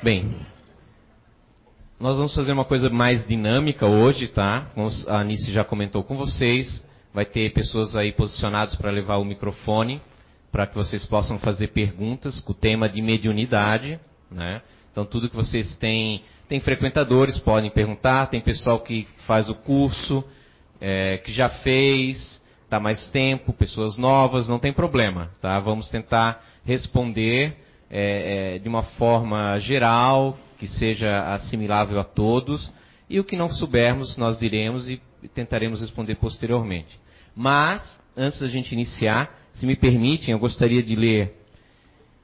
Bem, nós vamos fazer uma coisa mais dinâmica hoje, tá? A Anice já comentou com vocês. Vai ter pessoas aí posicionadas para levar o microfone, para que vocês possam fazer perguntas com o tema de mediunidade, né? Então tudo que vocês têm, tem frequentadores, podem perguntar, tem pessoal que faz o curso, é, que já fez, está mais tempo, pessoas novas, não tem problema, tá? Vamos tentar responder é, é, de uma forma geral, que seja assimilável a todos, e o que não soubermos nós diremos e tentaremos responder posteriormente. Mas, antes da gente iniciar, se me permitem, eu gostaria de ler,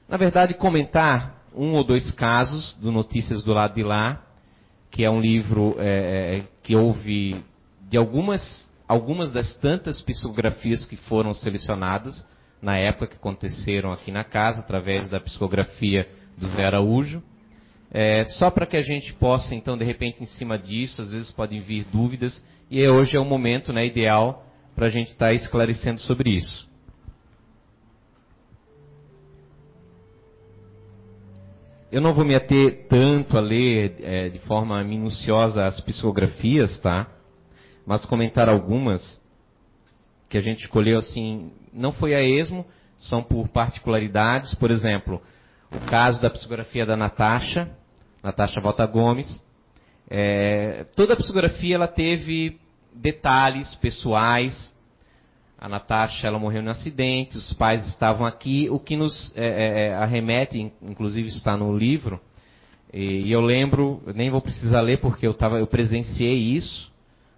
na verdade, comentar um ou dois casos do Notícias do Lado de Lá, que é um livro é, é que houve de algumas, algumas das tantas psicografias que foram selecionadas na época que aconteceram aqui na casa, através da psicografia do Zé Araújo. É, só para que a gente possa, então, de repente, em cima disso, às vezes podem vir dúvidas, e hoje é o momento né, ideal para a gente estar tá esclarecendo sobre isso. Eu não vou me ater tanto a ler é, de forma minuciosa as psicografias, tá? Mas comentar algumas que a gente escolheu assim, não foi a esmo, são por particularidades. Por exemplo, o caso da psicografia da Natasha, Natasha Volta Gomes. É, toda a psicografia ela teve detalhes pessoais. A Natasha ela morreu no acidente, os pais estavam aqui, o que nos é, é, é arremete, inclusive está no livro. E, e eu lembro, nem vou precisar ler porque eu, tava, eu presenciei isso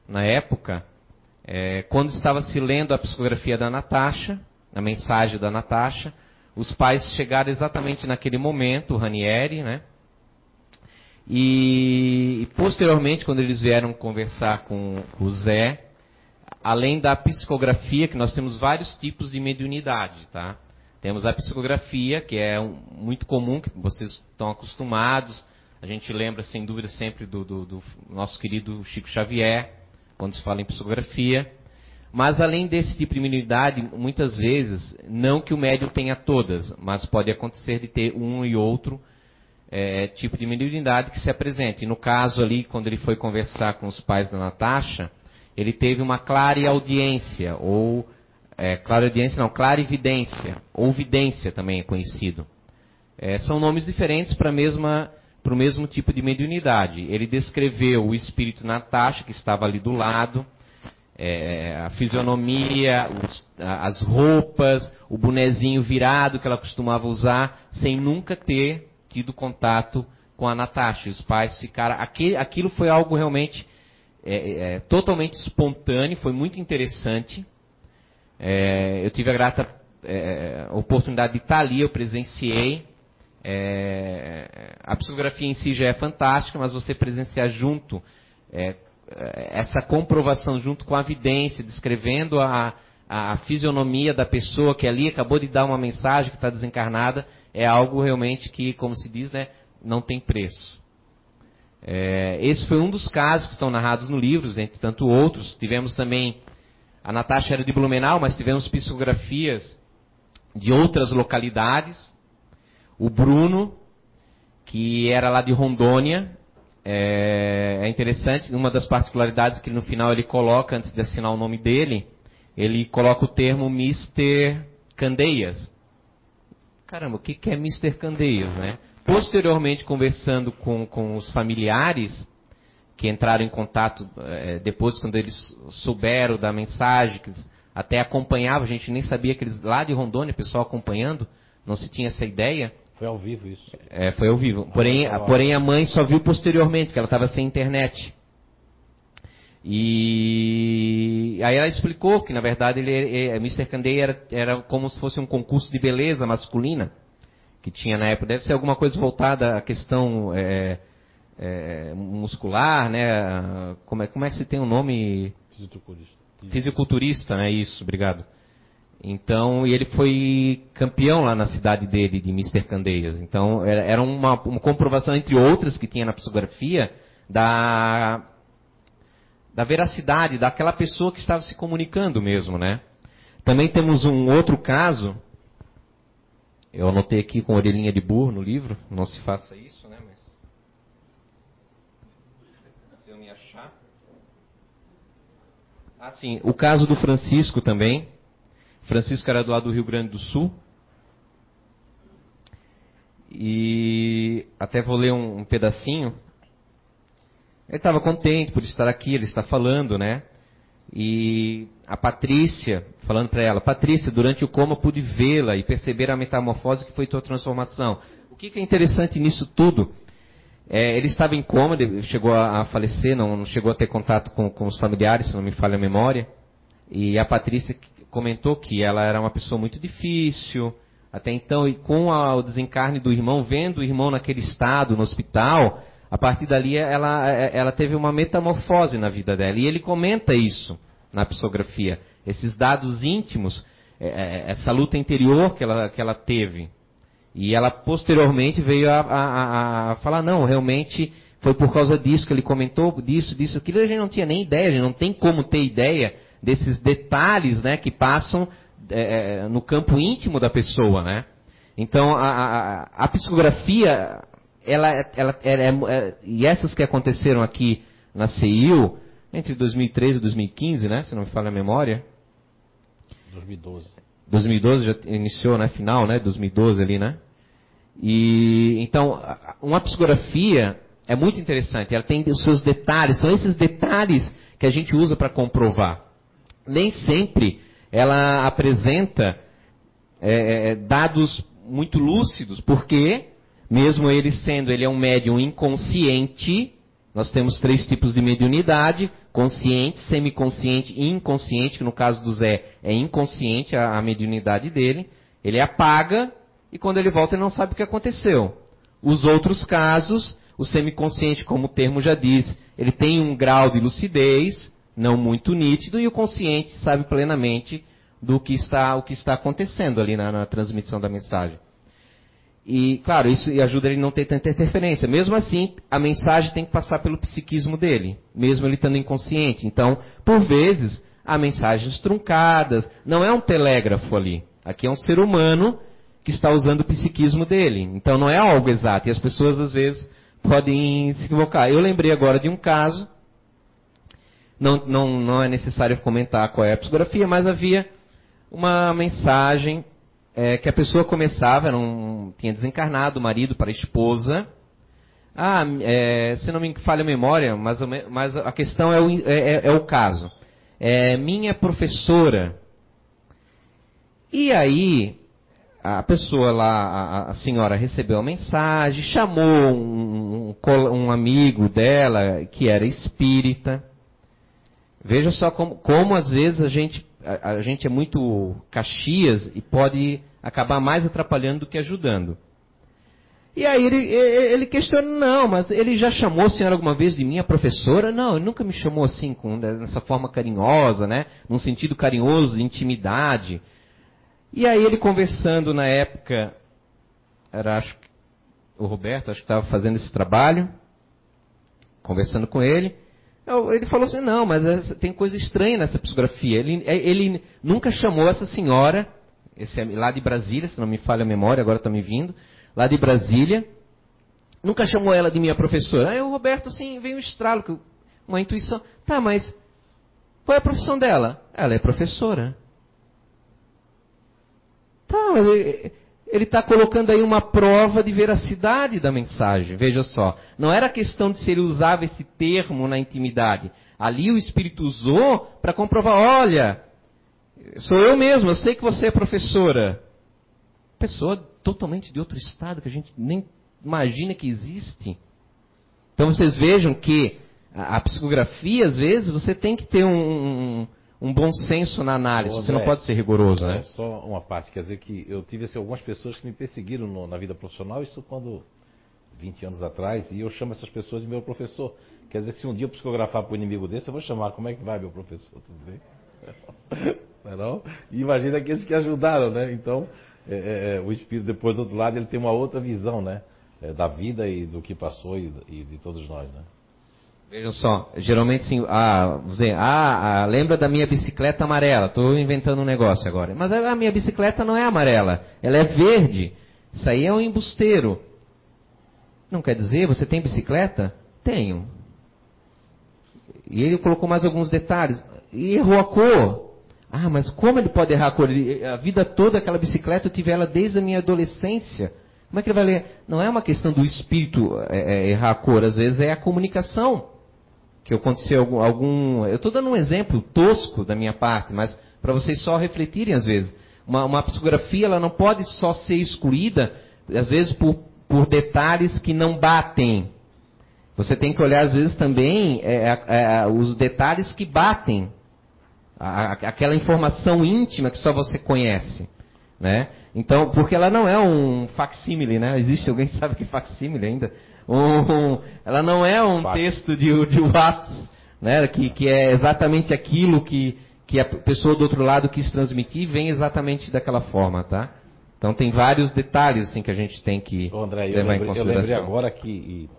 na época, é, quando estava se lendo a psicografia da Natasha, a mensagem da Natasha, os pais chegaram exatamente naquele momento, o Ranieri, né? E, posteriormente, quando eles vieram conversar com, com, o Zé, além da psicografia, que nós temos vários tipos de mediunidade, tá? Temos a psicografia, que é um, muito comum, que vocês estão acostumados. A gente lembra, sem dúvida, sempre do, do, do nosso querido Chico Xavier, quando se fala em psicografia. Mas além desse tipo de mediunidade, muitas vezes, não que o médium tenha todas, mas pode acontecer de ter um e outro é, tipo de mediunidade que se apresente. No caso ali, quando ele foi conversar com os pais da Natasha, ele teve uma clara audiência, ou é, clara audiência não, clara evidência, ou vidência também é conhecido. É, são nomes diferentes para o mesmo tipo de mediunidade. Ele descreveu o espírito Natasha, que estava ali do lado, é, a fisionomia, os, as roupas, o bonezinho virado que ela costumava usar, sem nunca ter tido contato com a Natasha. Os pais ficaram. Aquilo, aquilo foi algo realmente é, é, totalmente espontâneo, foi muito interessante. É, eu tive a grata é, oportunidade de estar ali, eu presenciei. É, a psicografia em si já é fantástica, mas você presenciar junto é, essa comprovação junto com a evidência, descrevendo a, a fisionomia da pessoa que ali acabou de dar uma mensagem que está desencarnada, é algo realmente que, como se diz, né, não tem preço. É, esse foi um dos casos que estão narrados no livro, entre tanto outros. Tivemos também, a Natasha era de Blumenau, mas tivemos psicografias de outras localidades. O Bruno, que era lá de Rondônia, é, é interessante, uma das particularidades que no final ele coloca, antes de assinar o nome dele, ele coloca o termo Mr. Candeias. Caramba, o que, que é Mr. Candeias, né? Posteriormente, conversando com, com os familiares, que entraram em contato é, depois, quando eles souberam da mensagem, que eles até acompanhavam, a gente nem sabia que eles, lá de Rondônia, o pessoal acompanhando, não se tinha essa ideia. Foi ao vivo isso. É, foi ao vivo. Porém, a, porém a mãe só viu posteriormente, que ela estava sem internet. E aí ela explicou que, na verdade, ele, ele, Mr. Canday era, era como se fosse um concurso de beleza masculina que tinha na época. Deve ser alguma coisa voltada à questão é, é, muscular, né? Como é, como é que se tem o um nome? Fisiculturista. Fisiculturista, né? Isso, obrigado. Então, e ele foi campeão lá na cidade dele, de Mr. Candeias. Então, era uma, uma comprovação, entre outras, que tinha na psicografia, da, da veracidade daquela pessoa que estava se comunicando mesmo, né? Também temos um outro caso, eu anotei aqui com orelhinha de burro no livro, não se faça isso, né? Mas... Se eu me achar. Ah, sim, o caso do Francisco também, Francisco era do lado do Rio Grande do Sul. E até vou ler um, um pedacinho. Ele estava contente por estar aqui, ele está falando, né? E a Patrícia, falando para ela, Patrícia, durante o coma pude vê-la e perceber a metamorfose que foi tua transformação. O que, que é interessante nisso tudo? É, ele estava em coma, chegou a, a falecer, não, não, chegou a ter contato com, com, os familiares, se não me falha a memória. E a Patrícia comentou que ela era uma pessoa muito difícil, até então, e com a, o desencarne do irmão, vendo o irmão naquele estado, no hospital, a partir dali ela, ela teve uma metamorfose na vida dela. E ele comenta isso na psicografia. Esses dados íntimos, é, é, essa luta interior que ela, que ela teve. E ela posteriormente veio a, a, a, falar, não, realmente foi por causa disso que ele comentou, disso, disso, aquilo. A gente não tinha nem ideia, a gente não tem como ter ideia desses detalhes né, que passam é, é no campo íntimo da pessoa. Né? Então, a, a, a psicografia ela, ela, ela é, é, e essas que aconteceram aqui na CIU, entre 2013 e 2015, né, se não me falha a memória. 2012. 2012 já iniciou, né, final, né, 2012 ali, né? E então, uma psicografia é muito interessante, ela tem os seus detalhes, são esses detalhes que a gente usa para comprovar. Nem sempre ela apresenta é, é dados muito lúcidos, porque mesmo ele sendo, ele é um médium inconsciente, nós temos três tipos de mediunidade, consciente, semiconsciente e inconsciente, que no caso do Zé é inconsciente a, a mediunidade dele, ele apaga e quando ele volta ele não sabe o que aconteceu. Os outros casos, o semiconsciente, como o termo já diz, ele tem um grau de lucidez, não muito nítido, e o consciente sabe plenamente do que está, o que está acontecendo ali na, na transmissão da mensagem. E, claro, isso ajuda ele a não ter tanta interferência. Mesmo assim, a mensagem tem que passar pelo psiquismo dele, mesmo ele estando inconsciente. Então, por vezes, há mensagens truncadas. Não é um telégrafo ali. Aqui é um ser humano que está usando o psiquismo dele. Então, não é algo exato. E as pessoas, às vezes, podem se equivocar. Eu lembrei agora de um caso. Não, não, não é necessário comentar qual é a psicografia, mas havia uma mensagem é, que a pessoa começava, um, tinha desencarnado o marido para a esposa. Ah, é, se não me falha a memória, mas, mas a questão é o, é, é, é o caso. É, minha professora. E aí, a pessoa lá, a, a senhora recebeu a mensagem, chamou um, um, um, amigo dela que era espírita. Veja só como, como às vezes a gente a, a gente é muito caxias e pode acabar mais atrapalhando do que ajudando. E aí ele, ele questiona, não, mas ele já chamou a senhora alguma vez de minha professora? Não, ele nunca me chamou assim, com dessa forma carinhosa, né? Num sentido carinhoso, de intimidade. E aí ele conversando na época, era acho o Roberto, acho que estava fazendo esse trabalho, conversando com ele. Ele falou assim, não, mas tem coisa estranha nessa psicografia. Ele, é, ele nunca chamou essa senhora, esse, é lá de Brasília, se não me falha a memória, agora está me vindo, lá de Brasília, nunca chamou ela de minha professora. Aí o Roberto, assim, veio um estralo, uma intuição. Tá, mas qual é a profissão dela? Ela é professora. Tá, mas ele está colocando aí uma prova de veracidade da mensagem. Veja só. Não era questão de se ele usava esse termo na intimidade. Ali o Espírito usou para comprovar: olha, sou eu mesmo, eu sei que você é professora. Pessoa totalmente de outro estado que a gente nem imagina que existe. Então vocês vejam que a, psicografia, às vezes, você tem que ter um, um bom senso na análise. Você não pode ser rigoroso, né? Só uma parte, quer dizer que eu tive assim, algumas pessoas que me perseguiram no, na vida profissional, isso quando 20 anos atrás, e eu chamo essas pessoas de meu professor. Quer dizer, se um dia eu psicografar para um inimigo desse, eu vou chamar, como é que vai, meu professor? Tudo bem? Não é não? E imagina aqueles que ajudaram, né? Então, é, é, é, o espírito depois do outro lado, ele tem uma outra visão, né? É, da vida e do que passou e, e de todos nós, né? Vejam só, geralmente sim, ah, dizer, ah, ah, lembra da minha bicicleta amarela? Estou inventando um negócio agora. Mas a minha bicicleta não é amarela, ela é verde. Isso aí é um embusteiro. Não quer dizer, você tem bicicleta? Tenho. E ele colocou mais alguns detalhes. e errou a cor. Ah, mas como ele pode errar a cor? A vida toda aquela bicicleta eu tive ela desde a minha adolescência. Como é que ele vai ler? Não é uma questão do espírito é, é, errar a cor, às vezes é a comunicação. Que aconteceu algum. algum eu estou dando um exemplo tosco da minha parte, mas para vocês só refletirem às vezes. Uma, uma, psicografia ela não pode só ser excluída, às vezes por, por detalhes que não batem. Você tem que olhar às vezes também é, é, os detalhes que batem. A, aquela informação íntima que só você conhece. Né? Então, porque ela não é um facsímile, né? Existe alguém que sabe que facsímile ainda? Um, ela não é um Fax. texto de, de Watts, né? Que, que é exatamente aquilo que, que a pessoa do outro lado quis transmitir, vem exatamente daquela forma, tá? Então tem vários detalhes assim que a gente tem que Ô, André, levar lembrei, em consideração. Eu lembrei agora que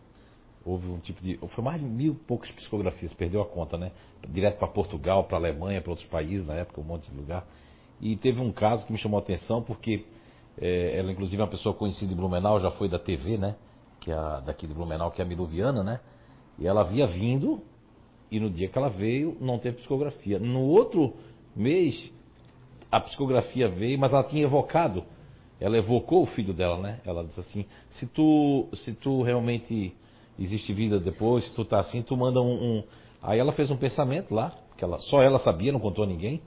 houve um tipo de. Foi mais de mil poucas psicografias, perdeu a conta, né? Direto para Portugal, para Alemanha, para outros países na época, um monte de lugar. E teve um caso que me chamou a atenção, porque é, ela, inclusive, é uma pessoa conhecida em Blumenau, já foi da TV, né? Que é daqui de Blumenau, que é a Miluviana, né? E ela havia vindo, e no dia que ela veio, não teve psicografia. No outro mês, a psicografia veio, mas ela tinha evocado. Ela evocou o filho dela, né? Ela disse assim: se tu, se tu realmente existe vida depois, se tu tá assim, tu manda um, um... Aí ela fez um pensamento lá, que ela, só ela sabia, não contou a ninguém.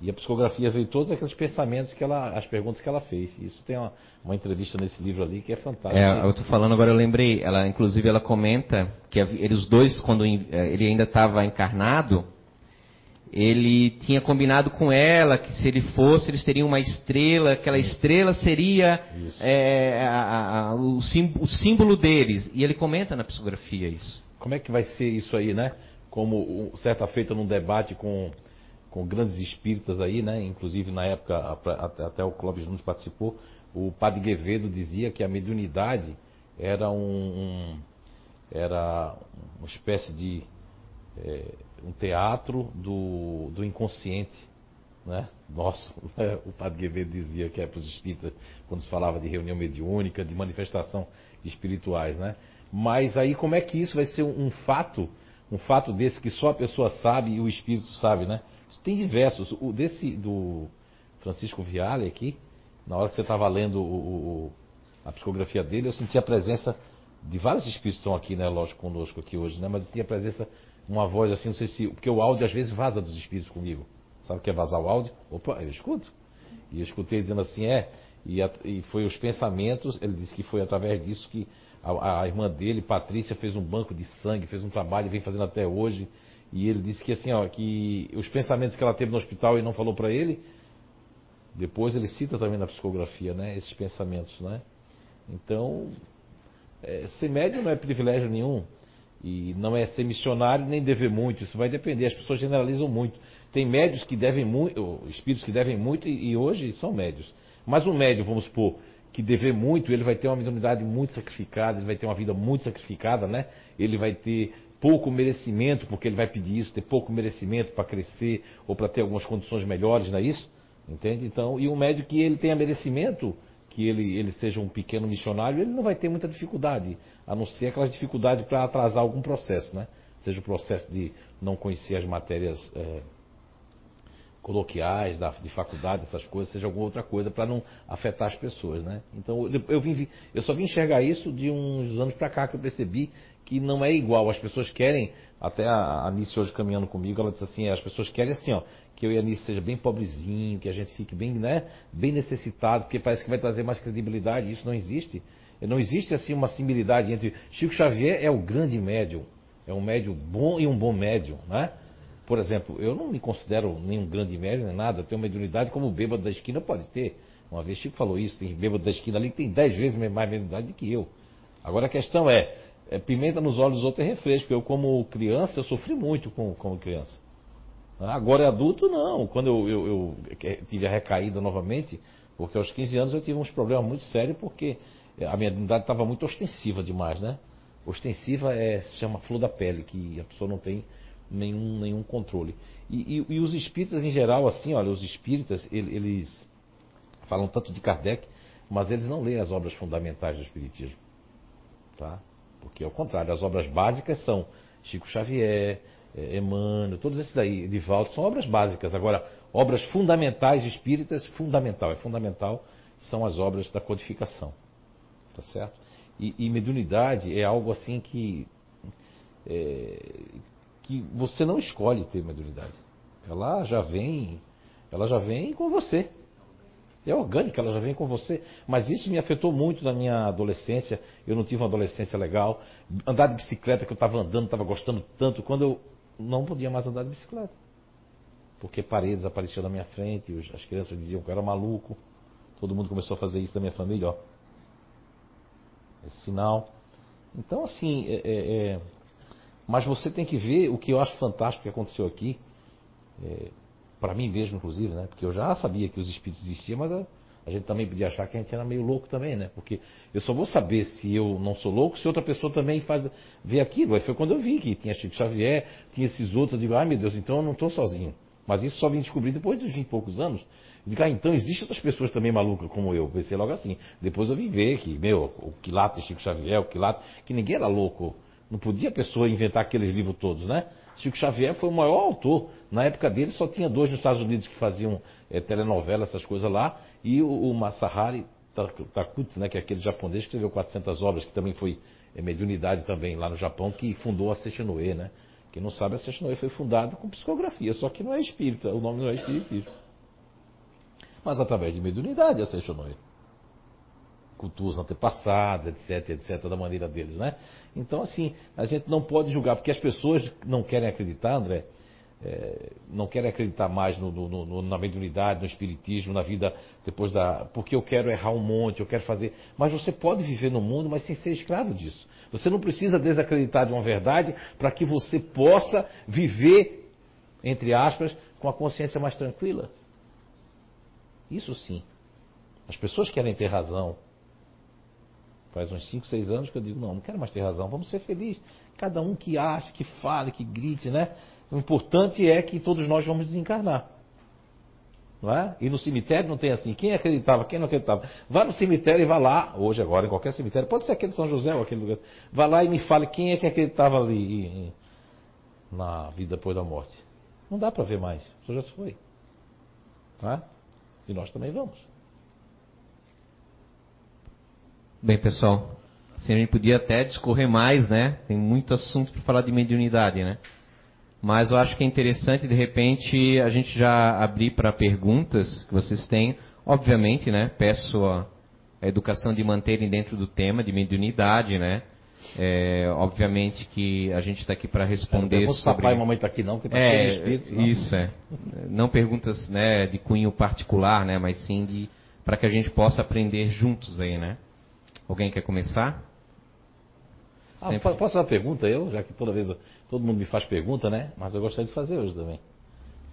E a psicografia veio todos aqueles pensamentos que ela, as perguntas que ela fez. Isso tem uma, uma entrevista nesse livro ali que é fantástica. É, eu estou falando agora, eu lembrei, ela inclusive ela comenta que eles dois, quando é, ele ainda estava encarnado, ele tinha combinado com ela que se ele fosse, eles teriam uma estrela, aquela Sim. estrela seria é, a, a, o, símbolo, o símbolo deles. E ele comenta na psicografia isso. Como é que vai ser isso aí, né? Como certa feita num debate com com grandes espíritas aí, né? Inclusive na época até o Clóvis Nunes participou. O Padre Guevedo dizia que a mediunidade era um, um era uma espécie de é, um teatro do, do inconsciente, né? Nosso, né? o Padre Guevedo dizia que é para os espíritas quando se falava de reunião mediúnica, de manifestação espirituais, né? Mas aí como é que isso vai ser um, um fato, um fato desse que só a pessoa sabe e o espírito sabe, né? Tem diversos. O desse do Francisco Viale aqui, na hora que você estava lendo o, o, a psicografia dele, eu senti a presença de vários espíritos estão aqui, né, lógico, conosco aqui hoje, né? Mas eu senti a presença, uma voz assim, não sei se. Porque o áudio às vezes vaza dos espíritos comigo. Sabe o que é vazar o áudio? Opa, eu escuto. E eu escutei dizendo assim, é, e, a, e foi os pensamentos, ele disse que foi através disso que a, a, irmã dele, Patrícia, fez um banco de sangue, fez um trabalho, vem fazendo até hoje. E ele disse que assim, ó, que os pensamentos que ela teve no hospital e não falou para ele, depois ele cita também na psicografia, né, esses pensamentos, né? Então, é, ser médium não é privilégio nenhum. E não é ser missionário nem dever muito, isso vai depender. As pessoas generalizam muito. Tem médios que devem muito, espíritos que devem muito e, e hoje são médios. Mas um médio, vamos supor, que dever muito, ele vai ter uma mediunidade muito sacrificada, ele vai ter uma vida muito sacrificada, né? Ele vai ter pouco merecimento, porque ele vai pedir isso, ter pouco merecimento para crescer ou para ter algumas condições melhores, não é isso? Entende? Então, e um médico que ele tenha merecimento, que ele, ele seja um pequeno missionário, ele não vai ter muita dificuldade, a não ser aquelas dificuldades para atrasar algum processo, né? Seja o processo de não conhecer as matérias é, coloquiais, da, de faculdade, essas coisas, seja alguma outra coisa para não afetar as pessoas, né? Então eu, eu, vim, eu só vim enxergar isso de uns anos para cá que eu percebi que não é igual. As pessoas querem, até a Anice hoje caminhando comigo, ela disse assim, as pessoas querem assim, ó, que eu e a Anice seja bem pobrezinho, que a gente fique bem, né, bem necessitado, porque parece que vai trazer mais credibilidade. Isso não existe. Não existe assim uma similaridade entre Chico Xavier é o grande médium, é um médium bom e um bom médium, né? Por exemplo, eu não me considero nenhum grande médium, nem nada, tenho uma mediunidade como o bêbado da esquina pode ter. Uma vez Chico falou isso, tem bêbado da esquina ali que tem dez vezes mais mediunidade do que eu. Agora a questão é, é, pimenta nos olhos dos outros é refresco. Eu, como criança, eu sofri muito com, como criança. Agora é adulto, não. Quando eu, eu, eu, tive a recaída novamente, porque aos 15 anos eu tive uns problemas muito sérios, porque a minha dignidade estava muito ostensiva demais, né? Ostensiva é, se chama flor da pele, que a pessoa não tem nenhum, nenhum controle. E, e, e os espíritas em geral, assim, olha, os espíritas, eles falam tanto de Kardec, mas eles não leem as obras fundamentais do Espiritismo. Tá? Porque, ao contrário, as obras básicas são Chico Xavier, é, Emmanuel, todos esses aí, de Valdo, são obras básicas. Agora, obras fundamentais espíritas, fundamental, é fundamental, são as obras da codificação. Tá certo? E, e mediunidade é algo assim que, é, que você não escolhe ter mediunidade. Ela já vem, ela já vem com você. É orgânica, ela já vem com você. Mas isso me afetou muito na minha adolescência. Eu não tive uma adolescência legal. Andar de bicicleta, que eu estava andando, estava gostando tanto, quando eu não podia mais andar de bicicleta. Porque paredes apareciam na minha frente, as crianças diziam que eu era maluco. Todo mundo começou a fazer isso da minha família, ó. Esse sinal. Então, assim, é, é, é... mas você tem que ver o que eu acho fantástico que aconteceu aqui. Para mim mesmo, inclusive, né? Porque eu já sabia que os espíritos existiam, mas a, a, gente também podia achar que a gente era meio louco também, né? Porque eu só vou saber se eu não sou louco se outra pessoa também faz ver aquilo. Aí foi quando eu vi que tinha Chico Xavier, tinha esses outros, eu digo, ai meu Deus, então eu não estou sozinho. Mas isso só vim descobrir depois dos 20 e poucos anos. Eu digo, ah, então existem outras pessoas também malucas como eu. Pensei logo assim. Depois eu vim ver que, meu, o quilato Chico Xavier, o quilato, que ninguém era louco. Não podia a pessoa inventar aqueles livros todos, né? Chico Xavier foi o maior autor. Na época dele só tinha dois nos Estados Unidos que faziam é, telenovela, essas coisas lá, e o, o Masahari Takuti, né, que é aquele japonês que escreveu 400 obras, que também foi é, mediunidade também lá no Japão, que fundou a Sechinoe, né? Quem não sabe, a Sechinoe foi fundada com psicografia, só que não é espírita, o nome não é espiritismo. Mas através de mediunidade a Sechinoe. Cultura os antepassados, etc, etc, da maneira deles, né? Então, assim, a gente não pode julgar, porque as pessoas não querem acreditar, André, é, não querem acreditar mais no, no, no, na mediunidade, no espiritismo, na vida depois da. Porque eu quero errar um monte, eu quero fazer. Mas você pode viver no mundo, mas sem ser escravo disso. Você não precisa desacreditar de uma verdade para que você possa viver, entre aspas, com a consciência mais tranquila. Isso sim. As pessoas querem ter razão, Faz uns 5, 6 anos que eu digo, não, não quero mais ter razão, vamos ser felizes. Cada um que ache, que fale, que grite, né? O importante é que todos nós vamos desencarnar. É? E no cemitério não tem assim, quem acreditava, quem não acreditava. Vá no cemitério e vá lá, hoje agora, em qualquer cemitério, pode ser aquele de São José ou aquele lugar. Vá lá e me fale quem é que acreditava ali na vida depois da morte. Não dá para ver mais, isso já se foi. É? E nós também vamos. Bem, pessoal, assim, a gente podia até discorrer mais, né? Tem muito assunto para falar de mediunidade, né? Mas eu acho que é interessante, de repente, a gente já abrir para perguntas que vocês têm. Obviamente, né? Peço a, a educação de manterem dentro do tema de mediunidade, né? É, obviamente que a gente está aqui para responder não sobre... papai e mamãe tá aqui não, porque tá é, cheio de espíritos. Não. Isso, é. Não perguntas né, de cunho particular, né? Mas sim de para que a gente possa aprender juntos aí, né? Alguém quer começar? Ah, Sempre... Posso fazer uma pergunta eu, já que toda vez todo mundo me faz pergunta, né? Mas eu gostaria de fazer hoje também.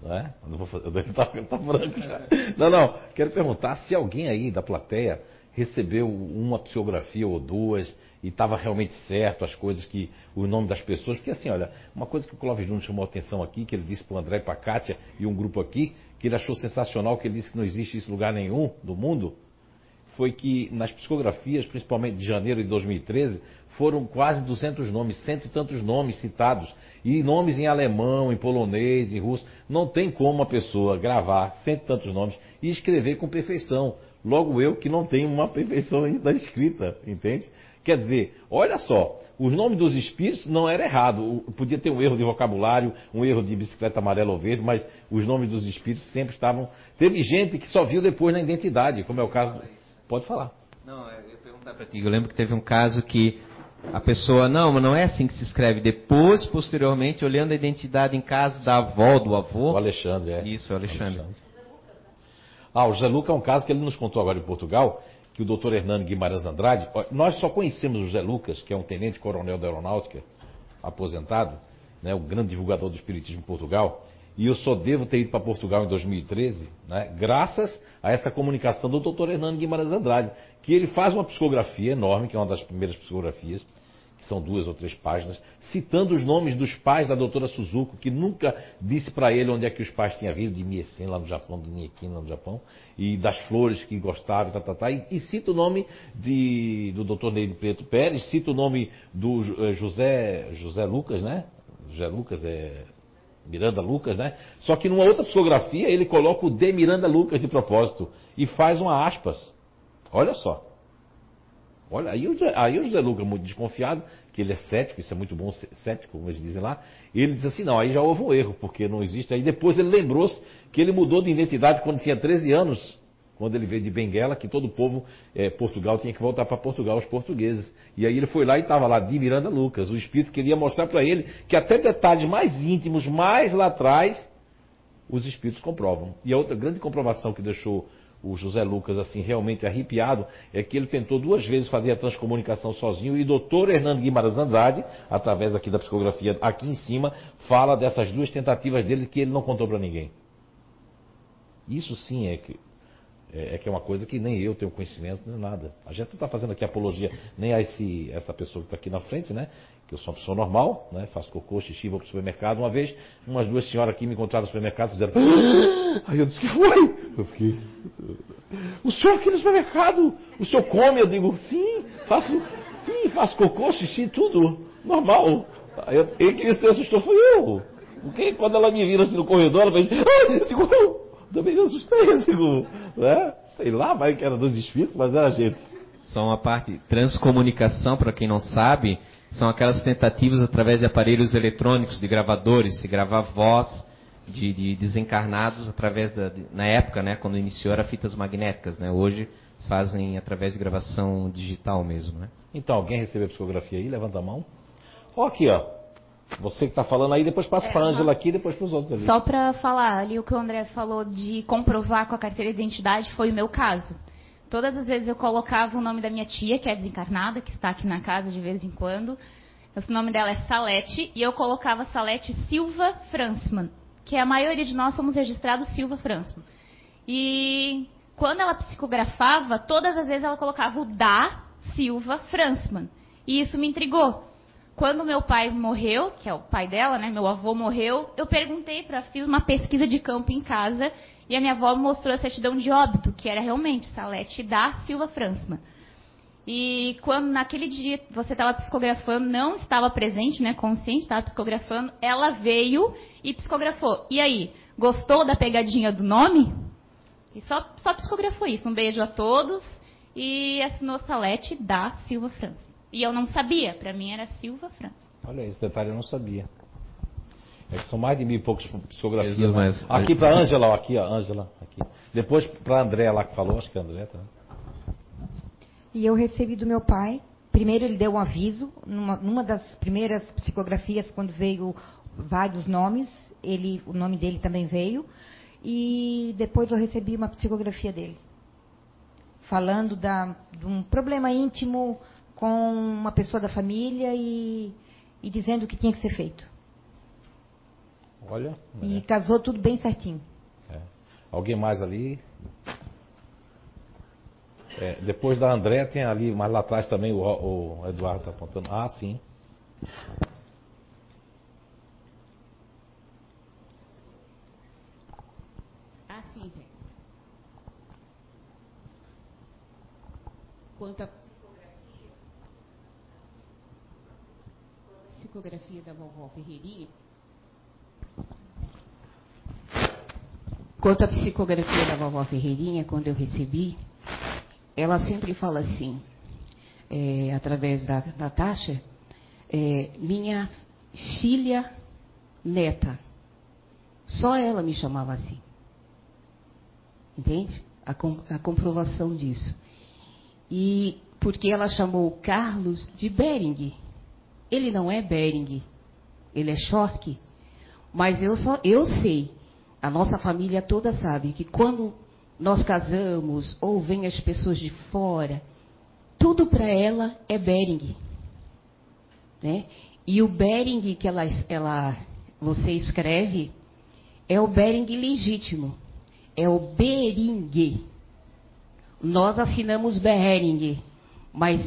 Não é? Eu não vou fazer, eu tá, tá branco já. Não, não. Quero perguntar se alguém aí da plateia recebeu uma psicografia ou duas e estava realmente certo as coisas que o nome das pessoas, porque assim, olha, uma coisa que o Clóvis Júnior chamou a atenção aqui, que ele disse para o André e para a Kátia e um grupo aqui, que ele achou sensacional, que ele disse que não existe isso em lugar nenhum do mundo, foi que nas psicografias, principalmente de janeiro de 2013, foram quase 200 nomes, cento e tantos nomes citados, e nomes em alemão, em polonês, em russo. Não tem como uma pessoa gravar cento e tantos nomes e escrever com perfeição. Logo eu que não tenho uma perfeição da escrita, entende? Quer dizer, olha só, os nomes dos espíritos não era errado. Podia ter um erro de vocabulário, um erro de bicicleta amarela ou verde, mas os nomes dos espíritos sempre estavam. Teve gente que só viu depois na identidade, como é o caso. Pode falar. Não, eu ia perguntar para ti. Eu lembro que teve um caso que a pessoa, não, mas não é assim que se escreve. Depois, posteriormente, olhando a identidade em casa da avó, do avô. O Alexandre, é. Isso, o Alexandre. Alexandre. Ah, o José Luca é um caso que ele nos contou agora em Portugal, que o doutor Hernando Guimarães Andrade, nós só conhecemos o José Lucas, que é um tenente-coronel da aeronáutica, aposentado, né, o grande divulgador do espiritismo em Portugal, e eu só devo ter ido para Portugal em 2013, né, graças a essa comunicação do Dr. Hernando Guimarães Andrade, que ele faz uma psicografia enorme, que é uma das primeiras psicografias, que são duas ou três páginas, citando os nomes dos pais da doutora Suzuko, que nunca disse para ele onde é que os pais tinham vindo, de Miesen lá no Japão, de Niekin lá no Japão, e das flores que gostava, tá, tá, tá, e, e cita o nome de, do doutor Neide Preto Pérez, cita o nome do eh, José, José Lucas, né? José Lucas é Miranda Lucas, né? Só que numa outra psicografia ele coloca o de Miranda Lucas de propósito e faz uma aspas. Olha só. Olha, aí o, aí o José Lucas, muito desconfiado, que ele é cético, isso é muito bom, cético, como eles dizem lá, ele diz assim, não, aí já houve um erro, porque não existe. Aí depois ele lembrou-se que ele mudou de identidade quando tinha 13 anos, quando ele veio de Benguela, que todo o povo, é, Portugal, tinha que voltar para Portugal, os portugueses. E aí ele foi lá e estava lá, de Miranda Lucas. O Espírito queria mostrar para ele que até detalhes mais íntimos, mais lá atrás, os Espíritos comprovam. E a outra grande comprovação que deixou o José Lucas assim realmente arrepiado é que ele tentou duas vezes fazer a transcomunicação sozinho e o doutor Hernando Guimarães Andrade, através aqui da psicografia aqui em cima, fala dessas duas tentativas dele que ele não contou para ninguém. Isso sim é que é, é, que é uma coisa que nem eu tenho conhecimento, nem nada. A gente não está fazendo aqui apologia nem a esse, essa pessoa que está aqui na frente, né? Que eu sou uma pessoa normal, né? Faço cocô, xixi, vou para o supermercado. Uma vez, umas duas senhoras aqui me encontraram no supermercado fizeram. Aí eu disse que foi. Eu fiquei. O senhor aqui no supermercado? O senhor come? Eu digo, sim, faço, sim, faço cocô, xixi, tudo. Normal. Aí eu, quem se assustou foi eu. Porque quando ela me vira assim no corredor, ela fez. Ah! Eu digo, também me assustei, eu digo, né? Sei lá, vai que era dos espíritos, mas era a gente. Só uma parte, transcomunicação, para quem não sabe, são aquelas tentativas através de aparelhos eletrônicos, de gravadores, se gravar voz de, de desencarnados através da, de, na época, né, quando iniciou era fitas magnéticas, né? Hoje fazem através de gravação digital mesmo, né? Então, alguém recebeu a psicografia aí? Levanta a mão. Ó, aqui, ó. Você que está falando aí, depois passa é, para a Ângela aqui, depois para os outros ali. Só para falar ali o que o André falou de comprovar com a carteira de identidade foi o meu caso. Todas as vezes eu colocava o nome da minha tia, que é desencarnada, que está aqui na casa de vez em quando. O nome dela é Salete, e eu colocava Salete Silva Fransman, que a maioria de nós somos registrados Silva Fransman. E quando ela psicografava, todas as vezes ela colocava o da Silva Fransman. E isso me intrigou. Quando meu pai morreu, que é o pai dela, né, meu avô morreu, eu perguntei para, fiz uma pesquisa de campo em casa e a minha avó mostrou a certidão de óbito, que era realmente Salete da Silva Fransman. E quando naquele dia você estava psicografando, não estava presente, né, consciente, estava psicografando, ela veio e psicografou. E aí, gostou da pegadinha do nome? E só, só psicografou isso. Um beijo a todos e assinou Salete da Silva Fransman. E eu não sabia, para mim era Silva França. Olha, esse detalhe eu não sabia. É que são mais de mil e poucos psicografias. Né? Mas... Aqui para Ângela, aqui, ó, Ângela, aqui. Depois para André lá que falou, acho que é André, tá? E eu recebi do meu pai. Primeiro ele deu um aviso, numa, numa das primeiras psicografias, quando veio vários nomes, ele, o nome dele também veio. E depois eu recebi uma psicografia dele. Falando da, de um problema íntimo com uma pessoa da família e, e dizendo o que tinha que ser feito. Olha. E é. casou tudo bem certinho. É. Alguém mais ali? É, depois da André tem ali, mais lá atrás também o, o Eduardo está apontando. Ah, sim. Ah, sim, Zé. Quanto a psicografia da vovó Ferreirinha. Quanto à psicografia da vovó Ferreirinha, quando eu recebi, ela sempre fala assim, é, através da Natasha, é, minha filha neta. Só ela me chamava assim. Entende? A, com, a comprovação disso. E porque ela chamou Carlos de Bering. Ele não é Bering, ele é Schork. Mas eu, só, eu sei, a nossa família toda sabe que quando nós casamos ou vêm as pessoas de fora, tudo para ela é Bering. Né? E o Bering que ela, ela, você escreve é o Bering legítimo. É o Bering. Nós assinamos Bering, mas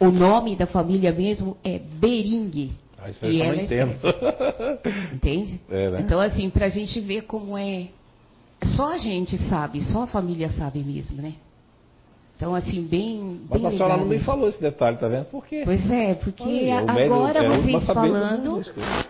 o nome da família mesmo é Bering. Ah, isso e ela entendo. É Entende? É, né? Então, assim, para a gente ver como é. Só a gente sabe, só a família sabe mesmo, né? Então, assim, bem. Mas bem a senhora não me falou esse detalhe, tá vendo? Por quê? Pois é, porque Olha, agora é vocês falando,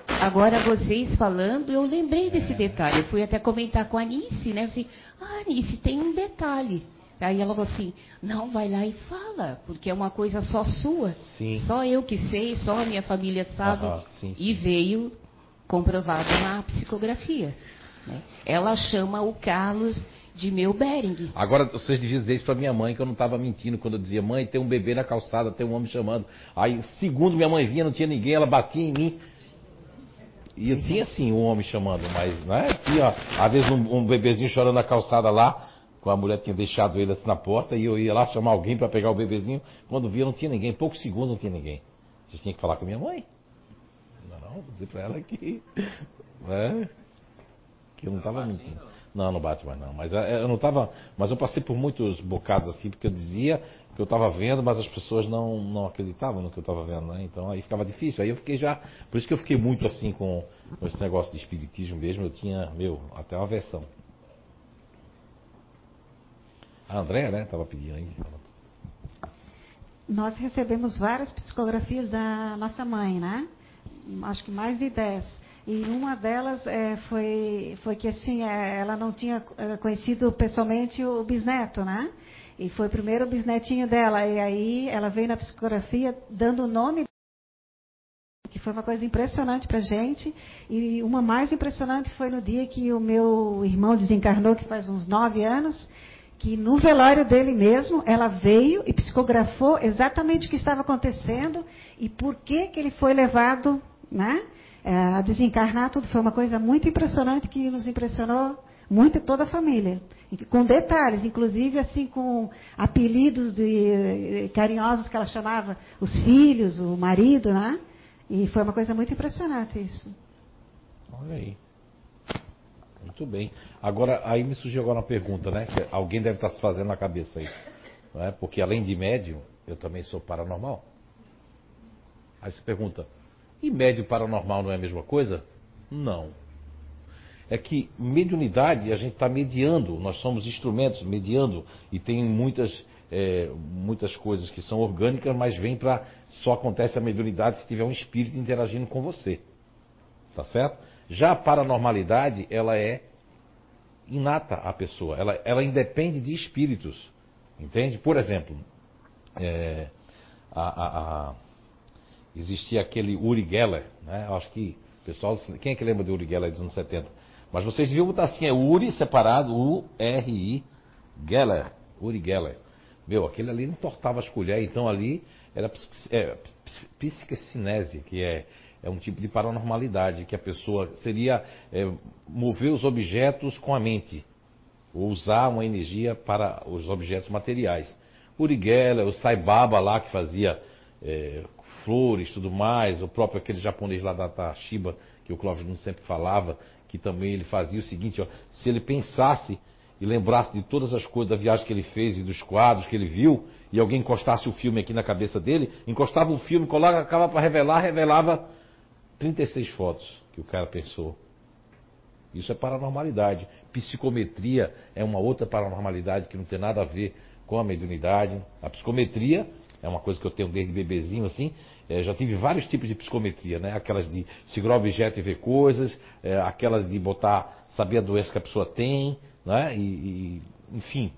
agora vocês falando, eu lembrei É. desse detalhe. Eu fui até comentar com a Anice, né? Eu Assim, ah, Anice, tem um detalhe. Aí ela falou assim, não, vai lá e fala, porque é uma coisa só sua. Sim. Só eu que sei, só a minha família sabe. Aham, sim, E sim. veio comprovado na psicografia. né? Ela chama o Carlos de meu Bering. Agora, vocês deviam dizer isso pra minha mãe, que eu não estava mentindo quando eu dizia, mãe, tem um bebê na calçada, tem um homem chamando. Aí, segundo minha mãe vinha, não tinha ninguém, ela batia em mim. E tinha sim um homem chamando, mas né, tinha, às vezes, um, um bebezinho chorando na calçada lá, a mulher tinha deixado ele assim na porta, e eu ia lá chamar alguém para pegar o bebezinho. Quando via, não tinha ninguém, poucos segundos não tinha ninguém. Vocês tinham que falar com a minha mãe. Não, não, vou dizer pra ela que. Né, que eu não estava mentindo. Não, não bate mais não. Mas é, eu não tava. Mas eu passei por muitos bocados assim, porque eu dizia que eu estava vendo, mas as pessoas não, não acreditavam no que eu estava vendo, né? Então aí ficava difícil. Aí eu fiquei já. Por isso que eu fiquei muito assim com, com esse negócio de espiritismo mesmo. Eu tinha, meu, até uma versão. A Andréa, né? Tava pedindo aí. Nós recebemos várias psicografias da nossa mãe, né? Acho que mais de 10. E uma delas eh, foi, foi que assim, eh, ela não tinha eh, conhecido pessoalmente o bisneto, né? E foi primeiro o bisnetinho dela. E aí ela veio na psicografia dando o nome que foi uma coisa impressionante para gente. E uma mais impressionante foi no dia que o meu irmão desencarnou, que faz uns nove anos, que no velório dele mesmo, ela veio e psicografou exatamente o que estava acontecendo e por que, que ele foi levado né, eh, a desencarnar. Tudo foi uma coisa muito impressionante que nos impressionou muito toda a família. Com detalhes, inclusive assim com apelidos de, carinhosos que ela chamava os filhos, o marido, né? E foi uma coisa muito impressionante isso. Olha aí. Muito bem. Agora, aí me surgiu agora uma pergunta, né? Que alguém deve estar se fazendo na cabeça aí. Não é? Porque além de médium, eu também sou paranormal. Aí você pergunta, e médium paranormal não é a mesma coisa? Não. É que mediunidade a gente está mediando, nós somos instrumentos mediando e tem muitas, é, muitas coisas que são orgânicas, mas vem para. Só acontece a mediunidade se tiver um espírito interagindo com você. Tá certo? Já a paranormalidade, ela é inata à pessoa, ela, ela independe de espíritos. Entende? Por exemplo, é, a, a, a, existia aquele Uri Geller, né? Acho que pessoal, quem é que lembra de Uri Geller dos anos 70? Mas vocês viram botar assim, é Uri separado, U-R-I, Geller, Uri Geller. Meu, aquele ali não tortava as colheres, então ali era psique- é, psicocinese, que é, é um tipo de paranormalidade, que a pessoa seria é, mover os objetos com a mente, ou usar uma energia para os objetos materiais. Uri Geller, o Sai Baba lá, que fazia é, flores tudo mais, o próprio aquele japonês lá da Tashiba, que o Clóvis não sempre falava, que também ele fazia o seguinte, ó, se ele pensasse e lembrasse de todas as coisas da viagem que ele fez e dos quadros que ele viu, e alguém encostasse o filme aqui na cabeça dele, encostava o filme, colocava para revelar, revelava 36 fotos que o cara pensou. Isso é paranormalidade. Psicometria é uma outra paranormalidade que não tem nada a ver com a mediunidade. A psicometria é uma coisa que eu tenho desde bebezinho assim. É, já tive vários tipos de psicometria, né? Aquelas de segurar objeto e ver coisas, é, aquelas de botar, saber a doença que a pessoa tem, né? E, e, enfim,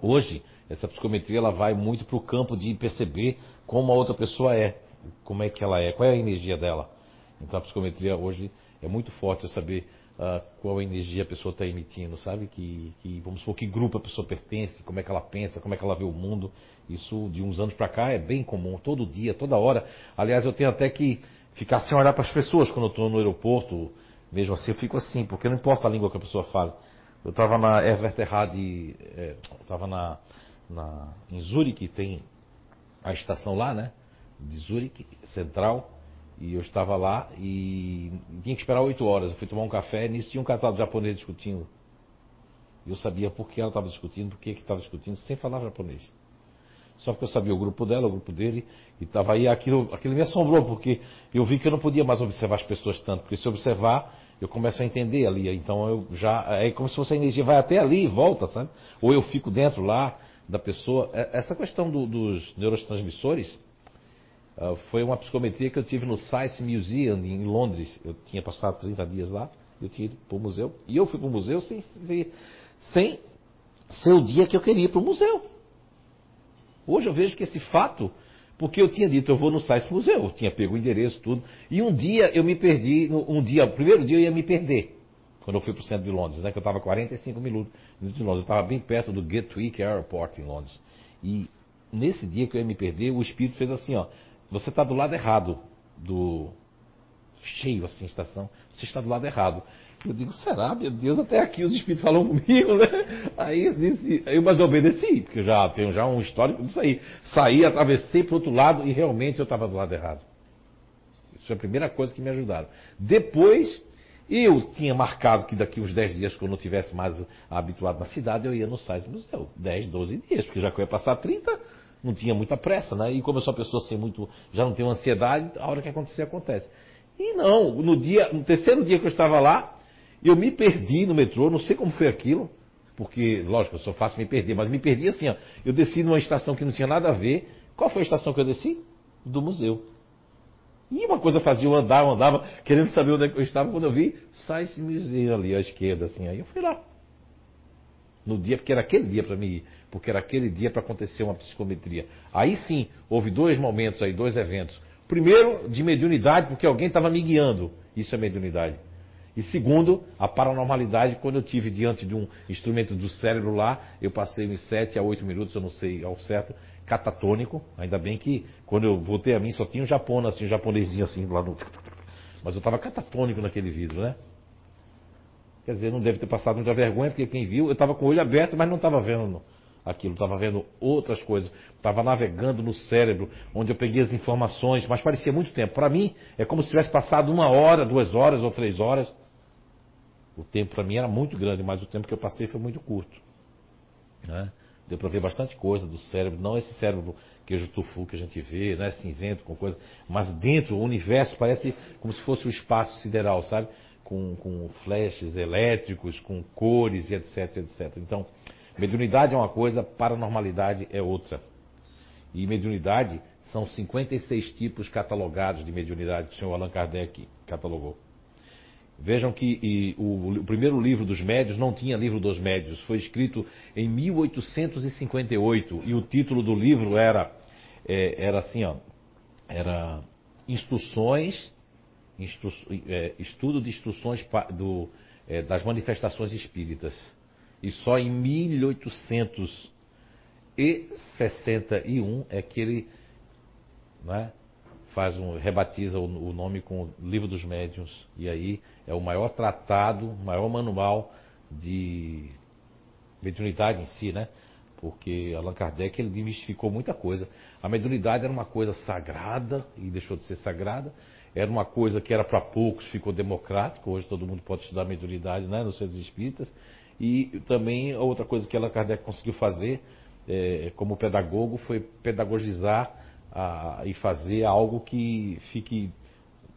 hoje essa psicometria ela vai muito para o campo de perceber como a outra pessoa é, como é que ela é, qual é a energia dela. Então a psicometria hoje é muito forte eu saber ah, qual energia a pessoa está emitindo, sabe? Que, que, vamos supor que grupo a pessoa pertence, como é que ela pensa, como é que ela vê o mundo. Isso de uns anos para cá é bem comum, todo dia, toda hora. Aliás, eu tenho até que ficar sem olhar para as pessoas quando eu estou no aeroporto, mesmo assim eu fico assim, porque não importa a língua que a pessoa fala. Eu estava na Everterrad, é, estava na, na, em Zurique, tem a estação lá, né? De Zurique, central. E eu estava lá e tinha que esperar oito horas. Eu fui tomar um café e nisso tinha um casal japonês discutindo. E eu sabia por que ela estava discutindo, por que estava discutindo, sem falar japonês. Só porque eu sabia o grupo dela, o grupo dele, e estava aí, aquilo, aquilo me assombrou, porque eu vi que eu não podia mais observar as pessoas tanto, porque se observar, eu começo a entender ali. Então eu já. É como se fosse a energia vai até ali e volta, sabe? Ou eu fico dentro lá, da pessoa. É, essa questão do, dos neurotransmissores uh, foi uma psicometria que eu tive no Science Museum em Londres. Eu tinha passado 30 dias lá, eu tinha ido para o museu. E eu fui para o museu sem, sem, sem ser o dia que eu queria ir para o museu. Hoje eu vejo que esse fato, porque eu tinha dito, eu vou no Science Museu, eu tinha pego o endereço, tudo. E um dia eu me perdi, um dia, o primeiro dia eu ia me perder quando eu fui para o centro de Londres, né, que eu estava 45 minutos de Londres. Eu estava bem perto do Gatwick Airport em Londres. E nesse dia que eu ia me perder, o espírito fez assim, ó, você está do lado errado do cheio assim estação, você está do lado errado. Eu digo, será, meu Deus, até aqui os espíritos falam comigo, né? Aí eu disse, eu, mas obedeci, porque eu já tenho já um histórico disso aí. Saí, atravessei para o outro lado e realmente eu estava do lado errado. Isso foi a primeira coisa que me ajudaram. Depois, eu tinha marcado que daqui uns 10 dias, quando eu estivesse mais habituado na cidade, eu ia no Sais Museu. 10, 12 dias, porque já que eu ia passar 30, não tinha muita pressa, né? E como eu sou uma pessoa sem muito, já não tenho ansiedade, a hora que acontecer, acontece. E não, no dia, no terceiro dia que eu estava lá, eu me perdi no metrô, não sei como foi aquilo, porque, lógico, eu sou fácil me perder, mas me perdi assim, ó. Eu desci numa estação que não tinha nada a ver. Qual foi a estação que eu desci? Do museu. E uma coisa fazia eu andar, eu andava, querendo saber onde é eu estava, quando eu vi, sai esse museu ali à esquerda, assim. Aí eu fui lá. No dia, porque era aquele dia para mim ir, porque era aquele dia para acontecer uma psicometria. Aí sim, houve dois momentos aí, dois eventos. Primeiro, de mediunidade, porque alguém estava me guiando. Isso é mediunidade. E segundo, a paranormalidade, quando eu tive diante de um instrumento do cérebro lá, eu passei uns 7 a 8 minutos, eu não sei ao certo, catatônico. Ainda bem que quando eu voltei a mim só tinha um japão, assim, um japonesinho assim lá no. Mas eu estava catatônico naquele vidro, né? Quer dizer, não deve ter passado muita vergonha, porque quem viu, eu estava com o olho aberto, mas não estava vendo aquilo, estava vendo outras coisas, estava navegando no cérebro, onde eu peguei as informações, mas parecia muito tempo. Para mim, é como se tivesse passado uma hora, duas horas ou três horas. O tempo para mim era muito grande, mas o tempo que eu passei foi muito curto. Né? Deu para ver bastante coisa do cérebro, não esse cérebro queijo tofu que a gente vê, né, cinzento com coisa, mas dentro o universo parece como se fosse o espaço sideral, sabe? Com, com flashes elétricos, com cores e etc, etc. Então, mediunidade é uma coisa, paranormalidade é outra. E mediunidade são 56 tipos catalogados de mediunidade que o senhor Allan Kardec catalogou. Vejam que o, o, primeiro livro dos médios não tinha livro dos médios, foi escrito em 1858 e o título do livro era, é, era assim, ó, era Instruções, instru, é, Estudo de Instruções do, é, das Manifestações Espíritas. E só em 1861 é que ele né, faz um, rebatiza o, o, nome com Livro dos Médiuns. E aí é o maior tratado, o maior manual de mediunidade em si, né? Porque Allan Kardec ele demistificou muita coisa. A mediunidade era uma coisa sagrada e deixou de ser sagrada. Era uma coisa que era para poucos, ficou democrático. Hoje todo mundo pode estudar mediunidade né, nos centros espíritas. E também a outra coisa que Allan Kardec conseguiu fazer é, como pedagogo foi pedagogizar a, e fazer algo que fique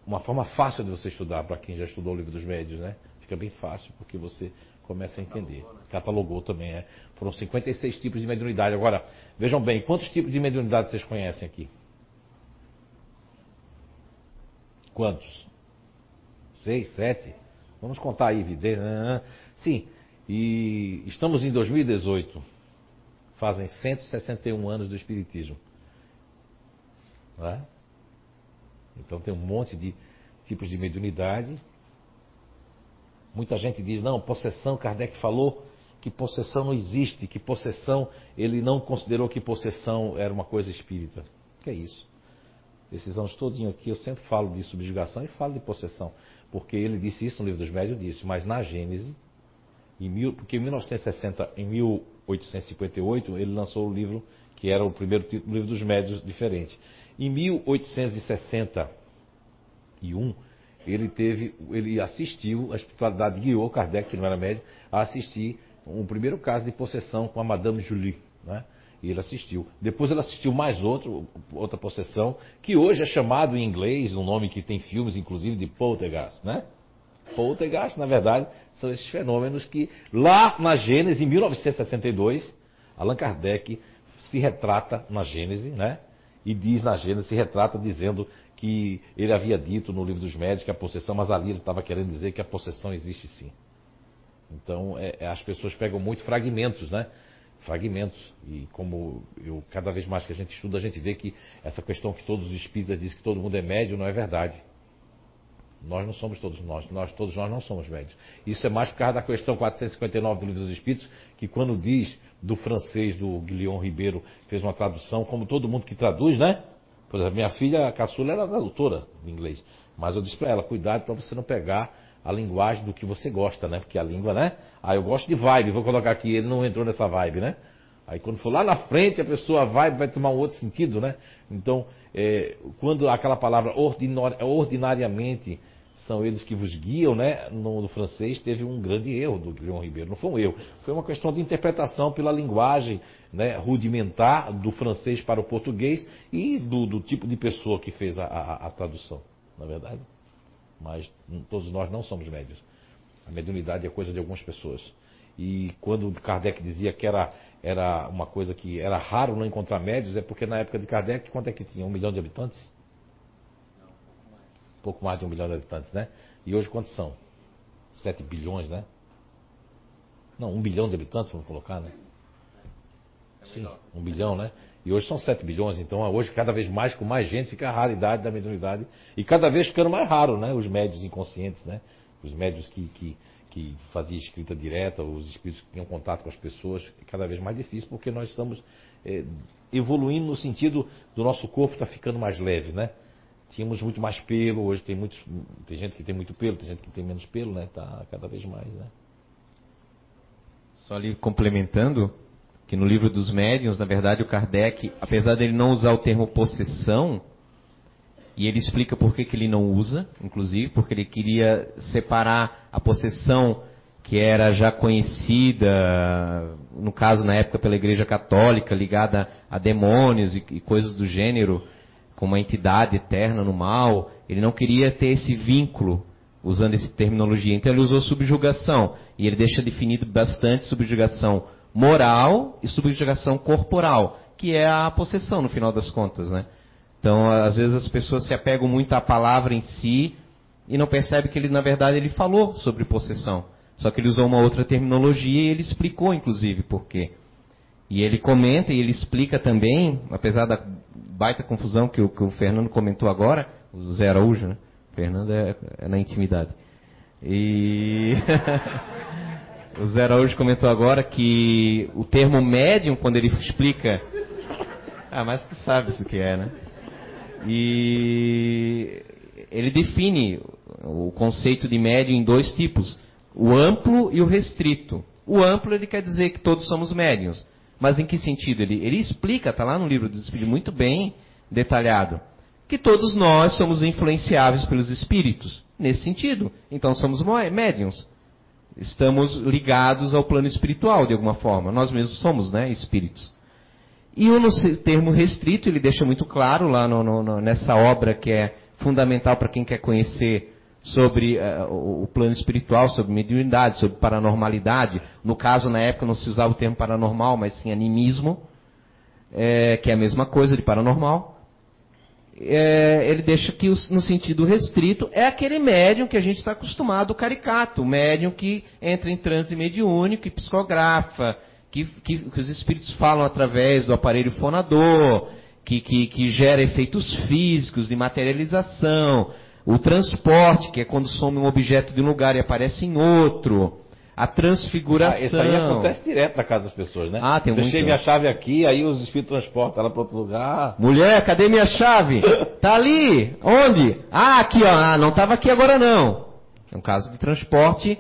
uma forma fácil de você estudar para quem já estudou o livro dos médios, né? Fica bem fácil porque você começa a entender. Catalogou, né? Catalogou também, é. Foram 56 tipos de mediunidade. Agora, vejam bem, quantos tipos de mediunidade vocês conhecem aqui? Quantos? Seis, sete? Vamos contar aí, né, né. Sim, e estamos em 2018. Fazem 161 anos do Espiritismo. Né? Então tem um monte de tipos de mediunidade. Muita gente diz, não, possessão, Kardec falou que possessão não existe, que possessão, ele não considerou que possessão era uma coisa espírita. Que é isso? Esses anos todinho aqui eu sempre falo de subjugação e falo de possessão. Porque ele disse isso no livro dos médios, disse, mas na Gênese, em mil, porque em 1960, em 1858, ele lançou o livro que era o primeiro título livro dos médios diferente. Em 1861, ele teve, ele assistiu, a espiritualidade guiou Kardec, que não era médico, a assistir um primeiro caso de possessão com a Madame Julie, né? E ele assistiu. Depois ele assistiu mais outro, outra possessão, que hoje é chamado em inglês, um nome que tem filmes, inclusive, de poltergeist, né? Poltergeist, na verdade, são esses fenômenos que lá na Gênesis, em 1962, Allan Kardec se retrata na Gênese, né? E diz na Gênese, se retrata dizendo que ele havia dito no livro dos médicos que a possessão, mas ali ele estava querendo dizer que a possessão existe sim. Então é, é, as pessoas pegam muito fragmentos, né? Fragmentos. E como eu, cada vez mais que a gente estuda, a gente vê que essa questão que todos os espíritas dizem que todo mundo é médio não é verdade. Nós não somos todos nós, nós todos nós não somos médios. Isso é mais por causa da questão 459 do Livro dos Espíritos, que quando diz do francês do Guilherme Ribeiro, fez uma tradução, como todo mundo que traduz, né? Por exemplo, minha filha, a caçula, era tradutora de inglês. Mas eu disse para ela, cuidado para você não pegar a linguagem do que você gosta, né? Porque a língua, né? Ah, eu gosto de vibe, vou colocar aqui, ele não entrou nessa vibe, né? Aí quando for lá na frente, a pessoa vai, vai tomar um outro sentido, né? Então, é, quando aquela palavra ordinariamente são eles que vos guiam, né? No, no, francês teve um grande erro do Guilherme Ribeiro. Não foi um erro, foi uma questão de interpretação pela linguagem né, rudimentar do francês para o português e do, do tipo de pessoa que fez a, a, a, tradução, na é verdade. Mas todos nós não somos médios. A mediunidade é coisa de algumas pessoas. E quando Kardec dizia que era, era uma coisa que era raro não encontrar médios, é porque na época de Kardec, quanto é que tinha? Um milhão de habitantes? pouco mais de um milhão de habitantes, né? E hoje quantos são? 7 bilhões, né? Não, um bilhão de habitantes, vamos colocar, né? Sim, um bilhão, né? E hoje são 7 bilhões, então hoje cada vez mais, com mais gente, fica a raridade da mediunidade. E cada vez ficando mais raro, né? Os médios inconscientes, né? Os médios que, que, que faziam escrita direta, os espíritos que tinham contato com as pessoas, cada vez mais difícil, porque nós estamos é, evoluindo no sentido do nosso corpo estar tá ficando mais leve, né? tínhamos muito mais pelo, hoje tem muitos, tem gente que tem muito pelo, tem gente que tem menos pelo, né? Tá cada vez mais, né? Só ali complementando, que no livro dos médiuns, na verdade, o Kardec, apesar dele não usar o termo possessão, e ele explica por que, que ele não usa, inclusive, porque ele queria separar a possessão que era já conhecida, no caso na época pela Igreja Católica, ligada a demônios e, e coisas do gênero, como uma entidade eterna no mal, ele não queria ter esse vínculo usando essa terminologia. Então ele usou subjugação e ele deixa definido bastante subjugação moral e subjugação corporal, que é a possessão no final das contas, né? Então, às vezes as pessoas se apegam muito à palavra em si e não percebem que ele, na verdade, ele falou sobre possessão. Só que ele usou uma outra terminologia e ele explicou, inclusive, por quê. E ele comenta e ele explica também, apesar da baita confusão que o, que o Fernando comentou agora, o Zé Araújo, né? O Fernando é, é na intimidade. E o Zé Araújo comentou agora que o termo médium, quando ele explica. Ah, mas tu sabe o que é, né? E ele define o conceito de médium em dois tipos: o amplo e o restrito. O amplo ele quer dizer que todos somos médiums. Mas em que sentido? Ele, ele explica, está lá no livro dos Espíritos, muito bem detalhado, que todos nós somos influenciáveis pelos Espíritos. Nesse sentido. Então somos médiums. Estamos ligados ao plano espiritual, de alguma forma. Nós mesmos somos né, espíritos. E o termo restrito, ele deixa muito claro lá no, no, nessa obra que é fundamental para quem quer conhecer sobre uh, o plano espiritual, sobre mediunidade, sobre paranormalidade. No caso, na época, não se usava o termo paranormal, mas sim animismo, é, que é a mesma coisa de paranormal. É, ele deixa que, no sentido restrito, é aquele médium que a gente está acostumado, o caricato, o médium que entra em transe mediúnico e psicografa, que, que, que os espíritos falam através do aparelho fonador, que, que, que gera efeitos físicos de materialização, o transporte, que é quando some um objeto de um lugar e aparece em outro. A transfiguração. Ah, isso aí acontece direto na casa das pessoas, né? Ah, tem Deixei muito. minha chave aqui, aí os espíritos transportam ela para outro lugar. Mulher, cadê minha chave? tá ali. Onde? Ah, aqui, ó. Ah, não estava aqui agora não. É um caso de transporte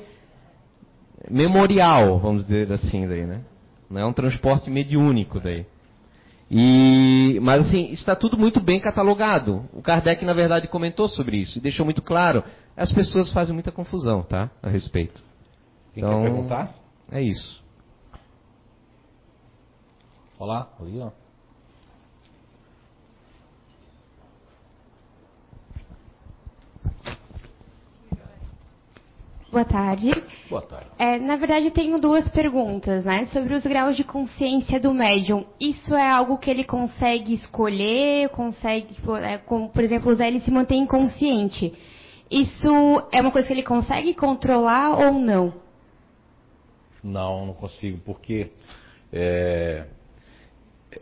memorial, vamos dizer assim daí, né? Não é um transporte mediúnico daí. E, mas assim, está tudo muito bem catalogado. O Kardec, na verdade, comentou sobre isso e deixou muito claro. As pessoas fazem muita confusão, tá? A respeito. Quem então, quer perguntar? É isso. Olá, ali, ó. Boa tarde. Boa tarde. É, na verdade, eu tenho duas perguntas, né? Sobre os graus de consciência do médium. Isso é algo que ele consegue escolher, consegue, tipo, é, como, por exemplo, o Zé ele se mantém inconsciente. Isso é uma coisa que ele consegue controlar ou não? Não, não consigo, porque é,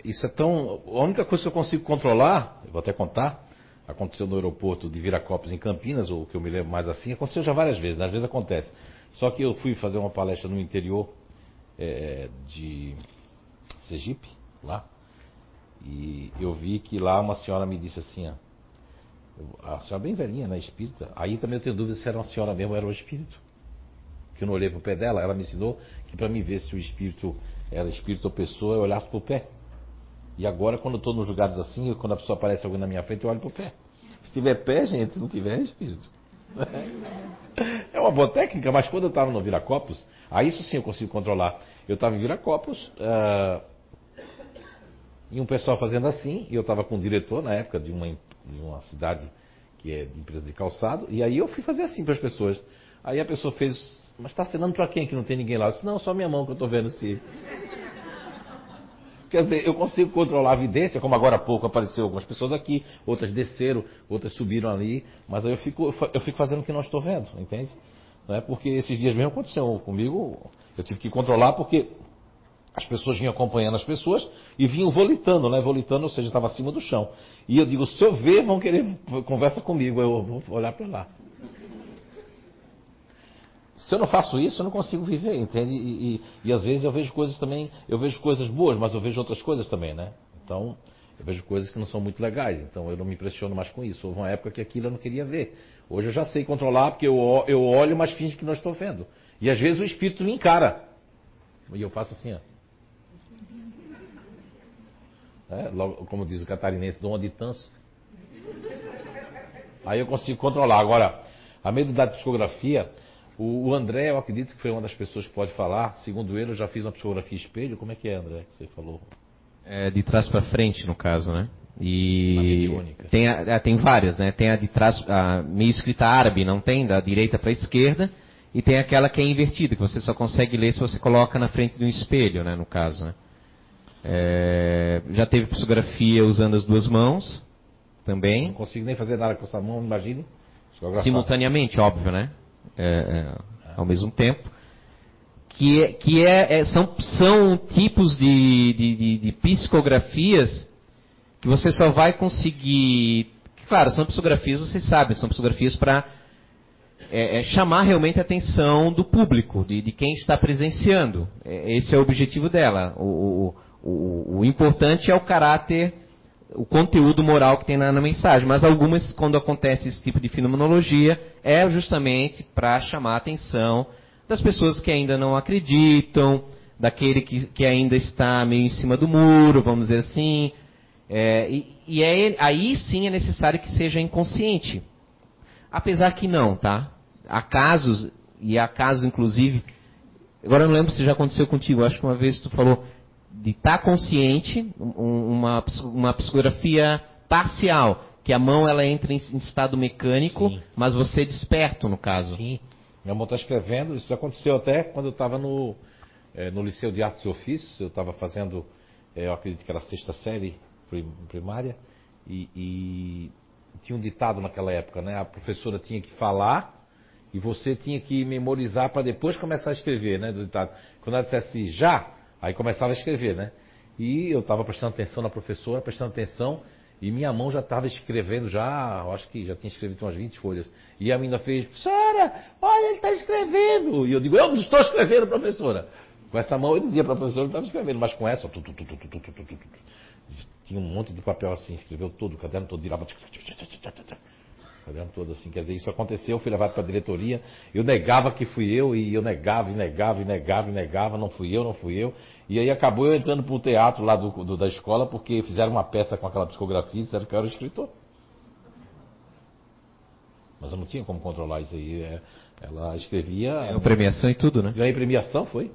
isso é tão. A única coisa que eu consigo controlar, eu vou até contar, aconteceu no aeroporto de Viracopos, em Campinas, ou que eu me lembro mais assim, aconteceu já várias vezes, né? às vezes acontece. Só que eu fui fazer uma palestra no interior é, de Sergipe, lá, e eu vi que lá uma senhora me disse assim, ó, a senhora bem velhinha, né, espírita, aí também eu tenho dúvida se era uma senhora mesmo ou era um espírito. Que eu não olhei pro pé dela, ela me ensinou que para mim ver se o espírito era espírito ou pessoa, eu olhasse pro pé. E agora, quando eu estou nos lugares assim, quando a pessoa aparece alguém na minha frente, eu olho pro pé. Se tiver pé, gente, se não tiver, é espírito. É uma boa técnica, mas quando eu estava no Viracopos, aí isso sim eu consigo controlar. Eu estava em Viracopos, uh, e um pessoal fazendo assim, e eu estava com um diretor na época de uma, de uma cidade que é de empresa de calçado, e aí eu fui fazer assim para as pessoas. Aí a pessoa fez, mas está acenando para quem que não tem ninguém lá? Eu disse, não, só minha mão que eu estou vendo se. Quer dizer, eu consigo controlar a evidência, como agora há pouco apareceu algumas pessoas aqui, outras desceram, outras subiram ali, mas aí eu fico, eu fico fazendo o que não estou vendo, entende? Não é porque esses dias mesmo aconteceu comigo, eu tive que controlar porque as pessoas vinham acompanhando as pessoas e vinham volitando, né? Volitando, ou seja, estava acima do chão. E eu digo, se eu ver, vão querer conversa comigo, eu vou olhar para lá. Se eu não faço isso, eu não consigo viver, entende? E, e, e, às vezes eu vejo coisas também, eu vejo coisas boas, mas eu vejo outras coisas também, né? Então, eu vejo coisas que não são muito legais, então eu não me impressiono mais com isso. Houve uma época que aquilo eu não queria ver. Hoje eu já sei controlar, porque eu, eu olho, mas finge que não estou vendo. E às vezes o espírito me encara. E eu faço assim, ó. É, logo, como diz o catarinense, dom de tanso. Aí eu consigo controlar. Agora, a medo da psicografia, o, André, eu acredito que foi uma das pessoas que pode falar. Segundo ele, eu já fiz uma psicografia espelho. Como é que é, André, que você falou? É de trás para frente, no caso, né? E tem, a, é, tem várias, né? Tem a de trás, a meio escrita árabe, não tem? Da direita para a esquerda. E tem aquela que é invertida, que você só consegue ler se você coloca na frente de um espelho, né? No caso, né? É, já teve psicografia usando as duas mãos, também. Não consigo nem fazer nada com essa mão, imagine. Simultaneamente, óbvio, né? É, é, ao mesmo tempo, que, é, que é, é, são, são tipos de, de, de, de, psicografias que você só vai conseguir. Claro, são psicografias, vocês sabem, são psicografias para é, é, chamar realmente a atenção do público, de, de quem está presenciando. esse é o objetivo dela. O, o, o, o importante é o caráter o conteúdo moral que tem na, na, mensagem, mas algumas, quando acontece esse tipo de fenomenologia, é justamente para chamar a atenção das pessoas que ainda não acreditam, daquele que, que ainda está meio em cima do muro, vamos dizer assim. É, e, e é, aí sim é necessário que seja inconsciente. Apesar que não, tá? Há casos, e há casos inclusive. Agora eu não lembro se já aconteceu contigo, acho que uma vez tu falou de estar tá consciente, uma, uma psicografia parcial, que a mão ela entra em, estado mecânico, Sim. mas você é desperto no caso. Sim. Minha mão está escrevendo, isso aconteceu até quando eu estava no, é, no Liceu de Artes e Ofícios, eu estava fazendo, é, eu acredito que era a sexta série primária, e, e tinha um ditado naquela época, né? A professora tinha que falar e você tinha que memorizar para depois começar a escrever, né? Do ditado. Quando ela dissesse já, Aí começava a escrever, né? E eu estava prestando atenção na professora, prestando atenção, e minha mão já estava escrevendo, já, acho que já tinha escrevido umas 20 folhas. E a menina fez, professora, olha, ele está escrevendo. E eu digo, eu não estou escrevendo, professora. Com essa mão eu dizia para a professora que estava escrevendo, mas com essa, tu, tu, tu, tinha um monte de papel assim, escreveu todo, o caderno todo virava caderno todo assim. Quer dizer, isso aconteceu, eu fui levado para a diretoria, eu negava que fui eu, e eu negava, e negava, e negava, e negava, não fui eu, não fui eu. E aí acabou eu entrando para o teatro lá do, do, da escola, porque fizeram uma peça com aquela psicografia e disseram que eu era escritor. Mas eu não tinha como controlar isso aí. É, ela escrevia. É, premiação e tudo, né? Ganhei premiação, foi.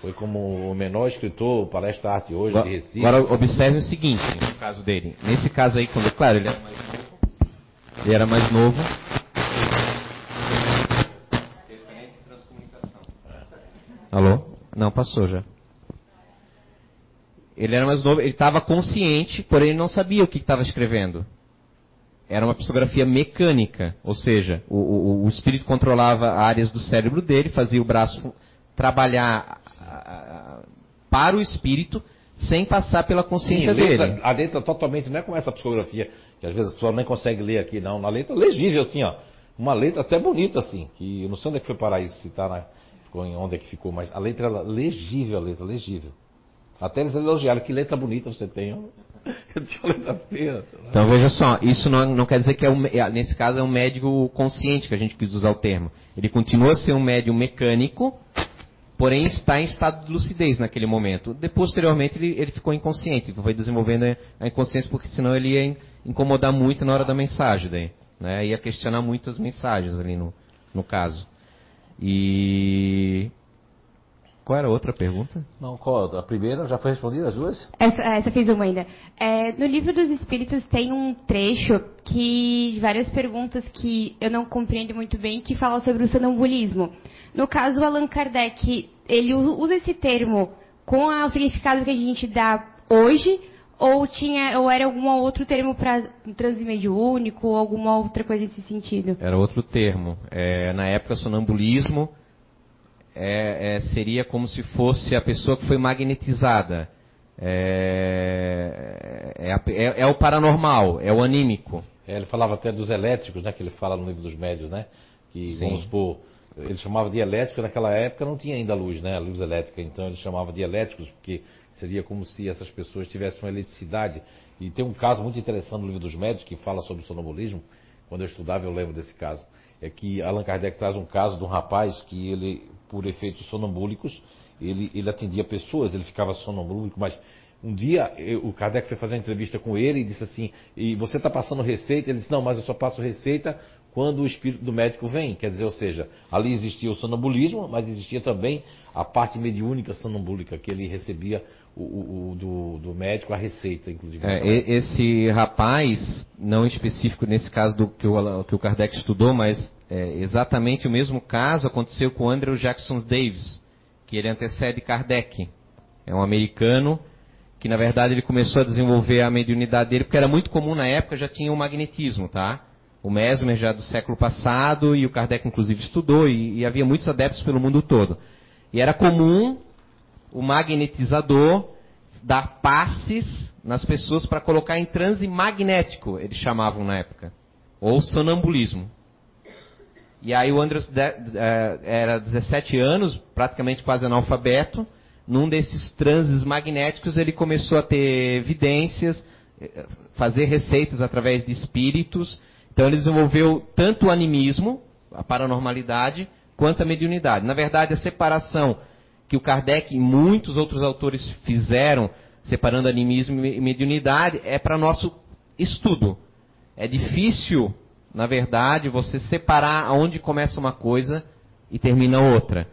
Foi como o menor escritor palestra arte hoje agora, de Recife. Agora observe o seguinte, no caso dele. Nesse caso aí, quando, claro, ele era mais novo, ele era mais novo. Alô? Não, passou já. Ele era mais novo, ele estava consciente, porém ele não sabia o que estava escrevendo. Era uma psicografia mecânica, ou seja, o, o, o, espírito controlava áreas do cérebro dele, fazia o braço trabalhar para o espírito sem passar pela consciência Sim, letra, dele. A letra totalmente não é como essa psicografia, que às vezes a pessoa nem consegue ler aqui, não. Na letra legível, assim, ó. Uma letra até bonita, assim, que eu não sei onde é que foi parar isso, se tá na, onde é que ficou, mas a letra era legível, a letra, legível. Até eles elogiaram, que letra bonita você tem. Eu tinha letra feia. Então veja só, isso não, não quer dizer que é um, nesse caso é um médico consciente que a gente quis usar o termo. Ele continua a ser um médium mecânico, porém está em estado de lucidez naquele momento. Depois, posteriormente, ele, ele ficou inconsciente, foi desenvolvendo a inconsciência, porque senão ele ia incomodar muito na hora da mensagem, daí, né? ia questionar muitas mensagens ali no, no caso. E qual era a outra pergunta? Não, qual? A primeira já foi respondida, as duas? Essa, essa fiz uma ainda. É, no livro dos Espíritos tem um trecho que várias perguntas que eu não compreendo muito bem que fala sobre o sonambulismo. No caso, Allan Kardec, ele usa esse termo com o significado que a gente dá hoje ou tinha ou era algum outro termo para transe mediúnico ou alguma outra coisa nesse sentido? Era outro termo. É, na época, sonambulismo é, é, seria como se fosse a pessoa que foi magnetizada. É, é, é, é o paranormal, é o anímico. É, ele falava até dos elétricos, né? Que ele fala no livro dos médios, né? Que, Sim. vamos supor, ele chamava de elétrico, naquela época não tinha ainda luz, né? A luz elétrica, então ele chamava de elétricos, porque seria como se essas pessoas tivessem uma eletricidade. E tem um caso muito interessante no livro dos médios que fala sobre sonambulismo. Quando eu estudava, eu lembro desse caso. É que Allan Kardec traz um caso de um rapaz que ele por efeitos sonambúlicos, ele, ele atendia pessoas, ele ficava sonambúlico, mas um dia eu, o Kardec foi fazer uma entrevista com ele e disse assim: E você está passando receita? Ele disse: Não, mas eu só passo receita quando o espírito do médico vem. Quer dizer, ou seja, ali existia o sonambulismo, mas existia também a parte mediúnica sonambúlica, que ele recebia o, o, o do, do, médico a receita, inclusive. É, esse rapaz, não específico nesse caso do que o, que o Kardec estudou, mas é, exatamente o mesmo caso aconteceu com Andrew Jackson Davis, que ele antecede Kardec. É um americano que na verdade ele começou a desenvolver a mediunidade dele, porque era muito comum na época, já tinha o magnetismo, tá? O Mesmer já do século passado, e o Kardec inclusive estudou, e, e havia muitos adeptos pelo mundo todo. E era comum o magnetizador dar passes nas pessoas para colocar em transe magnético, eles chamavam na época. Ou sonambulismo. E aí o Andrews é, era 17 anos, praticamente quase analfabeto. Num desses transes magnéticos ele começou a ter evidências, é, fazer receitas através de espíritos. Então ele desenvolveu tanto o animismo, a paranormalidade, quanto a mediunidade. Na verdade, a separação que o Kardec e muitos outros autores fizeram, separando animismo e mediunidade, é para nosso estudo. É difícil, na verdade, você separar aonde começa uma coisa e termina outra.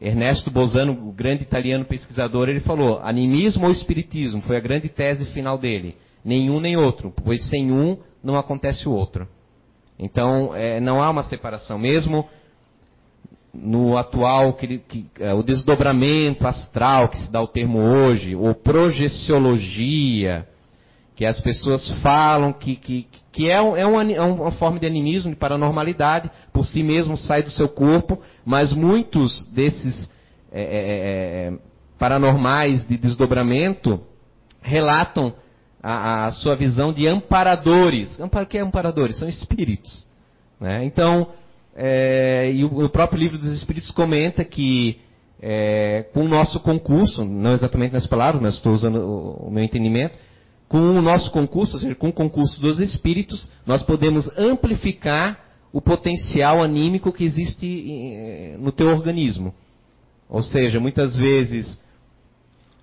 Ernesto Bozano, o grande italiano pesquisador, ele falou: animismo ou espiritismo? Foi a grande tese final dele. Nenhum nem outro, pois sem um não acontece o outro. Então, é, não há uma separação. Mesmo no atual, que, que, é, o desdobramento astral, que se dá o termo hoje, ou projeciologia, que as pessoas falam que, que, que é, é, um, é uma forma de animismo, de paranormalidade, por si mesmo sai do seu corpo, mas muitos desses é, é, é, é paranormais de desdobramento relatam a, a, sua visão de amparadores. O que é amparadores? São espíritos. Né? Então, é, e o, o, próprio livro dos Espíritos comenta que é, com o nosso concurso, não exatamente nas palavras, mas estou usando o, o, meu entendimento, com o nosso concurso, ou seja, com o concurso dos Espíritos, nós podemos amplificar o potencial anímico que existe é, no teu organismo. Ou seja, muitas vezes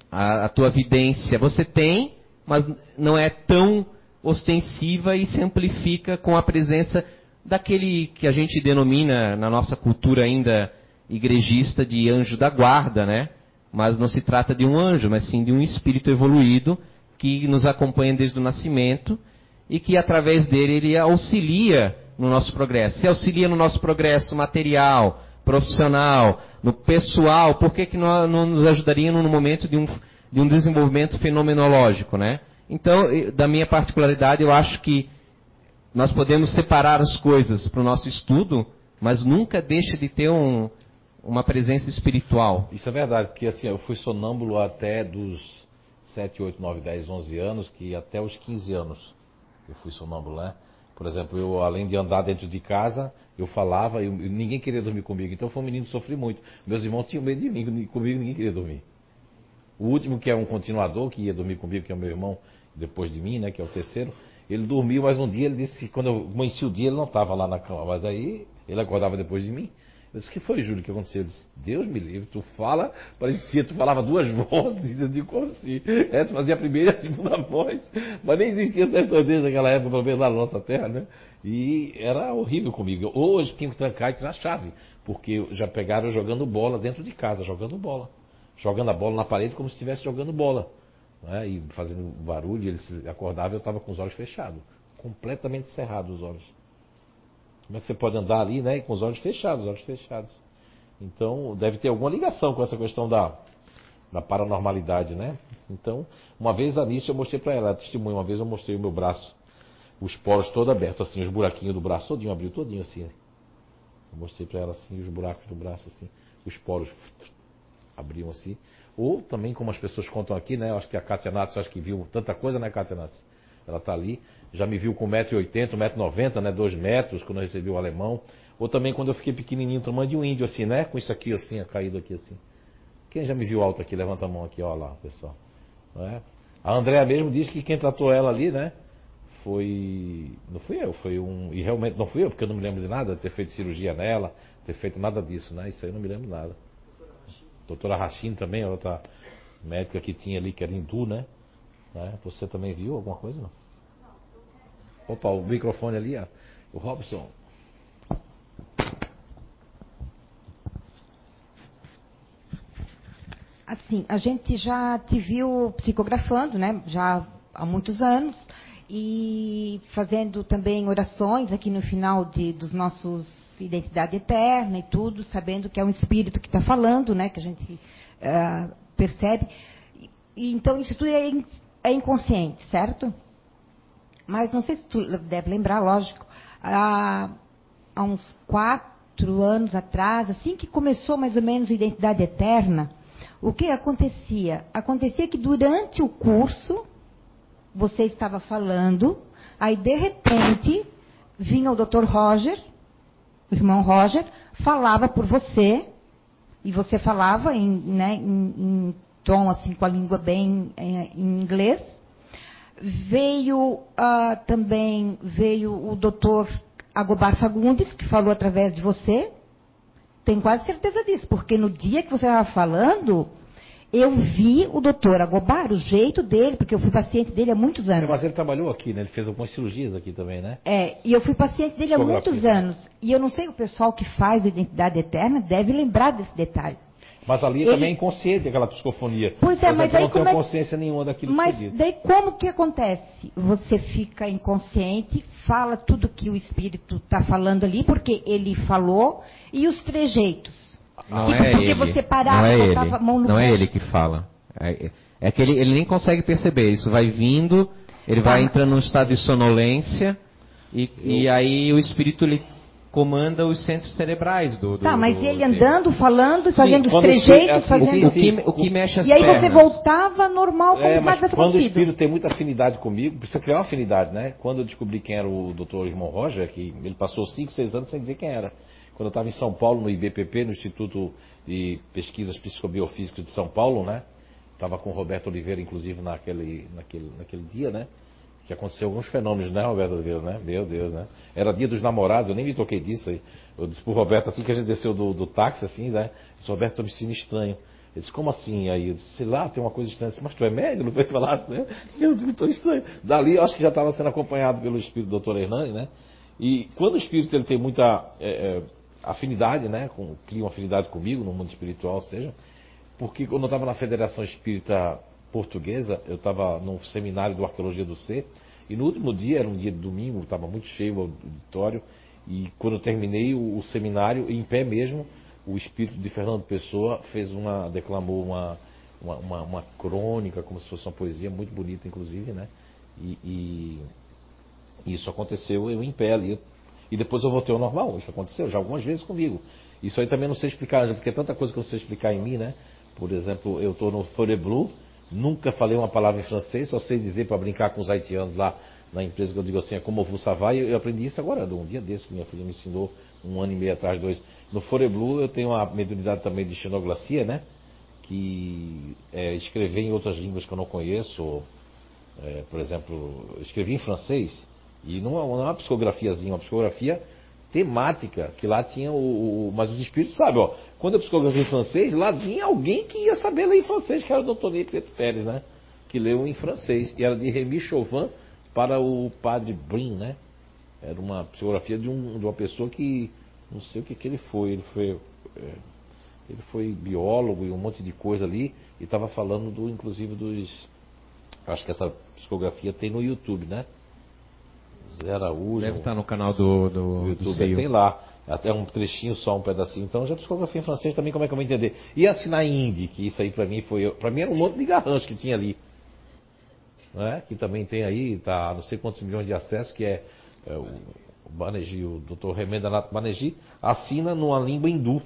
a, a tua vidência você tem, mas não é tão ostensiva e se amplifica com a presença daquele que a gente denomina na nossa cultura ainda igrejista de anjo da guarda, né? Mas não se trata de um anjo, mas sim de um espírito evoluído que nos acompanha desde o nascimento e que através dele ele auxilia no nosso progresso. Se auxilia no nosso progresso material, profissional, no pessoal, por que, que não, não nos ajudaria no momento de um, de um desenvolvimento fenomenológico, né? Então, da minha particularidade, eu acho que nós podemos separar as coisas para o nosso estudo, mas nunca deixa de ter um, uma presença espiritual. Isso é verdade, porque assim, eu fui sonâmbulo até dos 7, 8, 9, 10, 11 anos, que até os 15 anos eu fui sonâmbulo, né? Por exemplo, eu além de andar dentro de casa, eu falava e ninguém queria dormir comigo. Então foi um menino que sofri muito. Meus irmãos tinham medo de mim, comigo ninguém queria dormir. O último, que é um continuador, que ia dormir comigo, que é o meu irmão, depois de mim, né, que é o terceiro, ele dormiu, mas um dia ele disse que quando eu amanheci o dia ele não estava lá na cama, mas aí ele acordava depois de mim. Eu disse, o que foi, Júlio, que aconteceu? Ele disse, Deus me livre, tu fala, parecia, tu falava duas vozes, eu digo, assim? É, tu fazia a primeira e a segunda voz, mas nem existia sertanejo naquela época, pelo menos na nossa terra, né? E era horrível comigo. Ou eles tinham que trancar e tirar a chave, porque já pegaram jogando bola dentro de casa, jogando bola. Jogando a bola na parede como se estivesse jogando bola. Né? E fazendo barulho, ele acordava e eu estava com os olhos fechados. Completamente cerrados os olhos. Como é que você pode andar ali, né, com os olhos fechados, olhos fechados? Então, deve ter alguma ligação com essa questão da, da paranormalidade, né? Então, uma vez a Nícia eu mostrei para ela, testemunha, uma vez eu mostrei o meu braço, os poros todo abertos, assim, os buraquinhos do braço todinho, abriu todinho assim. Eu mostrei para ela assim, os buracos do braço assim, os poros abriam assim. Ou também, como as pessoas contam aqui, né? Acho que a Kátia Natos, acho que viu tanta coisa, né, Kátia Natos? Ela está ali. Já me viu com 1,80m, 1,90m, né? 2 metros, quando eu recebi o alemão. Ou também quando eu fiquei pequenininho, tamanho de um índio, assim, né? Com isso aqui, assim, caído aqui, assim. Quem já me viu alto aqui? Levanta a mão aqui, ó lá, pessoal. É? A Andréa mesmo disse que quem tratou ela ali, né? Foi. Não fui eu, foi um. E realmente não fui eu, porque eu não me lembro de nada, ter feito cirurgia nela, ter feito nada disso, né? Isso aí eu não me lembro nada. Doutora Rachim também, outra médica que tinha ali, que era hindu, né? né? Você também viu alguma coisa? Não? Opa, o microfone ali, ó. O Robson. Assim, a gente já te viu psicografando, né? Já há muitos anos e fazendo também orações aqui no final de, dos nossos identidade eterna e tudo, sabendo que é um espírito que está falando, né? Que a gente uh, percebe. E, então isso tudo é, é, inconsciente, certo? Mas não sei se tu deve lembrar, lógico, há, há uns quatro anos atrás, assim que começou mais ou menos a identidade eterna, o que acontecia? Acontecia que durante o curso você estava falando, aí de repente vinha o Dr. Roger, o irmão Roger, falava por você, e você falava em, né, em, em tom assim com a língua bem em, em inglês. Veio uh, também veio o doutor Agobar Fagundes, que falou através de você. Tenho quase certeza disso, porque no dia que você estava falando, eu vi o doutor Agobar, o jeito dele, porque eu fui paciente dele há muitos anos. É, mas ele trabalhou aqui, né? Ele fez algumas cirurgias aqui também, né? É, e eu fui paciente dele há muitos anos. E eu não sei, o pessoal que faz a Identidade Eterna deve lembrar desse detalhe. Mas ali ele... também é inconsciente aquela psicofonia. Pois é, mas aí não como tem é... consciência nenhuma daquilo mas que Mas daí como que acontece? Você fica inconsciente, fala tudo que o espírito está falando ali, porque ele falou, e os trejeitos. Não tipo, é porque ele. você parava, não é ele. a mão no Não é ele que fala. É, é que ele, ele nem consegue perceber. Isso vai vindo, ele tá. vai entrando num estado de sonolência e, e aí o espírito ele comanda os centros cerebrais do. do tá, mas do, ele andando, falando, fazendo sim, os trejeitos, assim, fazendo. Sim, sim. O, que, o que mexe as E aí pernas. você voltava normal como é, mas nada Quando o espírito tem muita afinidade comigo, precisa criar uma afinidade, né? Quando eu descobri quem era o doutor irmão Roger, que ele passou 5, 6 anos sem dizer quem era quando eu estava em São Paulo, no IBPP, no Instituto de Pesquisas Psicobiofísicas de São Paulo, né? Estava com o Roberto Oliveira, inclusive, naquele, naquele, naquele dia, né? Que aconteceu alguns fenômenos, né, Roberto Oliveira, né? Meu Deus, né? Era dia dos namorados, eu nem me toquei disso aí. Eu disse pro Roberto, assim que a gente desceu do, do táxi, assim, né? Disse, Roberto, estou me sentindo estranho. Ele disse, como assim? Aí eu disse, sei lá, tem uma coisa estranha. Disse, mas tu é médico? Não foi falar assim, né? Eu disse, estou estranho. Dali, eu acho que já estava sendo acompanhado pelo espírito do Dr. Hernani, né? E quando o espírito ele tem muita é, é, afinidade, né? Com, cria uma afinidade comigo no mundo espiritual, seja. Porque quando eu estava na Federação Espírita Portuguesa, eu estava num seminário do Arqueologia do Ser, e no último dia, era um dia de domingo, estava muito cheio o auditório, e quando eu terminei o, o, seminário, em pé mesmo, o espírito de Fernando Pessoa fez uma, declamou uma, uma, uma, uma crônica, como se fosse uma poesia muito bonita, inclusive, né? E, e isso aconteceu eu em pé ali. E depois eu voltei ao normal. Isso aconteceu já algumas vezes comigo. Isso aí também não sei explicar, porque é tanta coisa que eu não sei explicar em mim, né? Por exemplo, eu estou no Fore Blue, nunca falei uma palavra em francês, só sei dizer para brincar com os haitianos lá na empresa que eu digo assim, é como vous savez, eu aprendi isso agora, um dia desse que minha filha me ensinou, um ano e meio atrás, dois. No Fore Blue eu tenho uma mediunidade também de xenoglacia, né? Que é escrever em outras línguas que eu não conheço, é, por exemplo, escrevi em francês, e não é uma psicografiazinha, uma psicografia temática, que lá tinha o. o mas os espíritos sabem, ó. Quando eu psicografia em francês, lá vinha alguém que ia saber ler em francês, que era o doutor Ney Preto Pérez, né? Que leu em francês. E era de Remy Chauvin para o padre Brin, né? Era uma psicografia de, um, de uma pessoa que. Não sei o que, que ele foi. Ele foi. É, ele foi biólogo e um monte de coisa ali. E estava falando do, inclusive, dos. Acho que essa psicografia tem no YouTube, né? Zé Araújo. Deve estar no canal do, do, YouTube. do tem lá. Até um trechinho só, um pedacinho. Então já psicografia em francês também, como é que eu vou entender? E assinar Indy, que isso aí para mim foi. para mim era um monte de garrancho que tinha ali. Né? Que também tem aí, tá não sei quantos milhões de acessos, que é, é o, o Banerjee, o Dr. Remenda Nato Banerjee, assina numa língua hindu.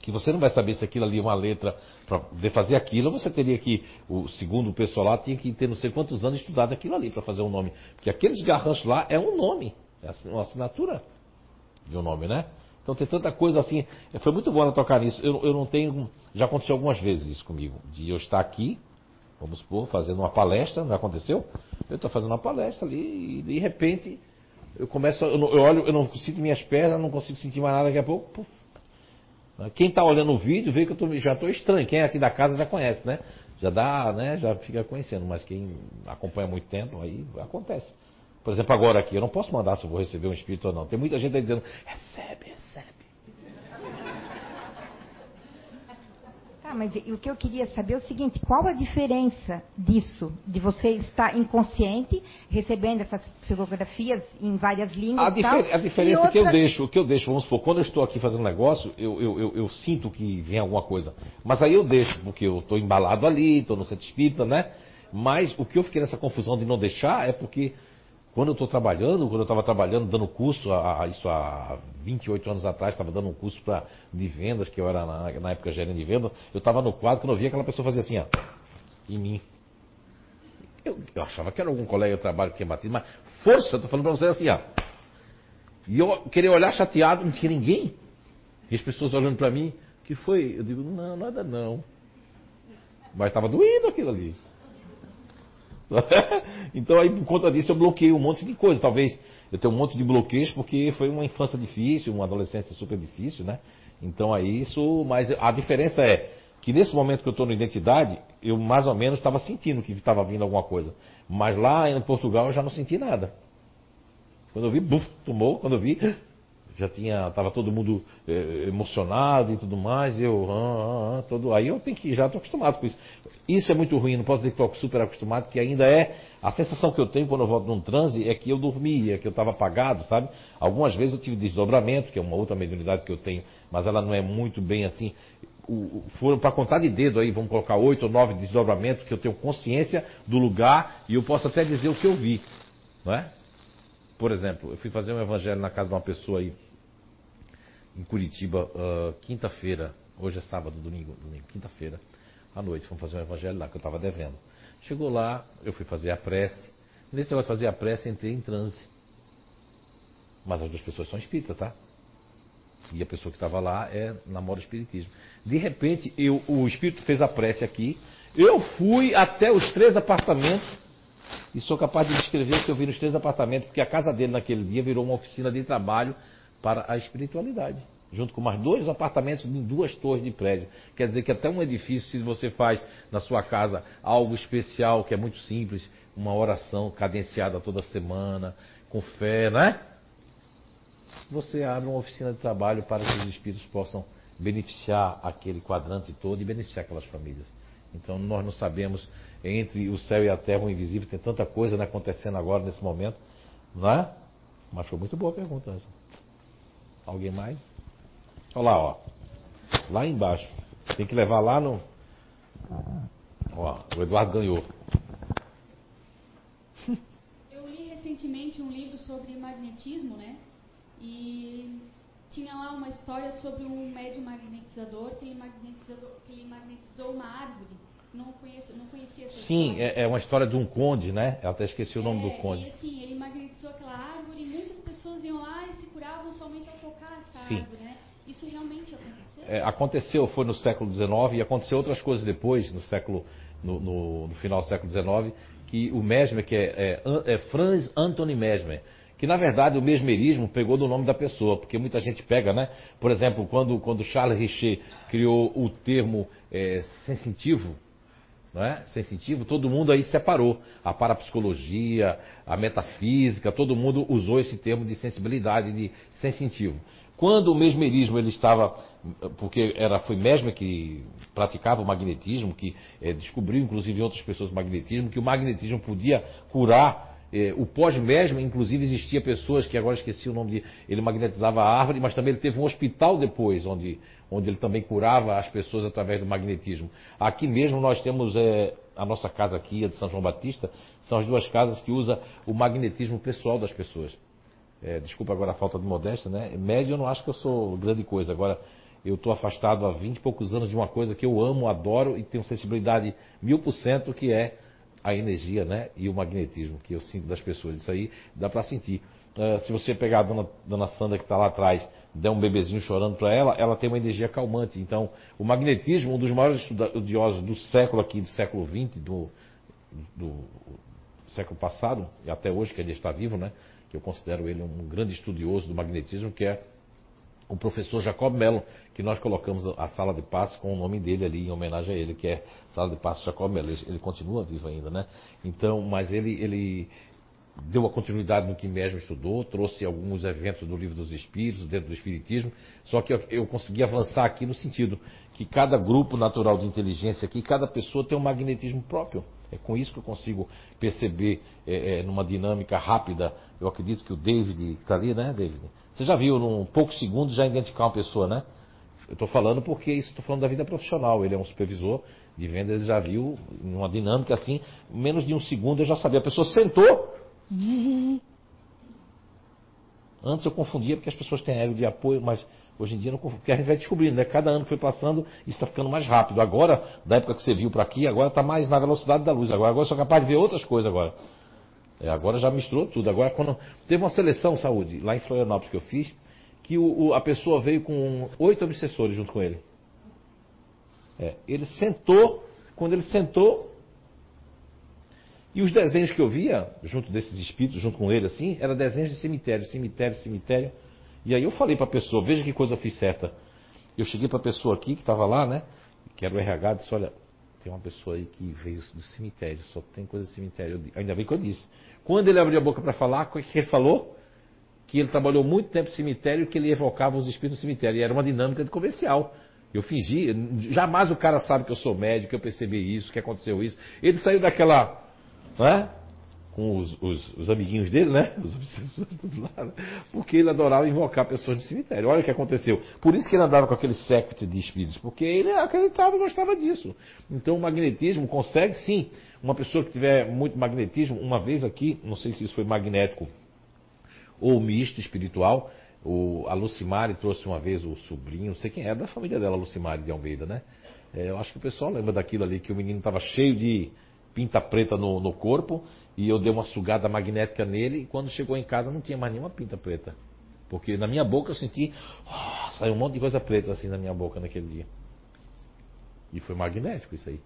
Que você não vai saber se aquilo ali é uma letra para fazer aquilo, você teria que, o segundo o pessoal lá, tinha que ter não sei quantos anos estudado aquilo ali para fazer um nome. Porque aqueles garranchos lá é um nome, é uma assinatura de um nome, né? Então tem tanta coisa assim. Foi muito bom ela tocar nisso. Eu, eu não tenho. Já aconteceu algumas vezes isso comigo. De eu estar aqui, vamos supor, fazendo uma palestra, não aconteceu? Eu estou fazendo uma palestra ali e de repente eu começo. Eu, eu olho, eu não sinto minhas pernas, não consigo sentir mais nada daqui a pouco. Puf, quem está olhando o vídeo vê que eu tô, já estou estranho. Quem é aqui da casa já conhece, né? Já dá, né? Já fica conhecendo. Mas quem acompanha muito tempo, aí acontece. Por exemplo, agora aqui, eu não posso mandar se eu vou receber um espírito ou não. Tem muita gente aí dizendo, recebe, recebe. Ah, mas o que eu queria saber é o seguinte: qual a diferença disso, de você estar inconsciente, recebendo essas psicografias em várias línguas? A, tal, a diferença outra... que eu deixo, que eu deixo, vamos supor, quando eu estou aqui fazendo negócio, eu, eu, eu, eu sinto que vem alguma coisa. Mas aí eu deixo, porque eu estou embalado ali, estou no centro espírita, né? Mas o que eu fiquei nessa confusão de não deixar é porque quando eu estou trabalhando, quando eu estava trabalhando, dando curso, a, a, isso há 28 anos atrás, estava dando um curso pra, de vendas, que eu era na, na época gerente de vendas, eu estava no quadro, quando eu via aquela pessoa fazer assim, ó, em mim. Eu, eu achava que era algum colega de trabalho que tinha batido, mas força, estou falando para vocês assim, ó. E eu queria olhar chateado, não tinha ninguém. E as pessoas olhando para mim, que foi? Eu digo, não, nada não. Mas estava doendo aquilo ali. então aí por conta disso eu bloqueei um monte de coisa. Talvez eu tenha um monte de bloqueios porque foi uma infância difícil, uma adolescência super difícil, né? Então aí isso, mas a diferença é que nesse momento que eu estou na identidade, eu mais ou menos estava sentindo que estava vindo alguma coisa. Mas lá em Portugal eu já não senti nada. Quando eu vi, buf, tomou, quando eu vi, já tinha, estava todo mundo é, emocionado e tudo mais, e eu, ah, ah, ah, todo, aí eu tenho que, já estou acostumado com isso. Isso é muito ruim, não posso dizer que estou super acostumado, que ainda é, a sensação que eu tenho quando eu volto num transe é que eu dormia, que eu estava apagado, sabe? Algumas vezes eu tive desdobramento, que é uma outra mediunidade que eu tenho, mas ela não é muito bem assim. O, foram para contar de dedo aí, vamos colocar oito ou nove desdobramentos, que eu tenho consciência do lugar e eu posso até dizer o que eu vi, não é? Por exemplo, eu fui fazer um evangelho na casa de uma pessoa aí em Curitiba, uh, quinta-feira, hoje é sábado, domingo, domingo quinta-feira, à noite, fomos fazer um evangelho lá que eu estava devendo. Chegou lá, eu fui fazer a prece. Nesse negócio de fazer a prece, entrei em transe. Mas as duas pessoas são espíritas, tá? E a pessoa que estava lá é namora espiritismo. De repente, eu, o espírito fez a prece aqui. Eu fui até os três apartamentos e sou capaz de descrever o que eu vi nos três apartamentos, porque a casa dele naquele dia virou uma oficina de trabalho para a espiritualidade, junto com mais dois apartamentos em duas torres de prédio. Quer dizer que até um edifício, se você faz na sua casa algo especial, que é muito simples, uma oração cadenciada toda semana, com fé, né? Você abre uma oficina de trabalho para que os espíritos possam beneficiar aquele quadrante todo e beneficiar aquelas famílias. Então nós não sabemos entre o céu e a terra, o invisível, tem tanta coisa né, acontecendo agora nesse momento, não é? Mas foi muito boa a pergunta. Alguém mais? Olha lá, ó. Lá embaixo. Tem que levar lá no. Ó, o Eduardo ganhou. Eu li recentemente um livro sobre magnetismo, né? E tinha lá uma história sobre um médio magnetizador que ele, magnetizador, que ele magnetizou uma árvore. Não, conheço, não conhecia essa Sim, é, é uma história de um conde, né? Eu até esqueci o nome É, do conde. E assim, ele magnetizou aquela árvore e muitas pessoas iam lá e se curavam somente ao tocar essa Sim. árvore, né? Isso realmente aconteceu? É, aconteceu, foi no século XIX e aconteceu outras coisas depois, no século, no, no- no final do século XIX, que o Mesmer, que é, é, é Franz Anthony Mesmer, que na verdade o mesmerismo pegou do nome da pessoa, porque muita gente pega, né? Por exemplo, quando, quando Charles Richer criou o termo é, sensitivo, não é? Sensitivo, todo mundo aí separou. A parapsicologia, a metafísica, todo mundo usou esse termo de sensibilidade, de sensitivo. Quando o mesmerismo ele estava, porque era foi Mesmer que praticava o magnetismo, que eh, descobriu inclusive outras pessoas o magnetismo, que o magnetismo podia curar eh, o pós-mesmer, inclusive existia pessoas que agora esqueci o nome de, ele magnetizava a árvore, mas também ele teve um hospital depois, onde, onde ele também curava as pessoas através do magnetismo. Aqui mesmo nós temos eh, a nossa casa aqui, a de São João Batista, são as duas casas que usa o magnetismo pessoal das pessoas. É, desculpa agora a falta de modéstia, né? Médio eu não acho que eu sou grande coisa. Agora, eu estou afastado há 20 e poucos anos de uma coisa que eu amo, adoro e tenho sensibilidade mil por cento, que é a energia, né? E o magnetismo que eu sinto das pessoas. Isso aí dá para sentir. Ah, se você pegar a dona, dona Sandra que está lá atrás, der um bebezinho chorando para ela, ela tem uma energia calmante. Então, o magnetismo, um dos maiores estudiosos do século aqui, do século XX, do, do século passado, e até hoje que ele está vivo, né? Que eu considero ele um grande estudioso do magnetismo, que é o professor Jacob Mello, que nós colocamos a sala de passe com o nome dele ali em homenagem a ele, que é Sala de Passe Jacob Mello. Ele, ele continua vivo ainda, né? Então, mas ele, ele deu a continuidade no que mesmo estudou, trouxe alguns eventos do livro dos espíritos, dentro do espiritismo, só que eu, eu consegui avançar aqui no sentido que cada grupo natural de inteligência aqui, cada pessoa tem um magnetismo próprio. É com isso que eu consigo perceber é, é, numa dinâmica rápida. Eu acredito que o David está ali, né, David? Você já viu num poucos segundos já identificar uma pessoa, né? Eu estou falando porque isso estou falando da vida profissional. Ele é um supervisor de vendas, já viu numa dinâmica assim, menos de um segundo eu já sabia. A pessoa sentou. Antes eu confundia porque as pessoas têm aéreo de apoio, mas hoje em dia não confundo, porque a gente vai descobrindo, né? Cada ano que foi passando, isso está ficando mais rápido. Agora, da época que você viu para aqui, agora está mais na velocidade da luz. Agora, agora eu sou capaz de ver outras coisas agora. É, agora já misturou tudo. Agora, quando teve uma seleção saúde lá em Florianópolis que eu fiz, que o, o- a pessoa veio com oito obsessores junto com ele. É, ele sentou, quando ele sentou, e os desenhos que eu via, junto desses espíritos, junto com ele, assim, eram desenhos de cemitério, cemitério, cemitério. E aí eu falei para a pessoa, veja que coisa eu fiz certa. Eu cheguei para a pessoa aqui que estava lá, né? Que era o RH, disse, olha, tem uma pessoa aí que veio do cemitério, só tem coisa de cemitério. Eu ainda bem que eu disse. Quando ele abriu a boca para falar, o que ele falou? Que ele trabalhou muito tempo no cemitério que ele evocava os espíritos do cemitério. E era uma dinâmica de comercial. Eu fingi, jamais o cara sabe que eu sou médico, que eu percebi isso, que aconteceu isso. Ele saiu daquela, né? Com os, os- os amiguinhos dele, né? Os obsessores do lado. Porque ele adorava invocar pessoas no cemitério. Olha o que aconteceu. Por isso que ele andava com aquele séquito de espíritos, porque ele acreditava e gostava disso. Então o magnetismo consegue sim. Uma pessoa que tiver muito magnetismo, uma vez aqui, não sei se isso foi magnético ou misto espiritual. O, a Lucimari trouxe uma vez o sobrinho, não sei quem é, da família dela, Lucimari de Almeida, né? É, eu acho que o pessoal lembra daquilo ali, que o menino estava cheio de pinta preta no, no corpo, e eu dei uma sugada magnética nele, e quando chegou em casa não tinha mais nenhuma pinta preta. Porque na minha boca eu senti, oh, saiu um monte de coisa preta assim na minha boca naquele dia. E foi magnético isso aí.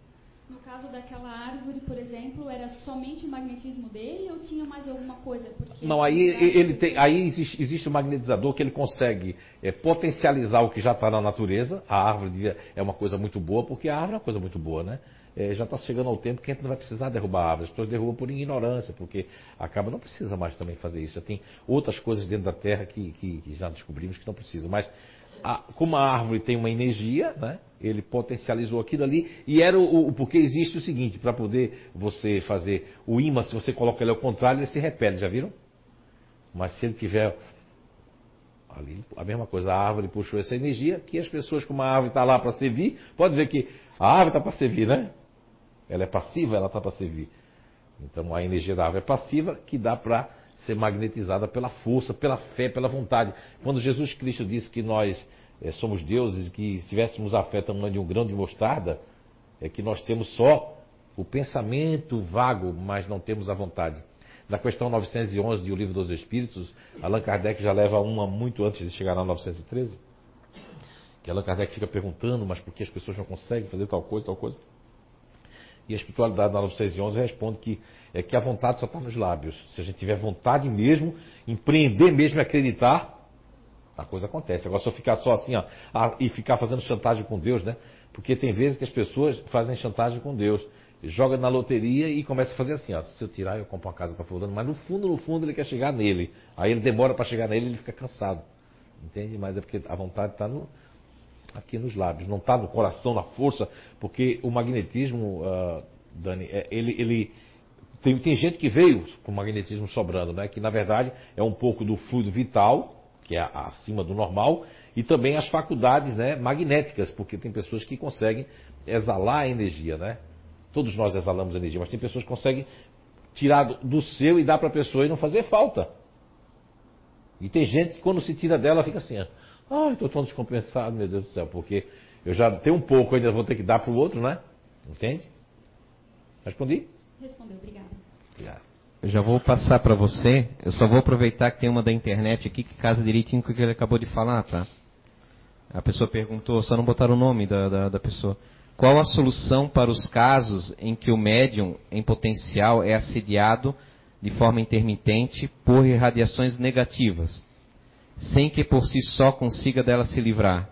No caso daquela árvore, por exemplo, era somente o magnetismo dele ou tinha mais alguma coisa? Porque Não, aí ele tem, aí existe, existe um magnetizador que ele consegue é, potencializar o que já está na natureza. A árvore é uma coisa muito boa, porque a árvore é uma coisa muito boa, né? É, já está chegando ao tempo que a gente não vai precisar derrubar a árvore. As pessoas derrubam por ignorância, porque acaba não precisa mais também fazer isso. Já tem outras coisas dentro da terra que, que- que já descobrimos que não precisa. Mas a- como a árvore tem uma energia, né? Ele potencializou aquilo ali e era o, o- porque existe o seguinte, para poder você fazer o ímã, se você coloca ele ao contrário, ele se repele, já viram? Mas se ele tiver Ali, a mesma coisa, a árvore puxou essa energia, que as pessoas, como a árvore está lá para servir, pode ver que a árvore está para servir, né? Ela é passiva, ela está para servir. Então a energia da árvore é passiva, que dá para ser magnetizada pela força, pela fé, pela vontade. Quando Jesus Cristo disse que nós é, somos deuses, que se tivéssemos a fé tamanho de um grão de mostarda, é que nós temos só o pensamento vago, mas não temos a vontade. Na questão 911 de O Livro dos Espíritos, Allan Kardec já leva uma muito antes de chegar na 913, que Allan Kardec fica perguntando, mas por que as pessoas não conseguem fazer tal coisa, tal coisa? E a espiritualidade na 911 responde que é que a vontade só está nos lábios. Se a gente tiver vontade mesmo, empreender mesmo acreditar, a coisa acontece. Agora, eu ficar só assim, ó, e ficar fazendo chantagem com Deus, né? Porque tem vezes que as pessoas fazem chantagem com Deus joga na loteria e começa a fazer assim, ó, se eu tirar eu compro uma casa para fulano, mas no fundo, no fundo ele quer chegar nele. Aí ele demora para chegar nele, ele fica cansado. Entende? Mas é porque a vontade está no, aqui nos lábios, não está no coração, na força, porque o magnetismo, uh, Dani, é, ele, ele tem, tem gente que veio com magnetismo sobrando, né? Que na verdade é um pouco do fluido vital, que é acima do normal, e também as faculdades né, magnéticas, porque tem pessoas que conseguem exalar a energia, né? Todos nós exalamos energia, mas tem pessoas que conseguem tirar do seu e dar para a pessoa e não fazer falta. E tem gente que quando se tira dela fica assim, ai, ah, estou tão descompensado, meu Deus do céu, porque eu já tenho um pouco, ainda vou ter que dar para o outro, né? Entende? Respondi? Respondeu, obrigada. Obrigado. Eu já vou passar para você, eu só vou aproveitar que tem uma da internet aqui que casa direitinho com o que ele acabou de falar, tá? A pessoa perguntou, só não botaram o nome da, da, da pessoa. Qual a solução para os casos em que o médium em potencial é assediado de forma intermitente por irradiações negativas, sem que por si só consiga dela se livrar?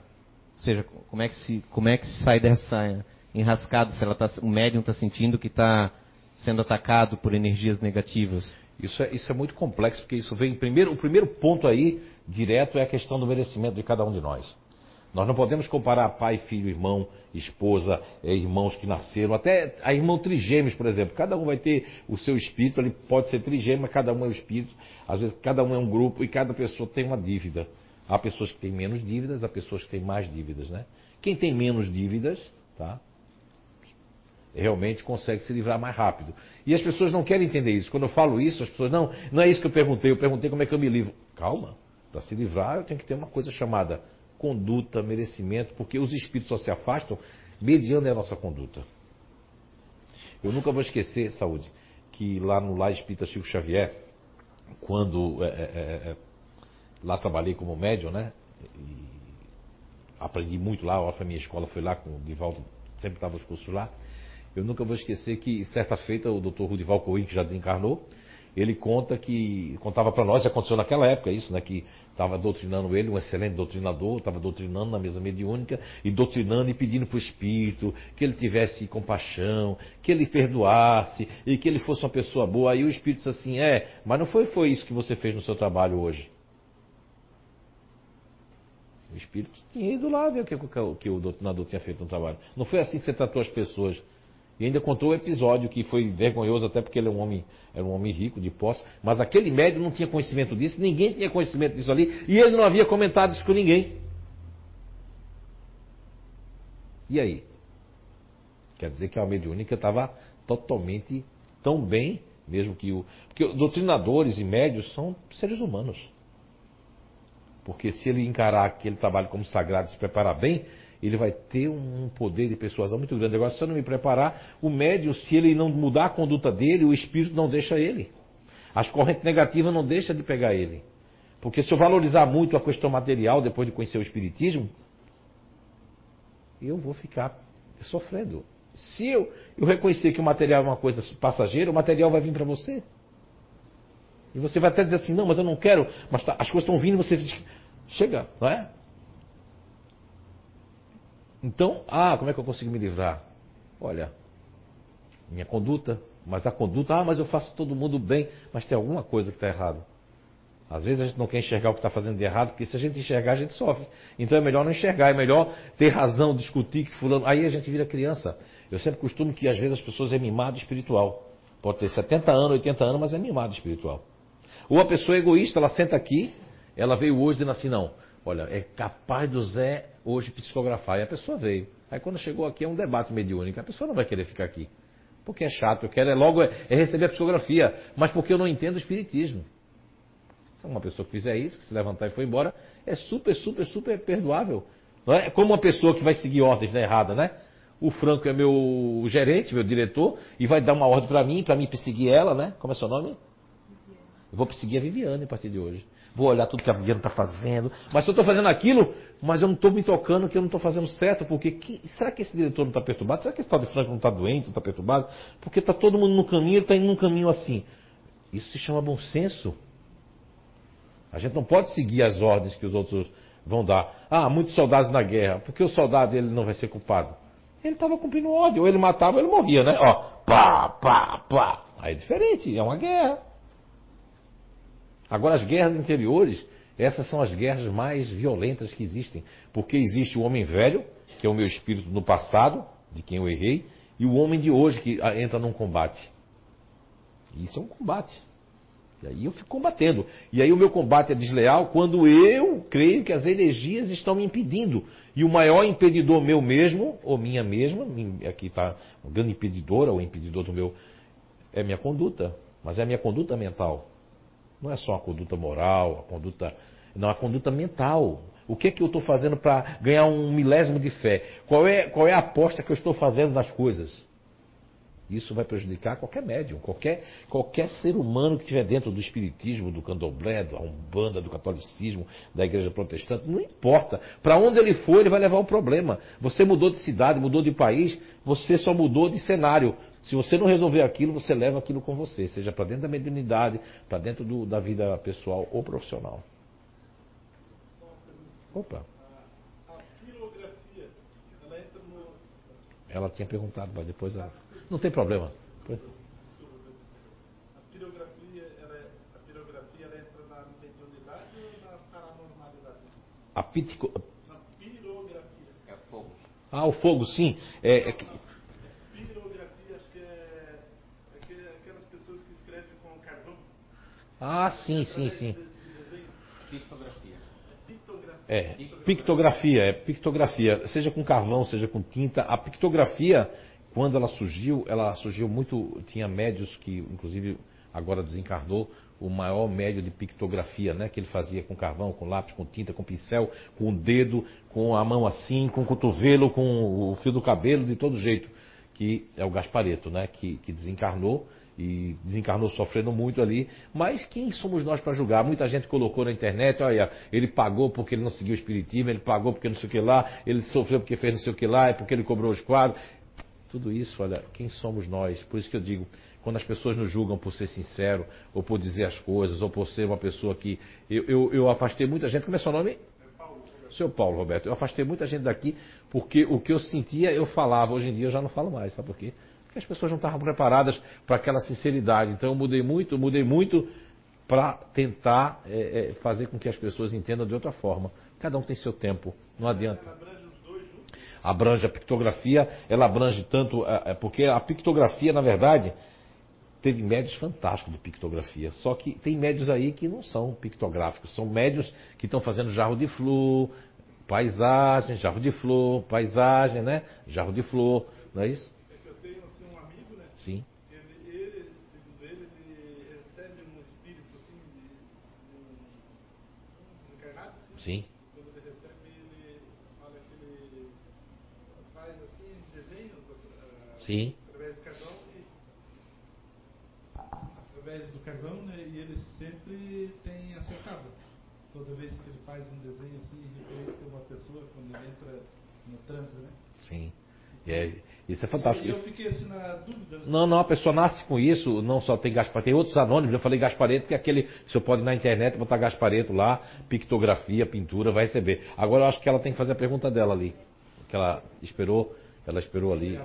Ou seja, como é que se, como é que se sai dessa enrascada se ela tá, o médium está sentindo que está sendo atacado por energias negativas? Isso é, isso é muito complexo, porque isso vem primeiro. O primeiro ponto aí, direto, é a questão do merecimento de cada um de nós. Nós não podemos comparar pai, filho, irmão, esposa, é, irmãos que nasceram, até a irmão trigêmeos, por exemplo. Cada um vai ter o seu espírito, ele pode ser trigêmeo, mas cada um é um espírito. Às vezes cada um é um grupo e cada pessoa tem uma dívida. Há pessoas que têm menos dívidas, há pessoas que têm mais dívidas, né? Quem tem menos dívidas, tá? Realmente consegue se livrar mais rápido. E as pessoas não querem entender isso. Quando eu falo isso, as pessoas, não, não é isso que eu perguntei, eu perguntei como é que eu me livro. Calma, para se livrar eu tenho que ter uma coisa chamada conduta, merecimento, porque os espíritos só se afastam mediando a nossa conduta. Eu nunca vou esquecer, saúde, que lá no Lá Espírita Chico Xavier, quando é, é, é, é, lá trabalhei como médium, né? E aprendi muito lá, a minha escola foi lá com o Divaldo, sempre estava os cursos lá. Eu nunca vou esquecer que certa feita o Dr. Rudival Coim, que já desencarnou, ele conta que contava para nós, aconteceu naquela época isso, né, que estava doutrinando ele, um excelente doutrinador, estava doutrinando na mesa mediúnica e doutrinando e pedindo para o espírito que ele tivesse compaixão, que ele perdoasse e que ele fosse uma pessoa boa. Aí o espírito disse assim: "É, mas não foi foi isso que você fez no seu trabalho hoje?" O espírito tinha ido lá ver o que, o que o doutrinador tinha feito no trabalho. Não foi assim que você tratou as pessoas. E ainda contou o episódio que foi vergonhoso, até porque ele é um homem, era um homem rico, de posse. Mas aquele médium não tinha conhecimento disso, ninguém tinha conhecimento disso ali, e ele não havia comentado isso com ninguém. E aí? Quer dizer que a mediúnica estava totalmente tão bem, mesmo que o. Porque doutrinadores e médios são seres humanos. Porque se ele encarar aquele trabalho como sagrado e se preparar bem, ele vai ter um poder de persuasão muito grande. Agora, se eu não me preparar, o médium, se ele não mudar a conduta dele, o espírito não deixa ele. As correntes negativas não deixam de pegar ele. Porque se eu valorizar muito a questão material depois de conhecer o espiritismo, eu vou ficar sofrendo. Se eu, eu reconhecer que o material é uma coisa passageira, o material vai vir para você. E você vai até dizer assim, não, mas eu não quero, mas tá, as coisas estão vindo, você diz, chega, não é? Então, ah, como é que eu consigo me livrar? Olha, minha conduta, mas a conduta, ah, mas eu faço todo mundo bem, mas tem alguma coisa que está errado. Às vezes a gente não quer enxergar o que está fazendo de errado, porque se a gente enxergar, a gente sofre. Então é melhor não enxergar, é melhor ter razão, discutir que fulano. Aí a gente vira criança. Eu sempre costumo que às vezes as pessoas é mimado espiritual. Pode ter 70 anos, 80 anos, mas é mimado espiritual. Ou a pessoa é egoísta, ela senta aqui, Ela veio hoje dizendo assim, não, olha, é capaz do Zé hoje psicografar. E a pessoa veio. Aí quando chegou aqui é um debate mediúnico. A pessoa não vai querer ficar aqui. Porque é chato, eu quero é logo é, é receber a psicografia, mas porque eu não entendo o espiritismo. Então, uma pessoa que fizer isso, que se levantar e for embora, é super, super, super perdoável. Não é como uma pessoa que vai seguir ordens né, erradas, né? O Franco é meu gerente, meu diretor, e vai dar uma ordem para mim, para mim perseguir ela, né? Como é seu nome? Eu vou perseguir a Viviane a partir de hoje. Vou olhar tudo que a Viviane está fazendo. Mas se eu estou fazendo aquilo, mas eu não estou me tocando que eu não estou fazendo certo, porque que, será que esse diretor não está perturbado? Será que esse tal de Franco não está doente, não está perturbado? Porque está todo mundo no caminho, ele está indo num caminho assim. Isso se chama bom senso. A gente não pode seguir as ordens que os outros vão dar. Ah, muitos soldados na guerra. Por que o soldado ele não vai ser culpado? Ele estava cumprindo ordem. Ou ele matava ou ele morria, né? Ó, pá, pá, pá. Aí é diferente, é uma guerra. Agora, as guerras interiores, essas são as guerras mais violentas que existem. Porque existe o homem velho, que é o meu espírito no passado, de quem eu errei, e o homem de hoje, que entra num combate. Isso é um combate. E aí eu fico combatendo. E aí o meu combate é desleal quando eu creio que as energias estão me impedindo. E o maior impedidor meu mesmo, ou minha mesma, aqui está o grande impedidor, ou impedidor do meu, é minha conduta. Mas é a minha conduta mental. Não é só a conduta moral, a conduta. Não, a conduta mental. O que é que eu estou fazendo para ganhar um milésimo de fé? Qual é, qual é a aposta que eu estou fazendo nas coisas? Isso vai prejudicar qualquer médium, qualquer, qualquer ser humano que estiver dentro do espiritismo, do candomblé, da umbanda, do catolicismo, da igreja protestante, não importa. Para onde ele for, ele vai levar um problema. Você mudou de cidade, mudou de país, você só mudou de cenário. Se você não resolver aquilo, você leva aquilo com você, seja para dentro da mediunidade, para dentro do, da vida pessoal ou profissional. Opa. Ela tinha perguntado, mas depois ela. Não tem problema. A pirografia, ela, é, a pirografia ela entra na mediunidade ou na paranormalidade? A pitico... Na pirografia. É fogo. Ah, o fogo, sim. É, é que... Pirografia, acho que é, é que é aquelas pessoas que escrevem com carvão. Ah, sim, sim, sim. Pictografia. Pictografia. É, pictografia, é pictografia, seja com carvão, seja com tinta. A pictografia quando ela surgiu, ela surgiu muito. Tinha médios que, inclusive, agora desencarnou, o maior médio de pictografia, né? Que ele fazia com carvão, com lápis, com tinta, com pincel, com o dedo, com a mão assim, com o cotovelo, com o fio do cabelo, de todo jeito. Que é o Gaspareto, né? Que, que desencarnou e desencarnou sofrendo muito ali. Mas quem somos nós para julgar? Muita gente colocou na internet, olha, ele pagou porque ele não seguiu o espiritismo, ele pagou porque não sei o que lá, ele sofreu porque fez não sei o que lá, é porque ele cobrou os quadros. Tudo isso, olha, quem somos nós? Por isso que eu digo, quando as pessoas nos julgam por ser sincero, ou por dizer as coisas, ou por ser uma pessoa que. Eu, eu, eu afastei muita gente. Como é seu nome? Seu Paulo Roberto. Eu afastei muita gente daqui porque o que eu sentia eu falava. Hoje em dia eu já não falo mais, sabe por quê? Porque as pessoas não estavam preparadas para aquela sinceridade. Então eu mudei muito, mudei muito para tentar é, é, fazer com que as pessoas entendam de outra forma. Cada um tem seu tempo, não adianta abrange a pictografia, ela abrange tanto. É, porque a pictografia, na verdade, teve médios fantásticos de pictografia. Só que tem médios aí que não são pictográficos, são médios que estão fazendo jarro de flor, paisagem, jarro de flor, paisagem, né? Jarro de flor, não é isso? É que eu tenho assim, um amigo, né? Sim. Ele, ele, segundo ele, ele recebe um espírito assim, de, de um encarnado. Assim, Sim. Quando ele recebe, ele fala que ele faz assim, desenhos ah, Sim. através do carvão e através do carvão, né? E ele sempre tem acertado. Toda vez que ele faz um desenho assim, referente a uma pessoa, quando ele entra no transe, né? Sim. É- isso é fantástico. E eu fiquei assim na dúvida. né? Não, não, a pessoa nasce com isso, não só tem Gaspareto, tem outros anônimos, eu falei Gaspareto, porque aquele, o senhor pode ir na internet botar Gaspareto lá, pictografia, pintura, vai receber. Agora eu acho que ela tem que fazer a pergunta dela ali, que ela esperou, ela esperou ali.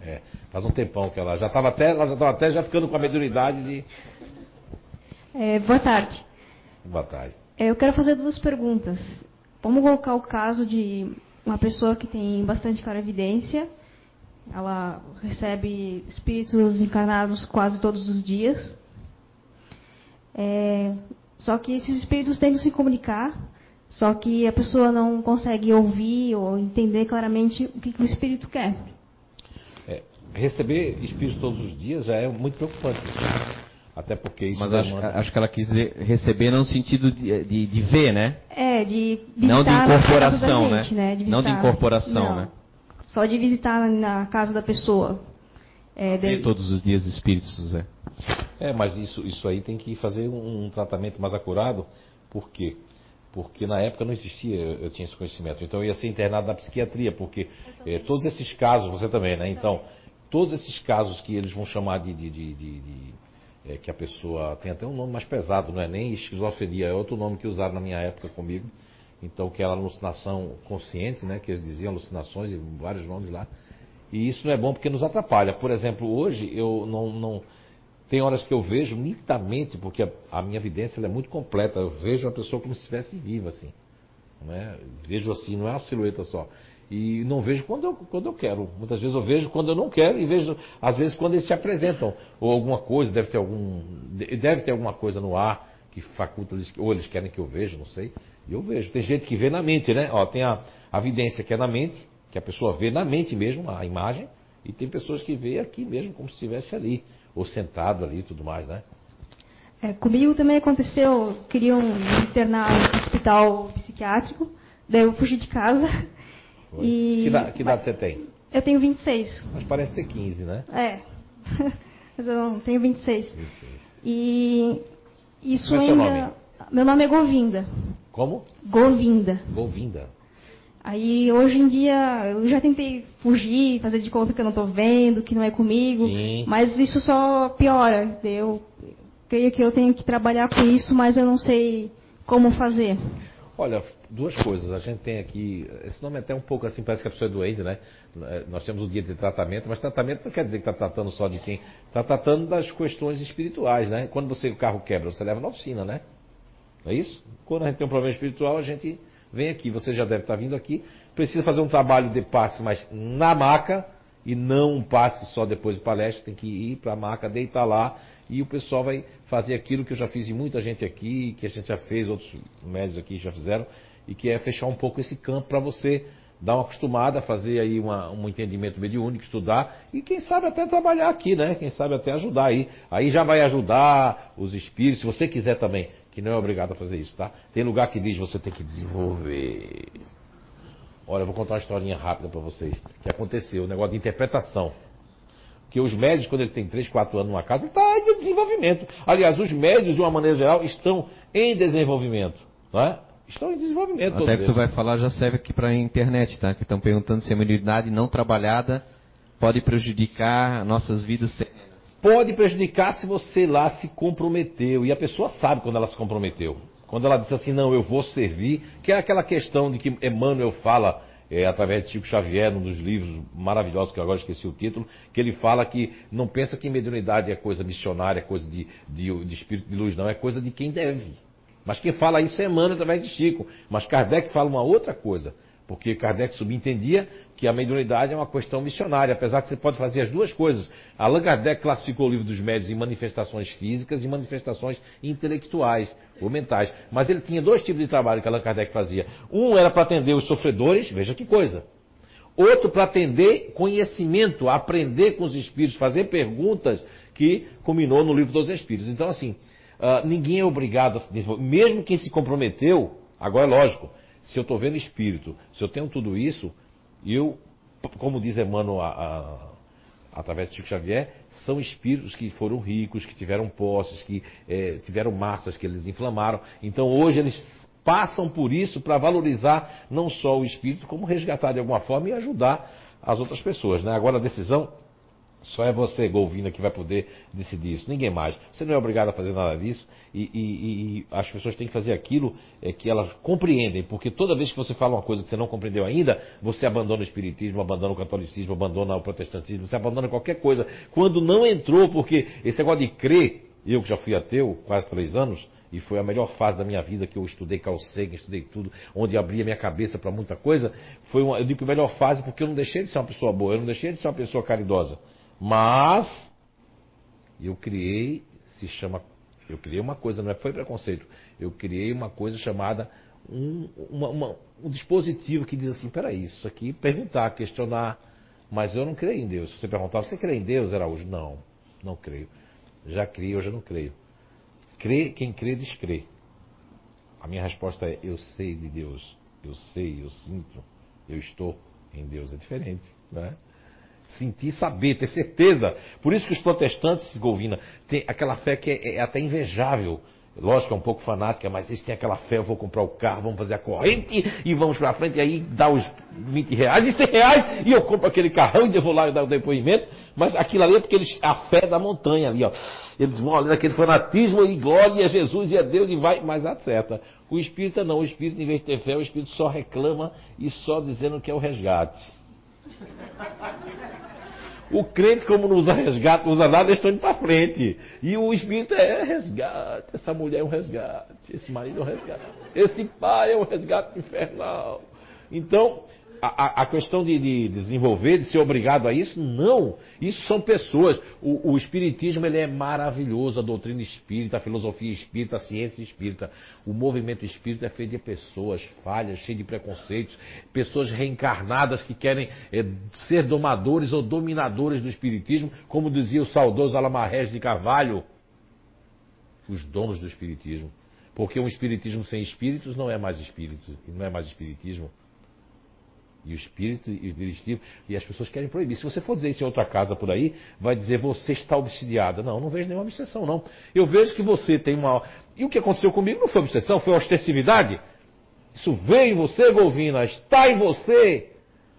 É, faz um tempão que ela já estava até, ela já estava até já ficando com a mediunidade de É, boa tarde. batalha. É, eu quero fazer duas perguntas. Vamos colocar o caso de uma pessoa que tem bastante clarividência. Ela recebe espíritos encarnados quase todos os dias. É, só que esses espíritos tentam se comunicar, só que a pessoa não consegue ouvir ou entender claramente o que, que o espírito quer. É, receber espíritos todos os dias já é muito preocupante. Até porque isso Mas acho, demanda- acho que ela quis dizer receber no sentido de, de, de ver, né? É, de visitar Não de na casa incorporação, da gente, né? De Não de incorporação, Não. né? Só de visitar na casa da pessoa. É, daí- todos os dias espíritos, Zé. É, mas isso, isso aí tem que fazer um, um tratamento mais acurado. Por quê? Porque na época não existia, eu, eu tinha esse conhecimento. Então eu ia ser internado na psiquiatria, porque eh, todos esses casos, você também, né? Então, todos esses casos que eles vão chamar de. de- eh, que a pessoa tem até um nome mais pesado, não é nem esquizofrenia, é outro nome que usaram na minha época comigo. Então, que era alucinação consciente, né? Que eles diziam alucinações e vários nomes lá. E isso não é bom porque nos atrapalha. Por exemplo, hoje eu não, não tem horas que eu vejo nitidamente, porque a, a minha evidência é muito completa. Eu vejo a pessoa como se estivesse viva, assim. Né? Vejo assim, não é uma silhueta só. E não vejo quando eu, quando eu quero. Muitas vezes eu vejo quando eu não quero e vejo, às vezes, quando eles se apresentam. Ou alguma coisa, deve ter algum. de- Deve ter alguma coisa no ar que faculta ou eles querem que eu veja, não sei. E eu vejo. Tem gente que vê na mente, né? Ó, tem a, a evidência que é na mente, que a pessoa vê na mente mesmo a imagem, e tem pessoas que vê aqui mesmo, como se estivesse ali, ou sentado ali e tudo mais, né? É, comigo também aconteceu, queriam me internar no hospital psiquiátrico, daí eu fugi de casa. E, Que, idade, que idade você tem? Eu tenho 26. Mas parece ter 15, né? É. Mas eu não tenho 26. 26. E isso Como é seu ainda. nome? Meu nome é Govinda. Como? Govinda. Govinda. Aí hoje em dia eu já tentei fugir, fazer de conta que eu não tô vendo, que não é comigo, Sim. mas isso só piora. Eu creio que eu tenho que trabalhar com isso, mas eu não sei como fazer. Olha, duas coisas. A gente tem aqui. Esse nome é até um pouco assim, parece que a pessoa é doente, né? Nós temos o dia de tratamento, mas tratamento não quer dizer que está tratando só de quem. Está tratando das questões espirituais, né? Quando você, o carro quebra, você leva na oficina, né? Não é isso? Quando a gente tem um problema espiritual, a gente vem aqui. Você já deve estar vindo aqui. Precisa fazer um trabalho de passe, mas na maca, e não um passe só depois de palestra. Tem que ir para a maca, deitar lá, e o pessoal vai fazer aquilo que eu já fiz em muita gente aqui, que a gente já fez, outros médicos aqui já fizeram, e que é fechar um pouco esse campo para você dar uma acostumada, fazer aí uma- um entendimento mediúnico, estudar e quem sabe até trabalhar aqui, né? Quem sabe até ajudar aí. Aí já vai ajudar os espíritos, se você quiser também, que não é obrigado a fazer isso, tá? Tem lugar que diz você tem que desenvolver. Olha, eu vou contar uma historinha rápida para vocês, que aconteceu, um negócio de interpretação. Porque os médios, quando ele tem 3, 4 anos numa casa, está em desenvolvimento. Aliás, os médios, de uma maneira geral, estão em desenvolvimento. Não é? Estão em desenvolvimento. Até que tu vai falar já serve aqui para a internet, tá? Que estão perguntando se a imunidade não trabalhada pode prejudicar nossas vidas terrenas. Pode prejudicar se você lá se comprometeu. E a pessoa sabe quando ela se comprometeu. Quando ela disse assim, não, eu vou servir, que é aquela questão de que Emmanuel fala é, através de Chico Xavier, num dos livros maravilhosos, que eu agora esqueci o título, que ele fala que não pensa que mediunidade é coisa missionária, é coisa de, de, de espírito de luz, não, é coisa de quem deve. Mas quem fala isso é Emmanuel através de Chico. Mas Kardec fala uma outra coisa. Porque Kardec subentendia que a mediunidade é uma questão missionária, apesar que você pode fazer as duas coisas. Allan Kardec classificou o livro dos médios em manifestações físicas e manifestações intelectuais ou mentais. Mas ele tinha dois tipos de trabalho que Allan Kardec fazia. Um era para atender os sofredores, veja que coisa. Outro para atender conhecimento, aprender com os espíritos, fazer perguntas que culminou no livro dos espíritos. Então, assim, ah, ninguém é obrigado a se desenvolver. Mesmo quem se comprometeu, agora é lógico, se eu estou vendo espírito, se eu tenho tudo isso, eu, como diz Emmanuel a- a- através de Chico Xavier, são espíritos que foram ricos, que tiveram posses, que eh, tiveram massas que eles inflamaram. Então hoje eles passam por isso para valorizar não só o espírito, como resgatar de alguma forma e ajudar as outras pessoas. Né? Agora a decisão só é você, Golvina, que vai poder decidir isso. Ninguém mais. Você não é obrigado a fazer nada disso. E, e- e as pessoas têm que fazer aquilo é, que elas compreendem. Porque toda vez que você fala uma coisa que você não compreendeu ainda, você abandona o espiritismo, abandona o catolicismo, abandona o protestantismo, você abandona qualquer coisa. Quando não entrou, porque esse negócio de crer, eu que já fui ateu quase três anos, e foi a melhor fase da minha vida que eu estudei Carl estudei tudo, onde abria minha cabeça para muita coisa. Foi uma, eu digo melhor fase porque eu não deixei de ser uma pessoa boa, eu não deixei de ser uma pessoa caridosa. Mas eu criei, se chama Eu criei uma coisa, não é foi preconceito. Eu criei uma coisa chamada um, uma, uma, um dispositivo que diz assim, peraí, isso aqui, perguntar, questionar. Mas eu não creio em Deus. Se você perguntar, você crê em Deus, Araújo? Não, não creio. Já criei, hoje eu não creio. Crê, quem crê, descrê. A minha resposta é, eu sei de Deus. Eu sei, eu sinto, eu estou em Deus. É diferente, né? Sentir, saber, ter certeza. Por isso que os protestantes, Golvina, têm aquela fé que é, é até invejável. Lógico, é um pouco fanática, mas eles têm aquela fé, eu vou comprar o carro, vamos fazer a corrente e vamos para frente, e aí dá os 20 reais e 100 reais, e eu compro aquele carrão e vou lá e dar o depoimento, mas aquilo ali é porque eles, a fé da montanha ali, ó. Eles vão ali naquele fanatismo e glória a Jesus e a Deus e vai, mas acerta. O espírita não, o espírita, em vez de ter fé, o espírito só reclama e só dizendo que é o resgate. O crente, como não usa resgate, não usa nada, eles estão indo para frente. E o espírito é resgate. Essa mulher é um resgate. Esse marido é um resgate. Esse pai é um resgate infernal. Então, a, a, questão de, de, desenvolver, de ser obrigado a isso, não. Isso são pessoas. O, o, Espiritismo ele é maravilhoso, a doutrina espírita, a filosofia espírita, a ciência espírita. O movimento espírita é feito de pessoas falhas, cheias de preconceitos, pessoas reencarnadas que querem é, ser domadores ou dominadores do Espiritismo, como dizia o saudoso Alamarrés de Carvalho, os donos do Espiritismo. Porque um Espiritismo sem espíritos não é mais espírito, não é mais Espiritismo e o espírito e o espiritismo, e as pessoas querem proibir. Se você for dizer isso em outra casa por aí, vai dizer você está obsidiada. Não, não vejo nenhuma obsessão, não. Eu vejo que você tem uma. E o que aconteceu comigo não foi obsessão, foi ostensividade. Isso veio em você, Golvina, está em você.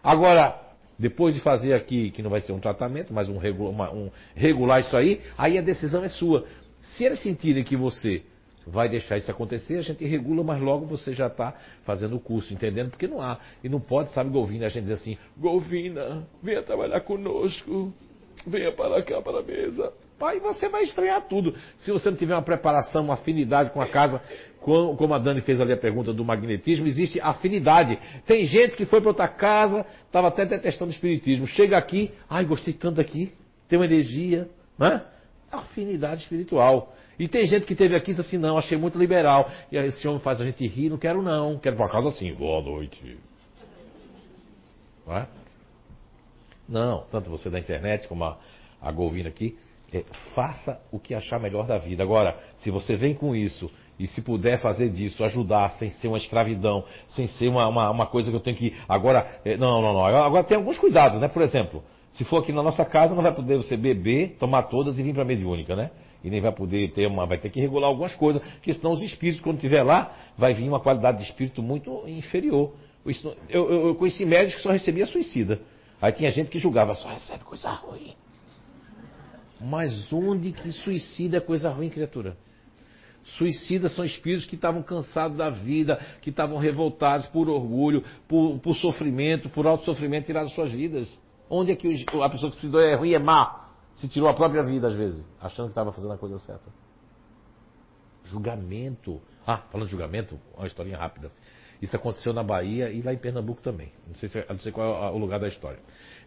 Agora, depois de fazer aqui, que não vai ser um tratamento, mas um, regular, um regular isso aí, aí a decisão é sua. Se eles sentirem que você vai deixar isso acontecer, a gente regula, mas logo você já está fazendo o curso, entendendo? Porque não há. E não pode, sabe, Golvina, a gente dizer assim, Golvina, venha trabalhar conosco, venha para cá, para a mesa. Aí você vai estranhar tudo. Se você não tiver uma preparação, uma afinidade com a casa, como a Dani fez ali a pergunta do magnetismo, existe afinidade. Tem gente que foi para outra casa, estava até detestando o espiritismo. Chega aqui, ai, gostei tanto daqui, tem uma energia, né? Afinidade espiritual. E tem gente que teve aqui e disse assim, não, achei muito liberal. E aí esse homem faz a gente rir, não quero não, quero para casa assim, boa noite. Não, é? não, tanto você da internet como a, a Golvina aqui, é, faça o que achar melhor da vida. Agora, se você vem com isso e se puder fazer disso, ajudar, sem ser uma escravidão, sem ser uma, uma, uma coisa que eu tenho que. Agora, é, não, não, não. Agora tem alguns cuidados, né? Por exemplo, se for aqui na nossa casa, não vai poder você beber, tomar todas e vir para a mediúnica, né? E nem vai poder ter uma, vai ter que regular algumas coisas, porque senão os espíritos, quando estiver lá, vai vir uma qualidade de espírito muito inferior. Eu, eu, eu conheci médicos que só recebia suicida. Aí tinha gente que julgava, só recebe coisa ruim. Mas onde que suicida é coisa ruim, criatura? Suicidas são espíritos que estavam cansados da vida, que estavam revoltados por orgulho, por, por sofrimento, por alto sofrimento, tiraram suas vidas. Onde é que a pessoa que se suicidou é ruim, é má? Se tirou a própria vida, às vezes, achando que estava fazendo a coisa certa. Julgamento. Ah, falando de julgamento, uma historinha rápida. Isso aconteceu na Bahia e lá em Pernambuco também. Não sei, se, não sei qual é o lugar da história.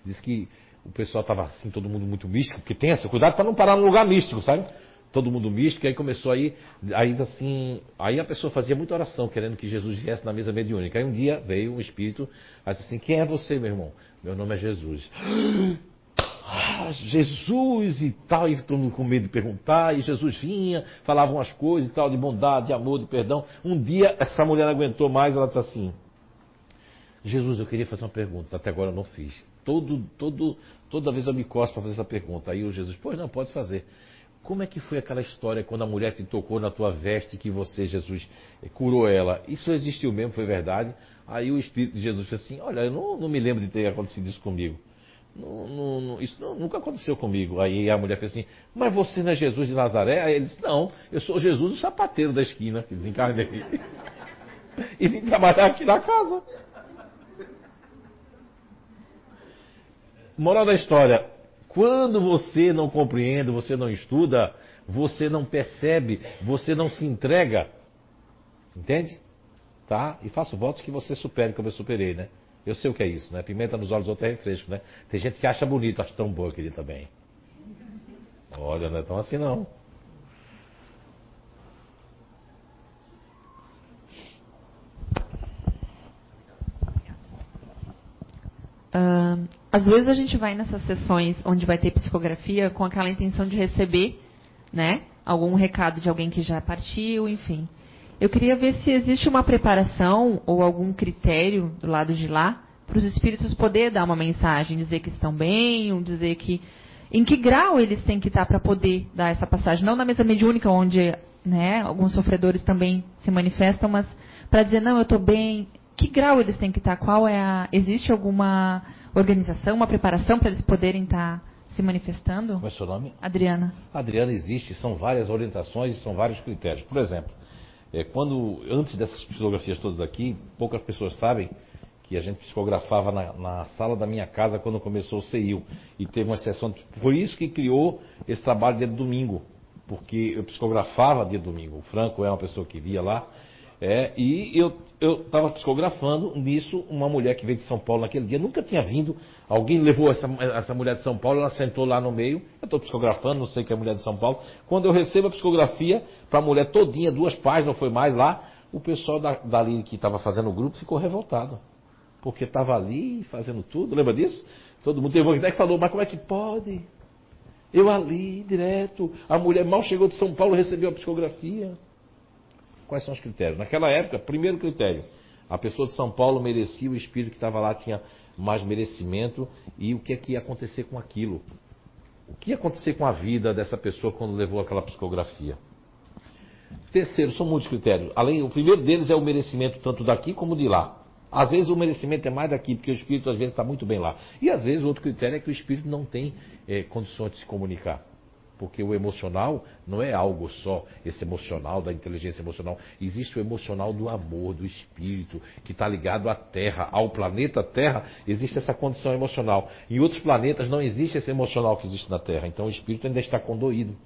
Diz que o pessoal estava assim, todo mundo muito místico, porque tem essa, cuidado para não parar num lugar místico, sabe? Todo mundo místico, e aí começou aí, ainda assim, aí a pessoa fazia muita oração, querendo que Jesus viesse na mesa mediúnica. Aí um dia veio um espírito, aí disse assim, quem é você, meu irmão? Meu nome é Jesus. Ah, Jesus e tal, e todo mundo com medo de perguntar, e Jesus vinha, falava umas coisas e tal, de bondade, de amor, de perdão. Um dia essa mulher não aguentou mais, ela disse assim: Jesus, eu queria fazer uma pergunta, até agora eu não fiz. Todo, todo, toda vez eu me costo para fazer essa pergunta. Aí o Jesus, pois não, pode fazer. Como é que foi aquela história quando a mulher te tocou na tua veste que você, Jesus, curou ela? Isso existiu mesmo, foi verdade? Aí o Espírito de Jesus disse assim: Olha, eu não, não me lembro de ter acontecido isso comigo. Não, não, não, isso nunca aconteceu comigo. Aí a mulher fez assim, mas você não é Jesus de Nazaré? Aí ele disse, não, eu sou Jesus o sapateiro da esquina, que desencarnei. e vim trabalhar aqui na casa. Moral da história, quando você não compreende, você não estuda, você não percebe, você não se entrega, entende? Tá? E faço votos que você supere como eu superei, né? Eu sei o que é isso, né? Pimenta nos olhos, outro é refresco, né? Tem gente que acha bonito, acha tão boa aquele também. Olha, não é tão assim não. Uh, às vezes a gente vai nessas sessões onde vai ter psicografia com aquela intenção de receber, né? Algum recado de alguém que já partiu, enfim. Eu queria ver se existe uma preparação ou algum critério do lado de lá para os espíritos poder dar uma mensagem, dizer que estão bem, ou dizer que em que grau eles têm que estar para poder dar essa passagem, não na mesa mediúnica onde, né, alguns sofredores também se manifestam, mas para dizer não, eu estou bem, que grau eles têm que estar? Qual é a existe alguma organização, uma preparação para eles poderem estar se manifestando? Como é seu nome? Adriana. Adriana existe, são várias orientações e são vários critérios. Por exemplo, é, quando antes dessas psicografias todas aqui, poucas pessoas sabem que a gente psicografava na, na, sala da minha casa quando começou o CEIU. E teve uma sessão. Por isso que criou esse trabalho de domingo. Porque eu psicografava dia de domingo. O Franco é uma pessoa que via lá. É, e eu estava psicografando nisso uma mulher que veio de São Paulo naquele dia, nunca tinha vindo. Alguém levou essa, essa mulher de São Paulo, ela sentou lá no meio. Eu estou psicografando, não sei que é mulher de São Paulo. Quando eu recebo a psicografia para a mulher todinha, duas páginas, foi mais lá, o pessoal da, dali que estava fazendo o grupo ficou revoltado. Porque estava ali fazendo tudo, lembra disso? Todo mundo teve uma ideia que falou, mas como é que pode? Eu ali, direto, a mulher mal chegou de São Paulo, recebeu a psicografia. Quais são os critérios? Naquela época, primeiro critério, a pessoa de São Paulo merecia, o espírito que estava lá tinha mais merecimento e o que é que ia acontecer com aquilo? O que ia acontecer com a vida dessa pessoa quando levou aquela psicografia? Terceiro, são muitos critérios. Além, o primeiro deles é o merecimento tanto daqui como de lá. Às vezes o merecimento é mais daqui, porque o espírito às vezes está muito bem lá. E às vezes outro critério é que o espírito não tem é, condições de se comunicar. Porque o emocional não é algo só, esse emocional, da inteligência emocional. Existe o emocional do amor, do espírito, que está ligado à Terra, ao planeta Terra, existe essa condição emocional. Em outros planetas não existe esse emocional que existe na Terra. Então o espírito ainda está condoído.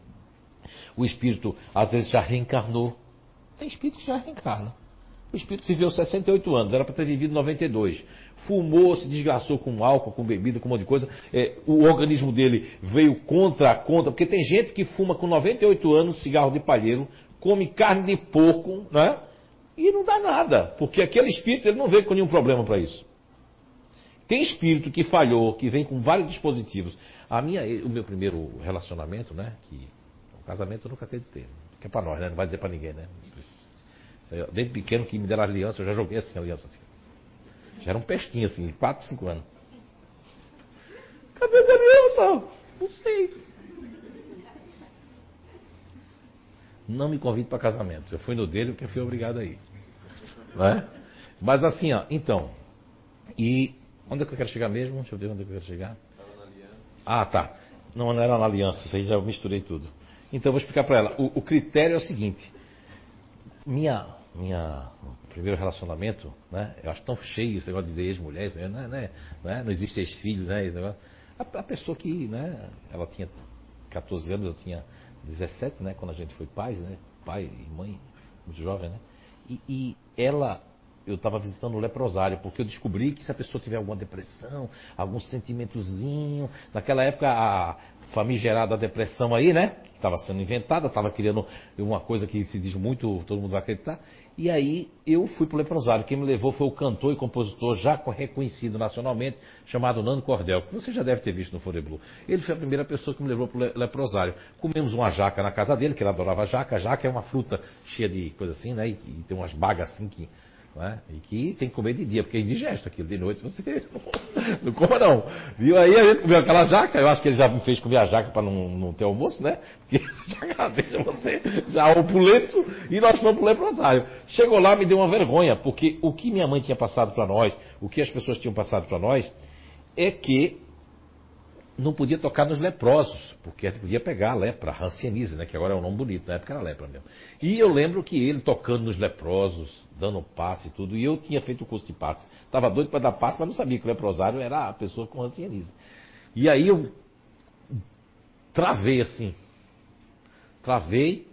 O espírito, às vezes, já reencarnou. Tem espírito que já reencarna. O espírito viveu 68 anos, era para ter vivido 92 fumou, se desgraçou com álcool, com bebida, com um monte de coisa. É, o organismo dele veio contra a conta, porque tem gente que fuma com 98 anos cigarro de palheiro, come carne de porco, né? E não dá nada, porque aquele espírito ele não veio com nenhum problema para isso. Tem espírito que falhou, que vem com vários dispositivos. A minha, o meu primeiro relacionamento, né? Que o casamento eu nunca acreditei, que é para nós, né? Não vai dizer para ninguém, né? Desde pequeno que me deram aliança, eu já joguei assim aliança. Assim. Já era um pestinho assim, 4, 5 anos. Cadê aliança? Não sei. Não me convide para casamento. Eu fui no dele porque fui obrigado a ir. Né? Mas assim, ó, então. E onde é que eu quero chegar mesmo? Deixa eu ver onde é que eu quero chegar. Ah, tá. Não, não era na aliança, isso aí já misturei tudo. Então eu vou explicar para ela. O, o critério é o seguinte. Minha, minha primeiro relacionamento, né? Eu acho tão cheio esse negócio de dizer ex-mulher, né? Né? né? Não existe ex-filho, né? A, a, pessoa que, né? Ela tinha 14 anos, eu tinha 17, né? Quando a gente foi pais, né? Pai e mãe, muito jovem, né? E, e ela, eu estava visitando o leprosário, porque eu descobri que se a pessoa tiver alguma depressão, algum sentimentozinho, naquela época a famigerada depressão aí, né? Que estava sendo inventada, estava criando uma coisa que se diz muito, todo mundo vai acreditar. E aí eu fui para o leprosário. Quem me levou foi o cantor e compositor já reconhecido nacionalmente, chamado Nando Cordel, que você já deve ter visto no Foreblu. Ele foi a primeira pessoa que me levou para o leprosário. Comemos uma jaca na casa dele, que ele adorava jaca. Jaca é uma fruta cheia de coisa assim, né? E tem umas bagas assim que né? E que tem que comer de dia, porque é indigesto aquilo. De noite você não coma não. Viu? Aí a gente comeu aquela jaca, eu acho que ele já me fez comer a jaca para não, não ter almoço, né? Porque já deixa você já opulento e nós fomos pro leprosário. Chegou lá, me deu uma vergonha, porque o que minha mãe tinha passado para nós, o que as pessoas tinham passado para nós, é que não podia tocar nos leprosos, porque podia pegar a lepra, a rancianise, né, que agora é um nome bonito, na época era lepra mesmo. E eu lembro que ele tocando nos leprosos, dando passe e tudo, e eu tinha feito o curso de passe. Estava doido para dar passe, mas não sabia que o leprosário era a pessoa com rancianise. E aí eu travei assim, travei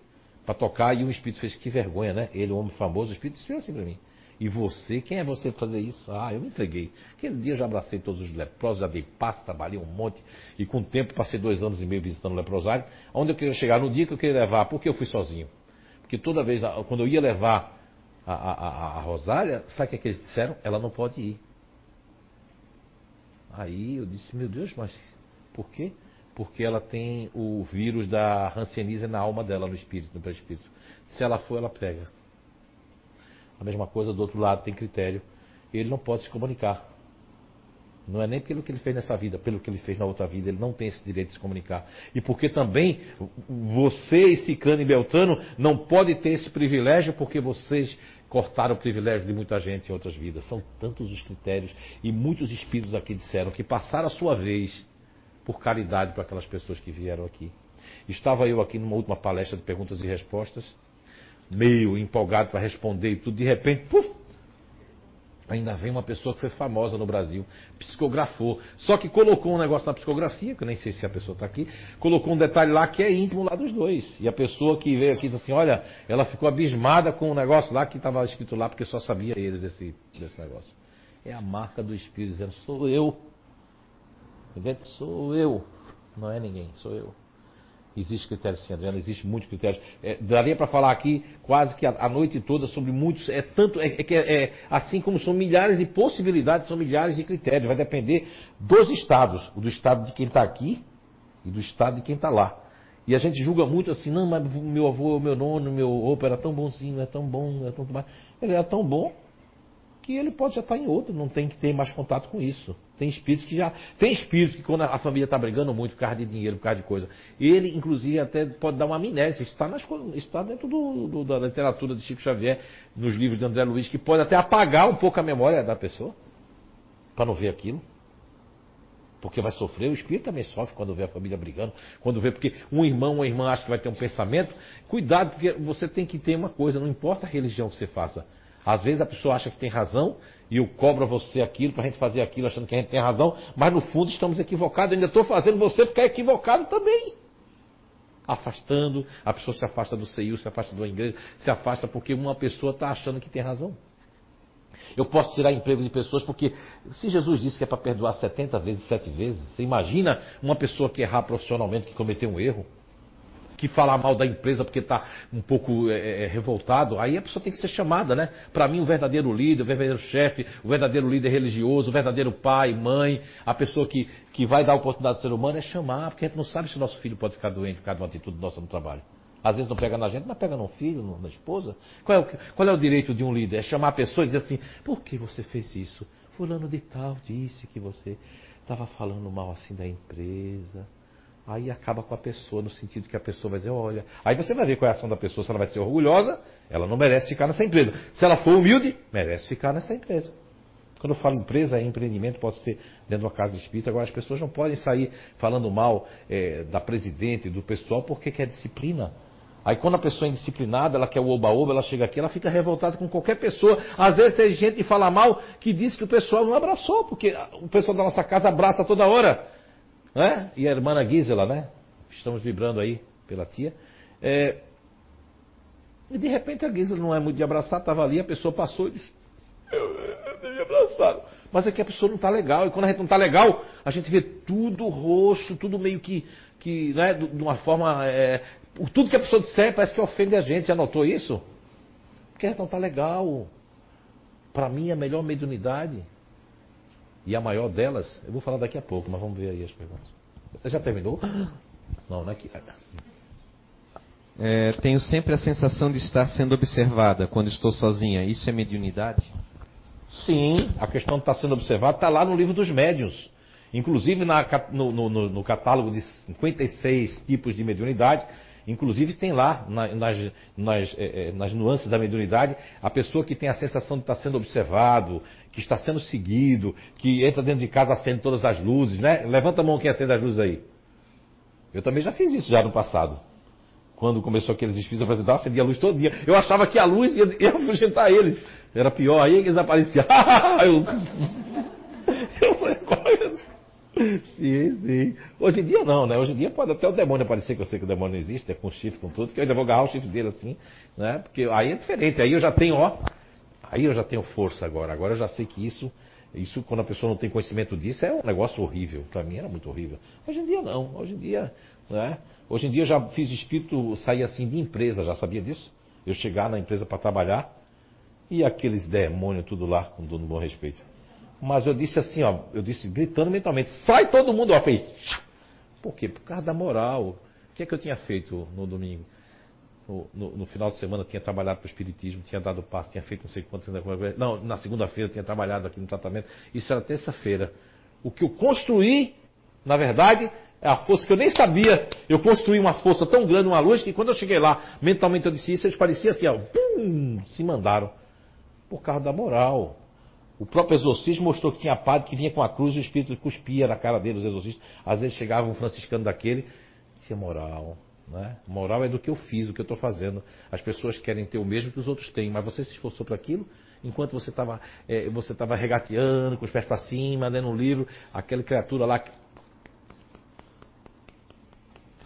para tocar e o espírito fez que vergonha, né? Ele, o homem famoso, o espírito disse assim para mim. E você, quem é você para fazer isso? Ah, eu me entreguei. Aquele dia eu já abracei todos os leprosos, já dei passo, trabalhei um monte. E com o tempo passei dois anos e meio visitando o leprosário. Onde eu queria chegar? No dia que eu queria levar, porque eu fui sozinho. Porque toda vez, quando eu ia levar a, a, a, a Rosália, sabe o que, é que eles disseram? Ela não pode ir. Aí eu disse, meu Deus, mas por quê? Porque ela tem o vírus da Hanseníase na alma dela, no espírito, no perispírito. Se ela for, ela pega. A mesma coisa do outro lado, tem critério. Ele não pode se comunicar. Não é nem pelo que ele fez nessa vida, pelo que ele fez na outra vida. Ele não tem esse direito de se comunicar. E porque também você, Ciclano e Beltano, não pode ter esse privilégio porque vocês cortaram o privilégio de muita gente em outras vidas. São tantos os critérios. E muitos espíritos aqui disseram que passaram a sua vez por caridade para aquelas pessoas que vieram aqui. Estava eu aqui numa última palestra de perguntas e respostas, meio empolgado para responder e tudo, de repente, puf, Ainda vem uma pessoa que foi famosa no Brasil, psicografou. Só que colocou um negócio na psicografia, que eu nem sei se a pessoa está aqui, colocou um detalhe lá que é íntimo lá dos dois. E a pessoa que veio aqui disse assim: olha, ela ficou abismada com o um negócio lá que estava escrito lá, porque só sabia eles desse, desse negócio. É a marca do Espírito dizendo: sou eu. Sou eu. Não é ninguém, sou eu. Existe critério sim, Adriano, existe muitos critérios. É, daria para falar aqui quase que a, a, noite toda sobre muitos. É tanto, é, é, é, assim como são milhares de possibilidades, são milhares de critérios. Vai depender dos estados, do estado de quem está aqui e do estado de quem está lá. E a gente julga muito assim, não, mas meu avô, meu nono, meu opa era tão bonzinho, é tão bom, é tão Ele era tão bom que ele pode já estar em outro, não tem que ter mais contato com isso. Tem espíritos que já. Tem espíritos que quando a família está brigando muito por causa de dinheiro, por causa de coisa, ele, inclusive, até pode dar uma amnésia. Está, nas, está dentro do, do, da literatura de Chico Xavier, nos livros de André Luiz, que pode até apagar um pouco a memória da pessoa, para não ver aquilo. Porque vai sofrer, o espírito também sofre quando vê a família brigando, quando vê, porque um irmão, uma irmã acha que vai ter um pensamento. Cuidado, porque você tem que ter uma coisa, não importa a religião que você faça. Às vezes a pessoa acha que tem razão e eu cobro a você aquilo para a gente fazer aquilo achando que a gente tem razão, mas no fundo estamos equivocados. Eu ainda estou fazendo você ficar equivocado também. Afastando, a pessoa se afasta do CEIU, se afasta da igreja, se afasta porque uma pessoa está achando que tem razão. Eu posso tirar emprego de pessoas porque, se Jesus disse que é para perdoar 70 vezes, 7 vezes, você imagina uma pessoa que errar profissionalmente, que cometeu um erro? Que falar mal da empresa porque está um pouco é, é, é, revoltado, aí a pessoa tem que ser chamada, né? Para mim, o verdadeiro líder, o verdadeiro chefe, o verdadeiro líder religioso, o verdadeiro pai, mãe, a pessoa que, que vai dar oportunidade ao ser humano é chamar, porque a gente não sabe se nosso filho pode ficar doente por causa de uma atitude nossa no trabalho. Às vezes não pega na gente, mas pega no filho, na esposa. Qual é, o, qual é o direito de um líder? É chamar a pessoa e dizer assim: por que você fez isso? Fulano de Tal disse que você estava falando mal assim da empresa. Aí acaba com a pessoa, no sentido que a pessoa vai dizer, olha. Aí você vai ver qual é a ação da pessoa, se ela vai ser orgulhosa, ela não merece ficar nessa empresa. Se ela for humilde, merece ficar nessa empresa. Quando eu falo empresa, é empreendimento, pode ser dentro de uma casa espírita. Agora, as pessoas não podem sair falando mal é, da presidente, do pessoal, porque quer disciplina. Aí quando a pessoa é indisciplinada, ela quer o oba-oba, ela chega aqui, ela fica revoltada com qualquer pessoa. Às vezes tem gente que fala mal que diz que o pessoal não abraçou, porque o pessoal da nossa casa abraça toda hora E a irmã Gisela, né? Estamos vibrando aí pela tia. É... E de repente a Gisela não é muito de abraçar, estava ali, a pessoa passou e disse: Eu, eu abraçado. Mas é que a pessoa não está legal. E quando a gente não está legal, a gente vê tudo roxo, tudo meio que, que né, de uma forma. É... tudo que a pessoa disser parece que ofende a gente. Já notou isso? Porque a gente não está legal. Para mim, a melhor mediunidade e a maior delas, eu vou falar daqui a pouco, mas vamos ver aí as perguntas. Você já terminou? Não, não é que. É, tenho sempre a sensação de estar sendo observada quando estou sozinha. Isso é mediunidade? Sim, a questão de estar sendo observada está lá no livro dos médiuns. Inclusive na, no, no, no, catálogo de 56 tipos de mediunidade, Inclusive tem lá, na, nas, nas, é, nas, nuances da mediunidade, a pessoa que tem a sensação de estar sendo observado, que está sendo seguido, que entra dentro de casa acende todas as luzes, né? Levanta a mão quem acende as luzes aí. Eu também já fiz isso já no passado. Quando começou aqueles espíritos a apresentar, acendia a luz todo dia. Eu achava que a luz ia, ia afugentar eles. Era pior, aí eles apareciam. eu, eu falei, Sim, sim. Hoje em dia não, né? Hoje em dia pode até o demônio aparecer, que eu sei que o demônio não existe, é com chifre, com tudo, que eu ainda vou agarrar o chifre dele assim, né? Porque aí é diferente, aí eu já tenho, ó, aí eu já tenho força agora. Agora eu já sei que isso, isso quando a pessoa não tem conhecimento disso, é um negócio horrível. Para mim era muito horrível. Hoje em dia não, hoje em dia, né? Hoje em dia eu já fiz espírito sair assim de empresa, já sabia disso? Eu chegar na empresa para trabalhar e aqueles demônios tudo lá, com todo bom respeito. Mas eu disse assim, ó, eu disse gritando mentalmente, sai todo mundo, ó, fez. Por quê? Por causa da moral. O que é que eu tinha feito no domingo? No, no, no final de semana tinha trabalhado para o Espiritismo, tinha dado passo, tinha feito não sei quantos. Não, na segunda-feira tinha trabalhado aqui no tratamento. Isso era terça-feira. O que eu construí, na verdade, é a força que eu nem sabia. Eu construí uma força tão grande, uma luz, que quando eu cheguei lá, mentalmente eu disse isso, eles pareciam assim, ó, pum, se mandaram. Por causa da moral. O próprio exorcismo mostrou que tinha padre que vinha com a cruz e o espírito cuspia na cara dele, os exorcistas. Às vezes chegava um franciscano daquele, tinha moral. Né? Moral é do que eu fiz, do que eu estou fazendo. As pessoas querem ter o mesmo que os outros têm, mas você se esforçou para aquilo, enquanto você estava é, você tava regateando, com os pés para cima, lendo um livro, aquela criatura lá.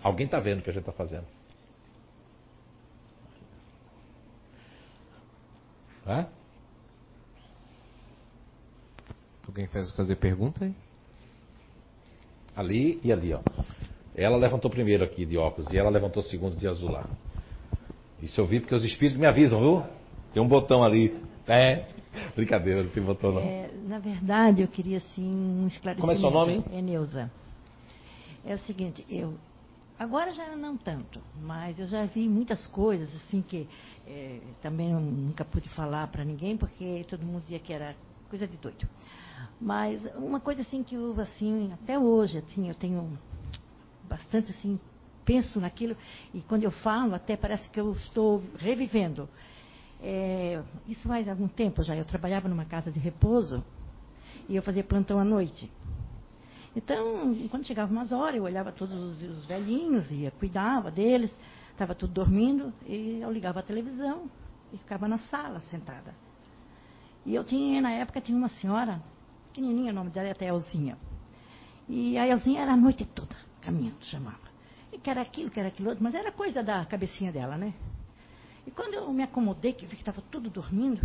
Alguém está vendo o que a gente está fazendo. É? Alguém quer fazer pergunta aí? Ali e ali, ó. Ela levantou primeiro aqui de óculos e ela levantou segundo de azul lá. Isso eu vi porque os espíritos me avisam, viu? Tem um botão ali. É. Brincadeira, não tem botão não. É, na verdade, eu queria assim um esclarecimento. Como é seu nome? É Neuza. É o seguinte, eu agora já não tanto, mas eu já vi muitas coisas assim que é, também eu nunca pude falar para ninguém porque todo mundo dizia que era coisa de doido. Mas uma coisa assim que eu assim até hoje assim eu tenho bastante assim, penso naquilo e quando eu falo até parece que eu estou revivendo. É, isso faz algum tempo já. Eu trabalhava numa casa de repouso e eu fazia plantão à noite. Então, quando chegava umas horas, eu olhava todos os, os velhinhos, ia, cuidava deles, estava tudo dormindo, e eu ligava a televisão e ficava na sala sentada. E eu tinha, na época, tinha uma senhora, pequenininha, o nome dela é até Elzinha. E a Elzinha era a noite toda caminhando, chamava. E que era aquilo, que era aquilo outro, mas era coisa da cabecinha dela, né? E quando eu me acomodei, que vi que estava tudo dormindo,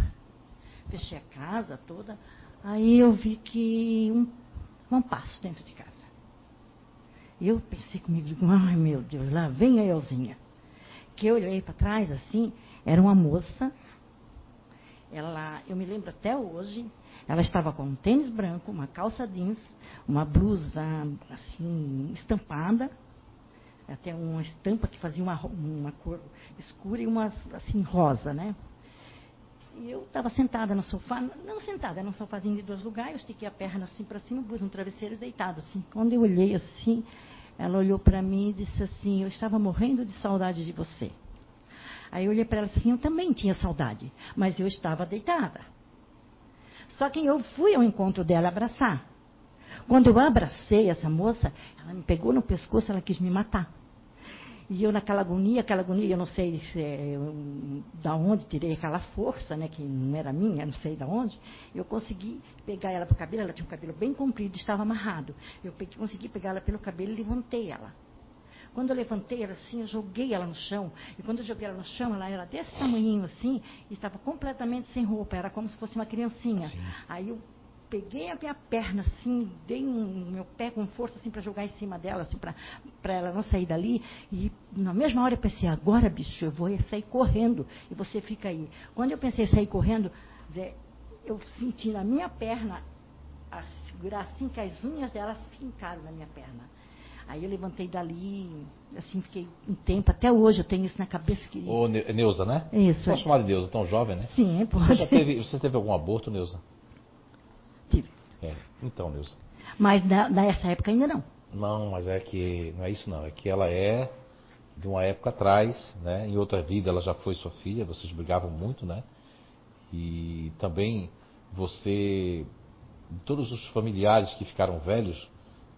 fechei a casa toda, aí eu vi que um, um passo dentro de casa. Eu pensei comigo, ai meu Deus, lá vem a Elzinha. Que eu olhei para trás assim, era uma moça. Ela, eu me lembro até hoje, ela estava com um tênis branco, uma calça jeans, uma blusa assim estampada, até uma estampa que fazia uma, uma cor escura e uma assim rosa, né? E eu estava sentada no sofá, não sentada, era um sofazinho de dois lugares, eu estiquei a perna assim para cima, pus um travesseiro deitado assim. Quando eu olhei assim, ela olhou para mim e disse assim: Eu estava morrendo de saudade de você. Aí eu olhei para ela assim: Eu também tinha saudade, mas eu estava deitada. Só que eu fui ao encontro dela abraçar. Quando eu abracei essa moça, ela me pegou no pescoço, ela quis me matar. E eu naquela agonia, aquela agonia, eu não sei se, é, da onde tirei aquela força, né, que não era minha, não sei da onde, eu consegui pegar ela pelo cabelo, ela tinha um cabelo bem comprido, estava amarrado. Eu consegui pegar ela pelo cabelo e levantei ela. Quando eu levantei ela assim, eu joguei ela no chão. E quando eu joguei ela no chão, ela era desse tamanhinho assim, e estava completamente sem roupa, era como se fosse uma criancinha. Sim. Aí eu peguei a minha perna assim, dei um meu pé com força assim para jogar em cima dela, assim para ela não sair dali. E na mesma hora eu pensei, agora bicho, eu vou sair correndo e você fica aí. Quando eu pensei em sair correndo, eu senti na minha perna a segurar assim que as unhas dela fincaram na minha perna. Aí eu levantei dali, assim, fiquei um tempo, até hoje eu tenho isso na cabeça. Que... Ô, Neuza, né? Isso. Posso é. chamar de Neuza, tão jovem, né? Sim, pode. Você, teve, você teve algum aborto, Neuza? Tive. É, então, Neuza. Mas na, nessa época ainda não. Não, mas é que, não é isso não, é que ela é de uma época atrás, né? Em outra vida ela já foi sua filha, vocês brigavam muito, né? E também você, todos os familiares que ficaram velhos,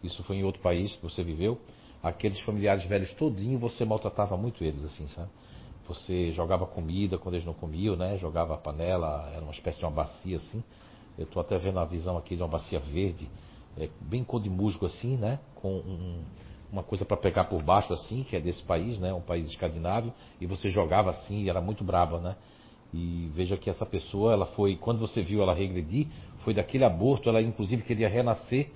isso foi em outro país que você viveu, aqueles familiares velhos todinho você maltratava muito eles, assim, sabe? Você jogava comida quando eles não comiam, né? Jogava a panela, era uma espécie de uma bacia assim. Eu estou até vendo a visão aqui de uma bacia verde, é, bem cor de musgo assim, né? Com um, uma coisa para pegar por baixo assim, que é desse país, né? Um país escandinavo, e você jogava assim e era muito brava, né? E veja que essa pessoa, ela foi, quando você viu ela regredir, foi daquele aborto, ela inclusive queria renascer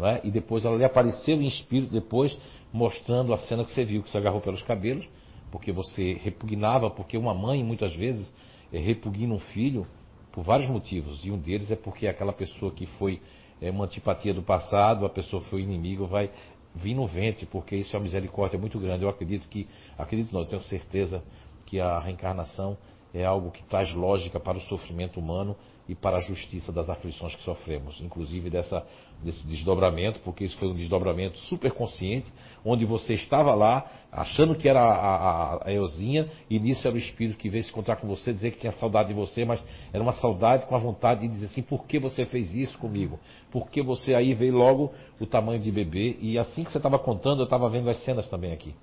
é? e depois ela lhe apareceu em espírito depois, mostrando a cena que você viu, que se agarrou pelos cabelos, porque você repugnava, porque uma mãe muitas vezes repugna um filho por vários motivos. E um deles é porque aquela pessoa que foi é, uma antipatia do passado, a pessoa foi inimigo, vai vir no ventre, porque isso é uma misericórdia muito grande. Eu acredito que, acredito não, eu tenho certeza que a reencarnação é algo que traz lógica para o sofrimento humano e para a justiça das aflições que sofremos, inclusive dessa, desse desdobramento, porque isso foi um desdobramento super consciente, onde você estava lá achando que era a, a, a Euzinha, e nisso era o espírito que veio se encontrar com você, dizer que tinha saudade de você, mas era uma saudade com a vontade de dizer assim: por que você fez isso comigo? Por que você aí veio logo o tamanho de bebê? E assim que você estava contando, eu estava vendo as cenas também aqui.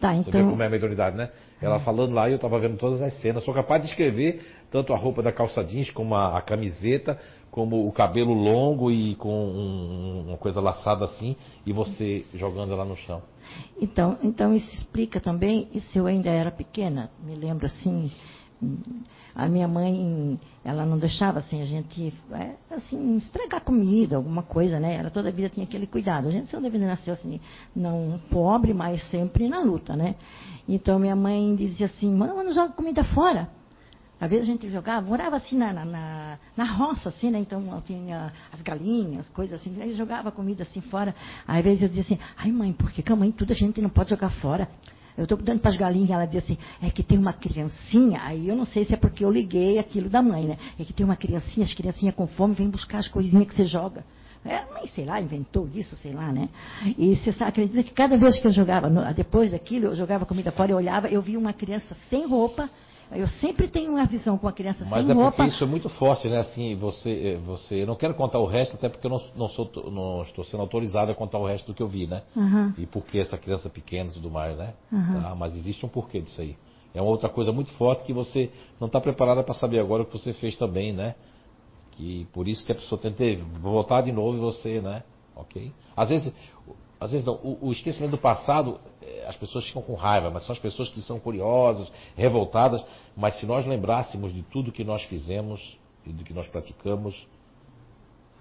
Tá, Você então. vê como é a mediunidade, né? Ela falando lá e eu estava vendo todas as cenas. Sou capaz de escrever tanto a roupa da calça jeans como a, a camiseta, como o cabelo longo e com um- uma coisa laçada assim, e você jogando ela no chão. Então, então isso explica também, se eu ainda era pequena, me lembro assim, a minha mãe, ela não deixava assim a gente, é, assim, estragar comida, alguma coisa, né? Ela toda a vida tinha aquele cuidado. A gente vida nasceu assim, não pobre, mas sempre na luta, né? Então minha mãe dizia assim, não, não joga comida fora. Às vezes a gente jogava, morava assim na, na, na, na roça, assim, né? Então tinha as galinhas, coisas assim, aí jogava comida assim fora. Aí, às vezes eu dizia assim, ai mãe, por que a mãe tudo a gente não pode jogar fora? Eu estou dando para as galinhas, ela dizia assim, é que tem uma criancinha, aí eu não sei se é porque eu liguei aquilo da mãe, né? É que tem uma criancinha, as criancinhas com fome vêm buscar as coisinhas que você joga. É, mãe, sei lá, inventou isso, sei lá, né? E você sabe, acredita que cada vez que eu jogava, depois daquilo, eu jogava comida fora, eu olhava, eu via uma criança sem roupa, eu sempre tenho uma visão com a criança Mas sem é porque roupa. isso é muito forte, né? Assim, você, eh, você, eu não quero contar o resto, até porque eu não, não sou, não estou sendo autorizado a contar o resto do que eu vi, né? Aham. E por que essa criança pequena e tudo mais, né? Aham. Tá? Mas existe um porquê disso aí. É uma outra coisa muito forte que você não está preparada para saber agora o que você fez também, né? Que por isso que a pessoa ter- voltar de novo e você, né? Ok? Às vezes, às vezes não, o, o esquecimento do passado, eh, as pessoas ficam com raiva, mas são as pessoas que são curiosas, revoltadas. Mas se nós lembrássemos de tudo que nós fizemos e do que nós praticamos,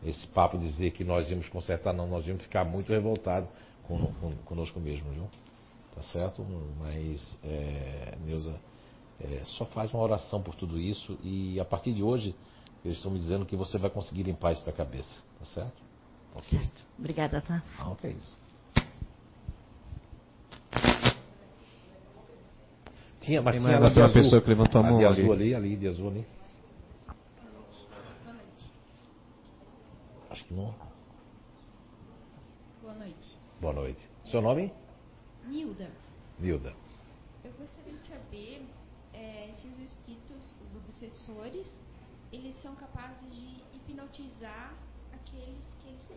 esse papo dizer que nós íamos consertar, não, nós íamos ficar muito revoltados com, com, conosco mesmo, viu? Tá certo? Mas, é, Neuza, é, só faz uma oração por tudo isso e a partir de hoje eles estão me dizendo que você vai conseguir limpar isso da cabeça, tá certo? Certo. Obrigada, tá? Ah, ok, isso. Tinha, mas Tem tinha mais de uma azul. pessoa que levantou a mão de ali. azul ali, ali, de azul ali. Acho que não. Boa noite. Boa noite. Seu nome? Nilda, Vilda. eu gostaria de saber eh, se os espíritos, os obsessores, eles são capazes de hipnotizar aqueles que eles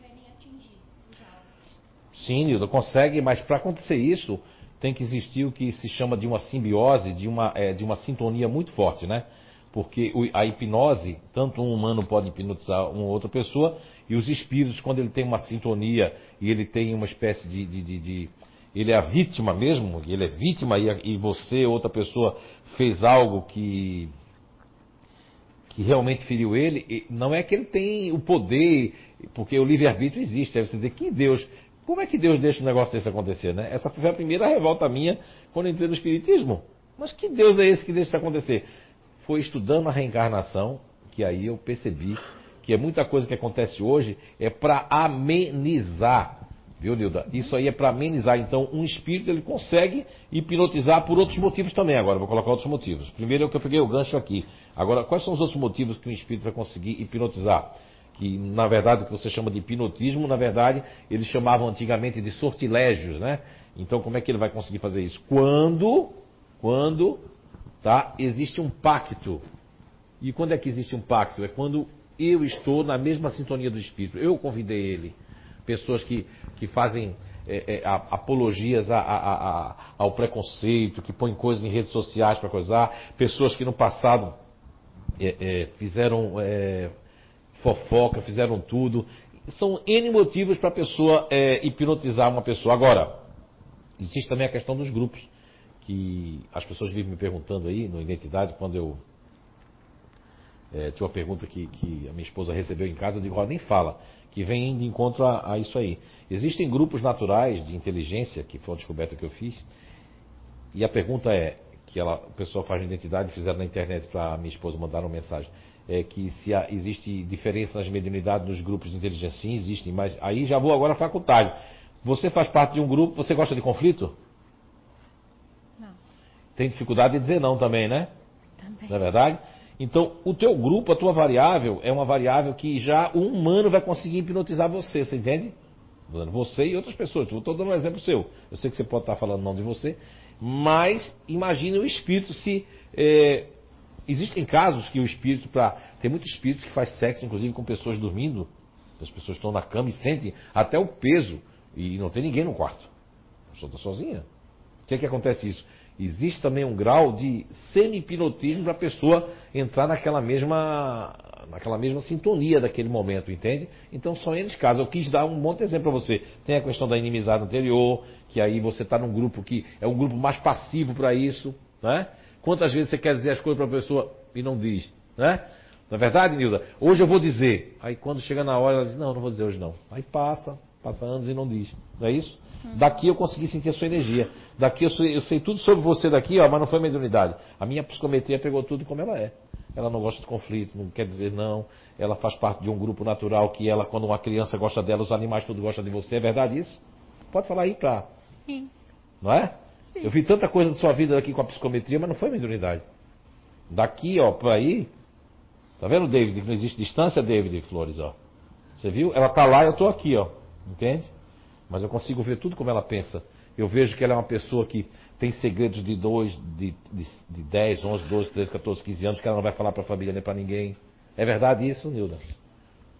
querem atingir, os alvos. Sim, Nilda, consegue, mas para acontecer isso, tem que existir o que se chama de uma simbiose, de uma, eh, de uma sintonia muito forte, né? Porque a hipnose, tanto um humano pode hipnotizar uma outra pessoa, e os espíritos, quando ele tem uma sintonia e ele tem uma espécie de. de- de- de- ele é a vítima mesmo, ele é vítima e, e você, outra pessoa, fez algo que que realmente feriu ele, não é que ele tem o poder, porque o livre-arbítrio existe. Aí você dizer, que Deus, como é que Deus deixa um negócio desse acontecer, né? Essa foi a primeira revolta minha quando eu entrei no Espiritismo. Mas que Deus é esse que deixa isso acontecer? Foi estudando a reencarnação que aí eu percebi que é muita coisa que acontece hoje é para amenizar. Viu, Nilda? Isso aí é para amenizar. Então, um espírito ele consegue hipnotizar por outros motivos também. Agora, vou colocar outros motivos. Primeiro é o que eu peguei o gancho aqui. Agora, quais são os outros motivos que um espírito vai conseguir hipnotizar? Que, na verdade, o que você chama de hipnotismo, na verdade, eles chamavam antigamente de sortilégios, né? Então, como é que ele vai conseguir fazer isso? Quando, quando, tá? Existe um pacto. E quando é que existe um pacto? É quando eu estou na mesma sintonia do espírito. Eu convidei ele pessoas que, que fazem é, é, apologias a- a- a- ao preconceito, que põem coisas em redes sociais para coisar, pessoas que no passado é, é, fizeram é, fofoca, fizeram tudo. São N motivos para a pessoa é, hipnotizar uma pessoa. Agora, existe também a questão dos grupos, que as pessoas vivem me perguntando aí no Identidade, quando eu é, tinha uma pergunta que, que a minha esposa recebeu em casa, eu digo, ó, nem fala, que vem de encontro a, a isso aí. Existem grupos naturais de inteligência, que foi uma descoberta que eu fiz, e a pergunta é, que ela, o pessoal faz identidade, fizeram na internet para minha esposa mandar uma mensagem. É que se há, existe diferença nas mediunidades nos grupos de inteligência, sim, existem, mas aí já vou agora facultário. Você faz parte de um grupo, você gosta de conflito? Não. Tem dificuldade de dizer não também, né? Também. Não é verdade? Então, o teu grupo, a tua variável, é uma variável que já o humano vai conseguir hipnotizar você, você entende? Você e outras pessoas. Estou dando um exemplo seu. Eu sei que você pode estar falando não de você, mas imagine o espírito se. É, existem casos que o espírito, para. Tem muito espírito que faz sexo, inclusive com pessoas dormindo. As pessoas estão na cama e sentem até o peso. E não tem ninguém no quarto. A pessoa está sozinha. O que é que acontece isso? Existe também um grau de semi-hipnotismo para a pessoa entrar naquela mesma, naquela mesma sintonia daquele momento, entende? Então são eles casos. Eu quis dar um monte de exemplo para você. Tem a questão da inimizade anterior, que aí você está num grupo que é um grupo mais passivo para isso, né? Quantas vezes você quer dizer as coisas para a pessoa e não diz, né? Na é verdade, Nilda? Hoje eu vou dizer. Aí quando chega na hora, ela diz, não, não vou dizer hoje não. Aí passa, passa anos e não diz. Não é isso? Daqui eu consegui sentir a sua energia. Daqui eu sei, eu sei tudo sobre você daqui, ó, mas não foi mediunidade. A minha psicometria pegou tudo como ela é. Ela não gosta de conflito, não quer dizer não. Ela faz parte de um grupo natural que ela, quando uma criança gosta dela, os animais tudo gostam de você. É verdade isso? Pode falar aí pra. Sim. Não é? Sim. Eu vi tanta coisa da sua vida aqui com a psicometria, mas não foi mediunidade. Daqui, ó, pra aí. Tá vendo, David? Que não existe distância, David Flores, ó. Você viu? Ela tá lá eu tô aqui, ó. Entende? Mas eu consigo ver tudo como ela pensa. Eu vejo que ela é uma pessoa que tem segredos de 2, de, de, de 10, 11, 12, 13, 14, 15 anos que ela não vai falar para a família nem para ninguém. É verdade isso, Nilda?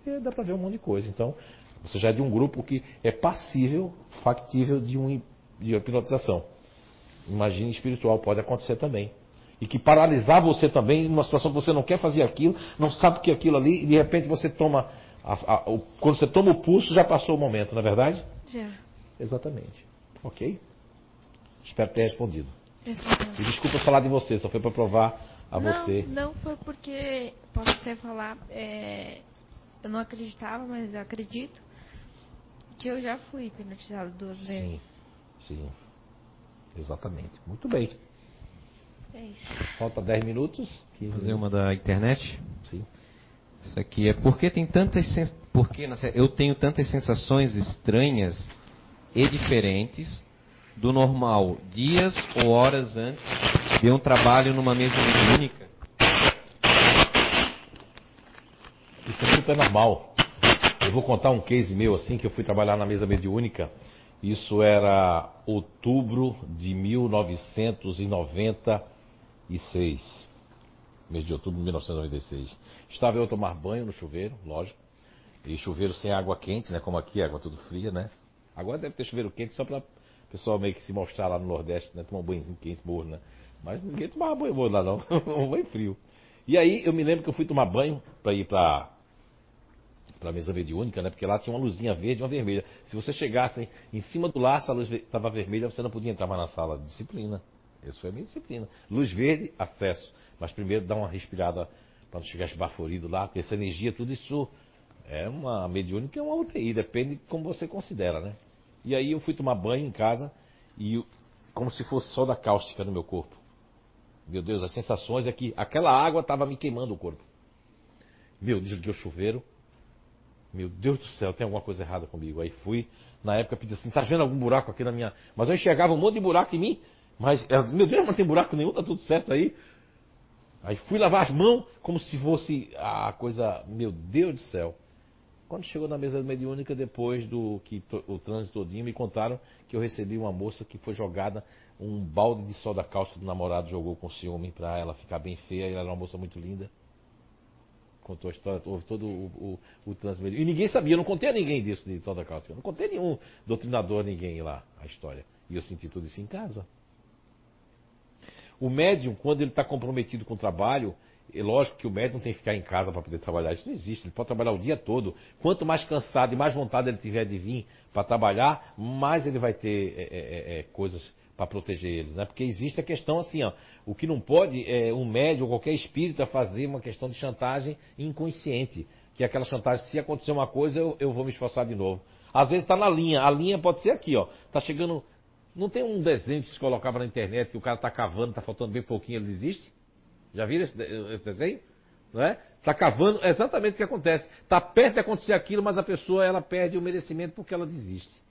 E dá para ver um monte de coisa. Então, você já é de um grupo que é passível, factível de, um, de hipnotização. Imagine espiritual, pode acontecer também. E que paralisar você também numa situação que você não quer fazer aquilo, não sabe o que é aquilo ali, e de repente você toma. A, a, o, quando você toma o pulso, já passou o momento, não é verdade? Já. Exatamente. Ok? Espero ter respondido. Respondeu. E desculpa falar de você, só foi para provar a não, você. Não, foi porque, posso até falar, é, eu não acreditava, mas eu acredito que eu já fui hipnotizado duas vezes. Sim, sim. Exatamente. Muito bem. É isso. Falta 10 minutos. 15 Fazer minutos. uma da internet? Sim. Isso aqui é porque tem tantas sens... porque eu tenho tantas sensações estranhas e diferentes do normal, dias ou horas antes de um trabalho numa mesa mediúnica. Isso é super normal. Eu vou contar um case meu assim que eu fui trabalhar na mesa mediúnica. Isso era outubro de 1996. Mês de outubro de 1996. Estava eu a tomar banho no chuveiro, lógico. E chuveiro sem água quente, né? Como aqui, água tudo fria, né? Agora deve ter chuveiro quente só para o pessoal meio que se mostrar lá no Nordeste, né? Tomar um banhozinho quente, morno, né? Mas ninguém tomava banho morno lá não. um banho frio. E aí eu me lembro que eu fui tomar banho para ir para para a mesa mediúnica, né? Porque lá tinha uma luzinha verde e uma vermelha. Se você chegasse em cima do laço, a luz estava vermelha, você não podia entrar mais na sala. Disciplina. Essa foi a minha disciplina. Luz verde, acesso. Mas primeiro dá uma respirada para não chegar esbaforido lá, porque essa energia, tudo isso é uma mediúnica, é uma UTI, depende de como você considera, né? E aí eu fui tomar banho em casa e como se fosse soda cáustica no meu corpo. Meu Deus, as sensações é que aquela água estava me queimando o corpo. Meu, desliguei o chuveiro. Meu Deus do céu, tem alguma coisa errada comigo. Aí fui, na época pedi assim, tá vendo algum buraco aqui na minha. Mas eu enxergava um monte de buraco em mim. Mas, meu Deus, não tem buraco nenhum, tá tudo certo aí. Aí fui lavar as mãos como se fosse a coisa. Meu Deus do céu. Quando chegou na mesa mediúnica, depois do que o trânsito todinho, me contaram que eu recebi uma moça que foi jogada um balde de soda cáustica do namorado jogou com ciúme pra ela ficar bem feia. E ela era uma moça muito linda. Contou a história, houve todo o, o, o. E ninguém sabia, eu não contei a ninguém disso de soda cáustica. Eu não contei nenhum doutrinador, ninguém lá, a história. E eu senti tudo isso em casa. O médium, quando ele está comprometido com o trabalho, é lógico que o médium tem que ficar em casa para poder trabalhar. Isso não existe. Ele pode trabalhar o dia todo. Quanto mais cansado e mais vontade ele tiver de vir para trabalhar, mais ele vai ter é, é, é, é, coisas para proteger eles, né? Porque existe a questão assim, ó, o que não pode é um médium ou qualquer espírita fazer uma questão de chantagem inconsciente, que é aquela chantagem, se acontecer uma coisa, eu, eu vou me esforçar de novo. Às vezes está na linha, a linha pode ser aqui, ó, tá chegando Não tem um desenho que se colocava na internet que o cara está cavando, está faltando bem pouquinho, ele desiste? Já viram esse, esse desenho? Não é? Está cavando, é exatamente o que acontece. Está perto de acontecer aquilo, mas a pessoa ela perde o merecimento porque ela desiste.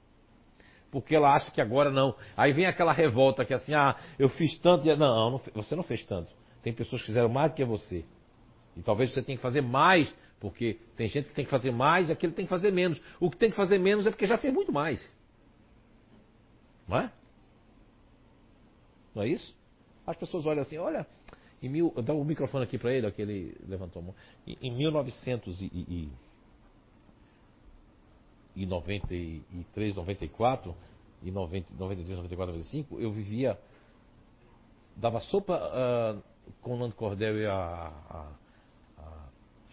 Porque ela acha que agora não. Aí vem aquela revolta que assim, ah, eu fiz tanto. Não, não, você não fez tanto. Tem pessoas que fizeram mais do que você. E talvez você tenha que fazer mais, porque tem gente que tem que fazer mais e aquele tem que fazer menos. O que tem que fazer menos é porque já fez muito mais. Não é? Não é isso? As pessoas olham assim, olha, em mil, dá o microfone aqui para ele, aquele levantou a mão. Em, em 1993, 94 e 90, 93, 94, 95, eu vivia dava sopa uh, com o Nando Cordel e a, a, a,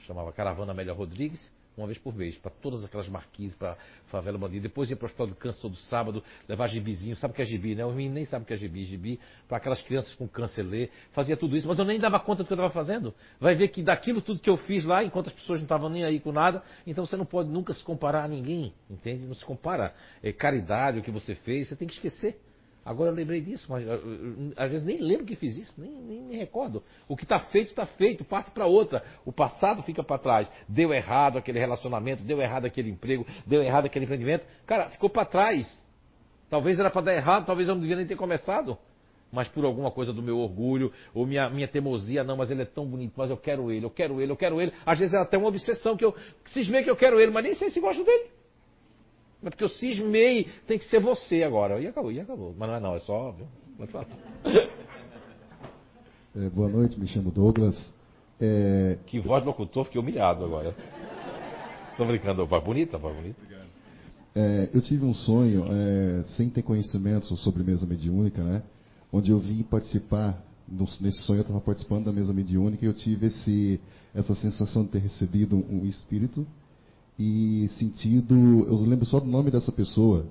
chamava Caravana Amélia Rodrigues uma vez por mês, para todas aquelas marquises, para favela bandida. Depois ia para o Hospital do Câncer todo sábado, levar gibizinho, sabe o que é gibi, né? Os meninos nem sabem o que é gibi, gibi, para aquelas crianças com câncer ler. Fazia tudo isso, mas eu nem dava conta do que eu estava fazendo. Vai ver que daquilo tudo que eu fiz lá, enquanto as pessoas não estavam nem aí com nada, então você não pode nunca se comparar a ninguém, entende? Não se compara. É caridade, o que você fez, você tem que esquecer. Agora eu lembrei disso, mas às vezes nem lembro que fiz isso, nem, nem me recordo. O que está feito, está feito, parte para outra. O passado fica para trás. Deu errado aquele relacionamento, deu errado aquele emprego, deu errado aquele empreendimento. Cara, ficou para trás. Talvez era para dar errado, talvez eu não devia nem ter começado. Mas por alguma coisa do meu orgulho, ou minha, minha teimosia, não, mas ele é tão bonito, mas eu quero ele, eu quero ele, eu quero ele. Às vezes é até uma obsessão que eu cismei que eu quero ele, mas nem sei se gosto dele. Mas porque eu cismei, tem que ser você agora. E acabou, e acabou. Mas não é não, é só óbvio. Pode falar. É, boa noite, me chamo Douglas. É... Que voz de locutor, fiquei humilhado agora. Estou brincando, voz bonita, voz bonita. É, eu tive um sonho, é, sem ter conhecimento sobre mesa mediúnica, né? Onde eu vim participar, nesse sonho eu estava participando da mesa mediúnica e eu tive esse, essa sensação de ter recebido um espírito e sentido. Eu lembro só do nome dessa pessoa,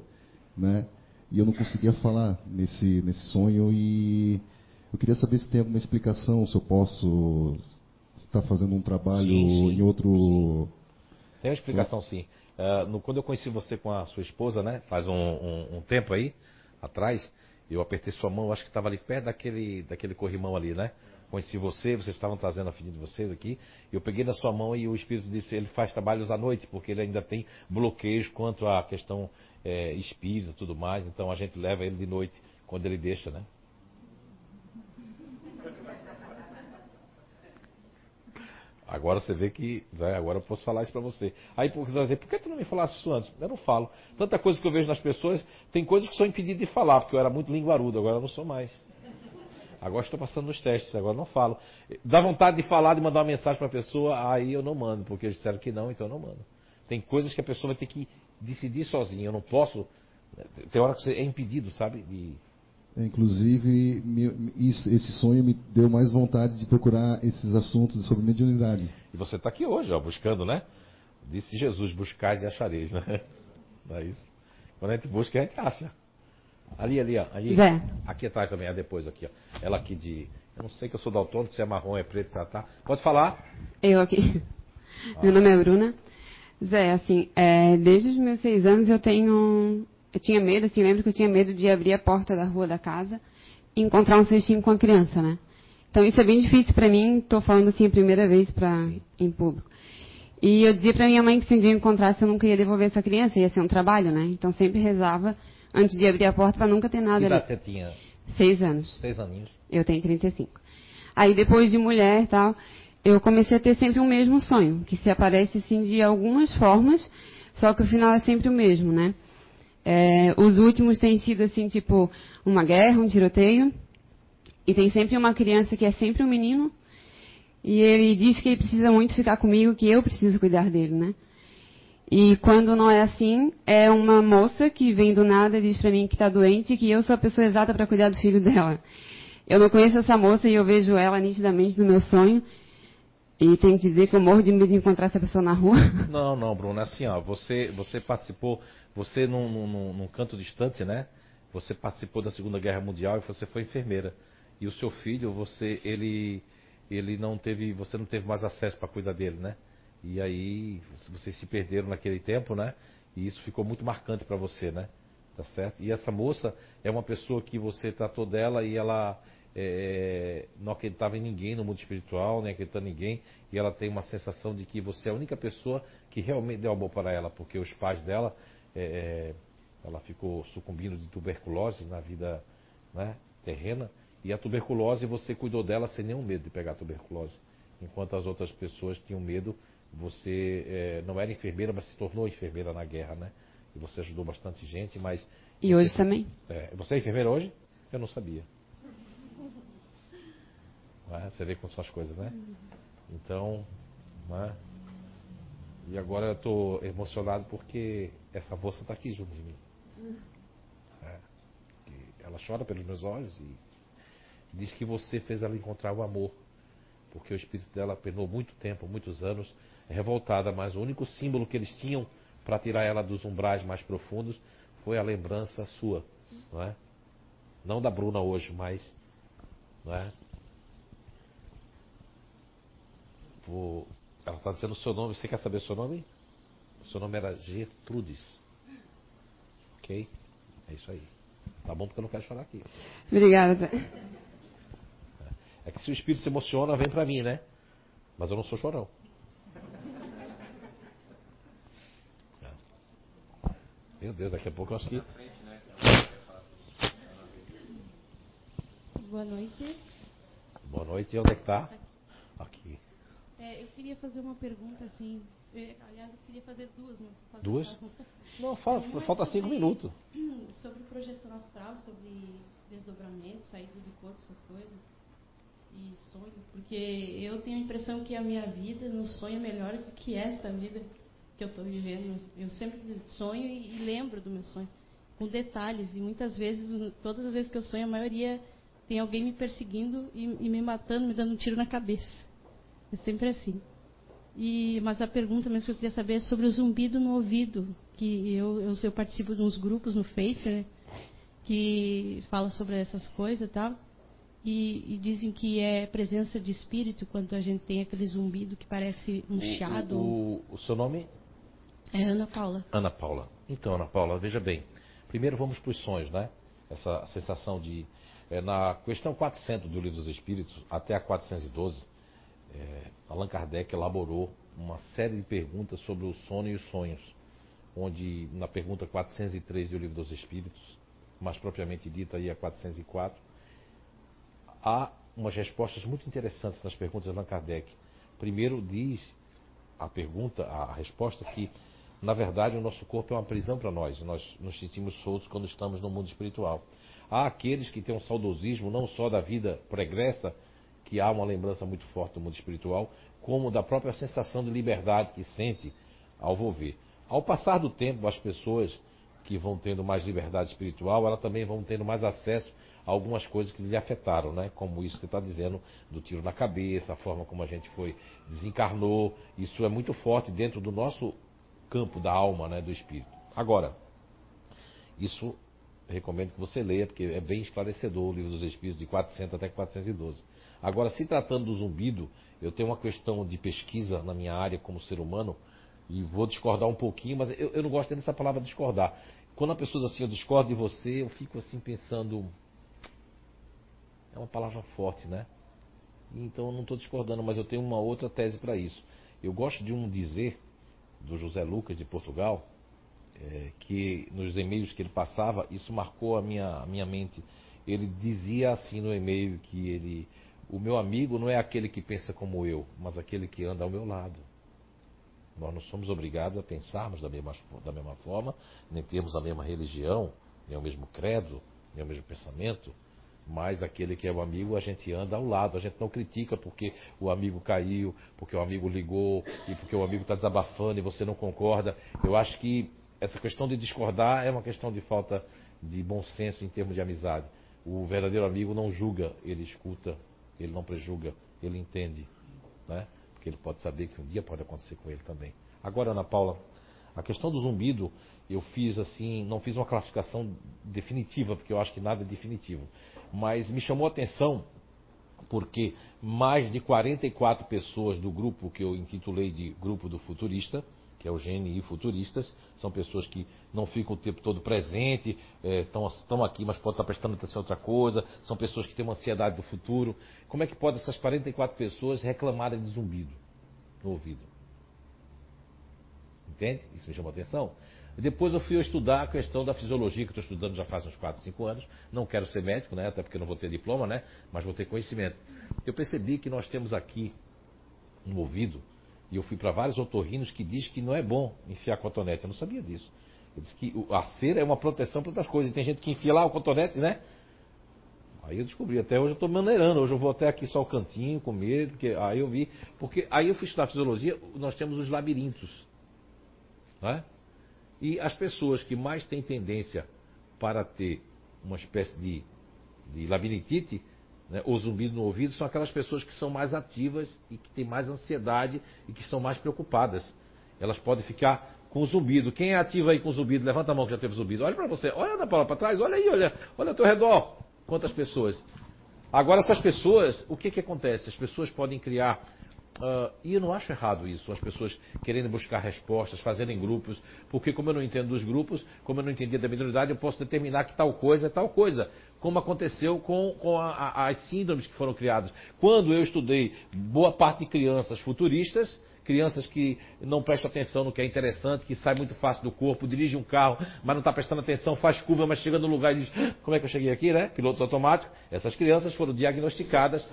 né? E eu não conseguia falar nesse, nesse sonho e eu queria saber se tem alguma explicação, se eu posso estar fazendo um trabalho sim, sim, em outro. Tem uma explicação sim. Uh, no, quando eu conheci você com a sua esposa, né? Faz um, um, um tempo aí atrás, eu apertei sua mão, acho que estava ali perto daquele, daquele corrimão ali, né? Conheci você, vocês estavam trazendo a filha de vocês aqui. Eu peguei na sua mão e o Espírito disse: ele faz trabalhos à noite, porque ele ainda tem bloqueios quanto à questão é, espírita e tudo mais. Então a gente leva ele de noite, quando ele deixa, né? Agora você vê que. Né, agora eu posso falar isso pra você. Aí você vai dizer, por que tu não me falasse isso antes? Eu não falo. Tanta coisa que eu vejo nas pessoas, tem coisas que sou impedido de falar, porque eu era muito linguarudo, agora eu não sou mais. Agora estou passando nos testes, agora não falo. Dá vontade de falar, de mandar uma mensagem para a pessoa, aí eu não mando, porque eles disseram que não, então eu não mando. Tem coisas que a pessoa vai ter que decidir sozinha. Eu não posso. Tem hora que você é impedido, sabe? De... Inclusive, esse sonho me deu mais vontade de procurar esses assuntos sobre mediunidade. E você está aqui hoje, ó, buscando, né? Disse Jesus: buscais e achareis, né? Não é isso? Quando a gente busca, a gente acha. Ali, ali, ó. Ali, Zé. Aqui atrás também, é depois aqui, ó. Ela aqui de. Eu não sei que eu sou daltônico, se é marrom, é preto, tá, tá. Pode falar? Eu aqui. Ah. Meu nome é Bruna. Zé, assim, é, desde os meus seis anos eu tenho. Eu tinha medo, assim, lembro que eu tinha medo de abrir a porta da rua da casa e encontrar um cestinho com a criança, né? Então isso é bem difícil para mim, estou falando assim a primeira vez pra, em público. E eu dizia para minha mãe que se um dia eu encontrasse eu nunca ia devolver essa criança, ia ser um trabalho, né? Então sempre rezava antes de abrir a porta para nunca ter nada que ali. você tinha? Seis anos. Seis aninhos. Eu tenho 35. Aí depois de mulher tal, eu comecei a ter sempre o mesmo sonho, que se aparece assim de algumas formas, só que o final é sempre o mesmo, né? É, os últimos têm sido assim, tipo, uma guerra, um tiroteio, e tem sempre uma criança que é sempre um menino, e ele diz que ele precisa muito ficar comigo, que eu preciso cuidar dele, né? E quando não é assim, é uma moça que vem do nada e diz para mim que está doente e que eu sou a pessoa exata para cuidar do filho dela. Eu não conheço essa moça e eu vejo ela nitidamente no meu sonho. E tenho que dizer que eu morro de medo de encontrar essa pessoa na rua. Não, não, Bruno, é assim, ó, você, você participou, você num, num, num canto distante, né? Você participou da Segunda Guerra Mundial e você foi enfermeira. E o seu filho, você, ele, ele não teve, você não teve mais acesso para cuidar dele, né? E aí vocês se perderam naquele tempo, né? E isso ficou muito marcante para você, né? Tá certo? E essa moça é uma pessoa que você tratou dela e ela é, não acreditava em ninguém no mundo espiritual, nem acreditando em ninguém, e ela tem uma sensação de que você é a única pessoa que realmente deu amor para ela, porque os pais dela, é, ela ficou sucumbindo de tuberculose na vida né, terrena, e a tuberculose você cuidou dela sem nenhum medo de pegar tuberculose, enquanto as outras pessoas tinham medo. Você é, não era enfermeira, mas se tornou enfermeira na guerra, né? E você ajudou bastante gente, mas. E você, hoje também? É, você é enfermeira hoje? Eu não sabia. É, você vê como são as coisas, né? Então, né? E agora eu estou emocionado porque essa moça está aqui junto de mim. É, ela chora pelos meus olhos e diz que você fez ela encontrar o amor. Porque o espírito dela penou muito tempo, muitos anos, revoltada, mas o único símbolo que eles tinham para tirar ela dos umbrais mais profundos foi a lembrança sua, não é? Não da Bruna hoje, mas não é? Ela está dizendo o seu nome. Você quer saber o seu nome? O seu nome era Gertrudes. Ok? É isso aí. Tá bom porque eu não quero chorar aqui. Obrigada. É que se o espírito se emociona, vem para mim, né? Mas eu não sou chorão. Meu Deus, daqui a pouco eu acho que. Boa noite. Boa noite, e onde é que tá? Aqui. É, eu queria fazer uma pergunta assim. é, aliás, eu queria fazer duas, mas Duas? Não, fala, Uma falta sobre- cinco minutos. Sobre projeção astral, sobre desdobramento, saída do corpo, essas coisas. E sonho. Porque eu tenho a impressão que a minha vida no sonho é melhor do que essa vida que eu estou vivendo. Eu sempre sonho e, e lembro do meu sonho. Com detalhes. E muitas vezes, todas as vezes que eu sonho, a maioria tem alguém me perseguindo e, e me matando, me dando um tiro na cabeça. É sempre assim. E, mas a pergunta mesmo que eu queria saber é sobre o zumbido no ouvido, que eu, eu, eu participo de uns grupos no Face, né, que fala sobre essas coisas e tal, e, e dizem que é presença de espírito quando a gente tem aquele zumbido que parece um chiado. O, o, o seu nome? É Ana Paula. Ana Paula. Então, Ana Paula, veja bem. Primeiro vamos para os sonhos, né? Essa sensação de. é, na questão 400 do Livro dos Espíritos, até a 412, é, Allan Kardec elaborou uma série de perguntas sobre o sono e os sonhos. Onde, na pergunta 403 do Livro dos Espíritos, mais propriamente dita aí a 404, há umas respostas muito interessantes nas perguntas de Allan Kardec. Primeiro diz a pergunta, a resposta que na verdade o nosso corpo é uma prisão para nós. Nós nos sentimos soltos quando estamos no mundo espiritual. Há aqueles que têm um saudosismo não só da vida pregressa, que há uma lembrança muito forte do mundo espiritual, como da própria sensação de liberdade que sente ao volver. Ao passar do tempo, as pessoas que vão tendo mais liberdade espiritual, elas também vão tendo mais acesso a algumas coisas que lhe afetaram, né? Como isso que está dizendo do tiro na cabeça, a forma como a gente foi desencarnou, isso é muito forte dentro do nosso campo da alma, né, do espírito. Agora, isso recomendo que você leia, porque é bem esclarecedor o livro dos Espíritos, de 400 até 412. Agora, se tratando do zumbido, eu tenho uma questão de pesquisa na minha área como ser humano, e vou discordar um pouquinho, mas eu, eu não gosto dessa palavra discordar. Quando a pessoa diz assim, eu discordo de você, eu fico assim pensando. É uma palavra forte, né? Então eu não estou discordando, mas eu tenho uma outra tese para isso. Eu gosto de um dizer do José Lucas de Portugal, é, que nos e-mails que ele passava, isso marcou a minha, a minha mente. Ele dizia assim no e-mail que ele, o meu amigo não é aquele que pensa como eu, mas aquele que anda ao meu lado. Nós não somos obrigados a pensarmos da mesma, da mesma forma, nem termos a mesma religião, nem o mesmo credo, nem o mesmo pensamento, mas aquele que é o amigo a gente anda ao lado, a gente não critica porque o amigo caiu, porque o amigo ligou e porque o amigo está desabafando e você não concorda. Eu acho que essa questão de discordar é uma questão de falta de bom senso em termos de amizade. O verdadeiro amigo não julga, ele escuta, ele não prejuga, ele entende, né? Porque ele pode saber que um dia pode acontecer com ele também. Agora, Ana Paula, a questão do zumbido, eu fiz assim, não fiz uma classificação definitiva, porque eu acho que nada é definitivo. Mas me chamou a atenção porque mais de 44 pessoas do grupo que eu intitulei de Grupo do Futurista, que é o GNI Futuristas, são pessoas que não ficam o tempo todo presente, estão aqui, mas podem estar prestando atenção em outra coisa, são pessoas que têm uma ansiedade do futuro. Como é que pode essas 44 pessoas reclamarem de zumbido no ouvido? Entende? Isso me chamou a atenção. Depois eu fui estudar a questão da fisiologia, que estou estudando já faz uns 4, 5 anos. Não quero ser médico, né? Até porque não vou ter diploma, né? Mas vou ter conhecimento. Eu percebi que nós temos aqui no ouvido, e eu fui para vários otorrinos que diz que não é bom enfiar cotonete. Eu não sabia disso. Ele disse que a cera é uma proteção para outras coisas. E tem gente que enfia lá o cotonete, né? Aí eu descobri, até hoje eu estou maneirando, hoje eu vou até aqui só o cantinho, com medo, porque aí eu vi, porque aí eu fui estudar fisiologia, nós temos os labirintos. Né? E as pessoas que mais têm tendência para ter uma espécie de, de labirintite, né, ou zumbido no ouvido, são aquelas pessoas que são mais ativas e que têm mais ansiedade e que são mais preocupadas. Elas podem ficar com zumbido. Quem é ativo aí com zumbido? Levanta a mão que já teve zumbido. Olha para você, olha na Paula para trás, olha aí, olha, olha ao teu redor. Quantas pessoas? Agora, essas pessoas, o que, que acontece? As pessoas podem criar Uh, e eu não acho errado isso, as pessoas querendo buscar respostas, fazerem grupos, porque como eu não entendo dos grupos, como eu não entendia da mediunidade, eu posso determinar que tal coisa é tal coisa, como aconteceu com, com a, a, as síndromes que foram criadas. Quando eu estudei boa parte de crianças futuristas, crianças que não prestam atenção no que é interessante, que sai muito fácil do corpo, dirige um carro, mas não está prestando atenção, faz curva, mas chega no lugar e diz, como é que eu cheguei aqui, né? Pilotos automáticos. Essas crianças foram diagnosticadas,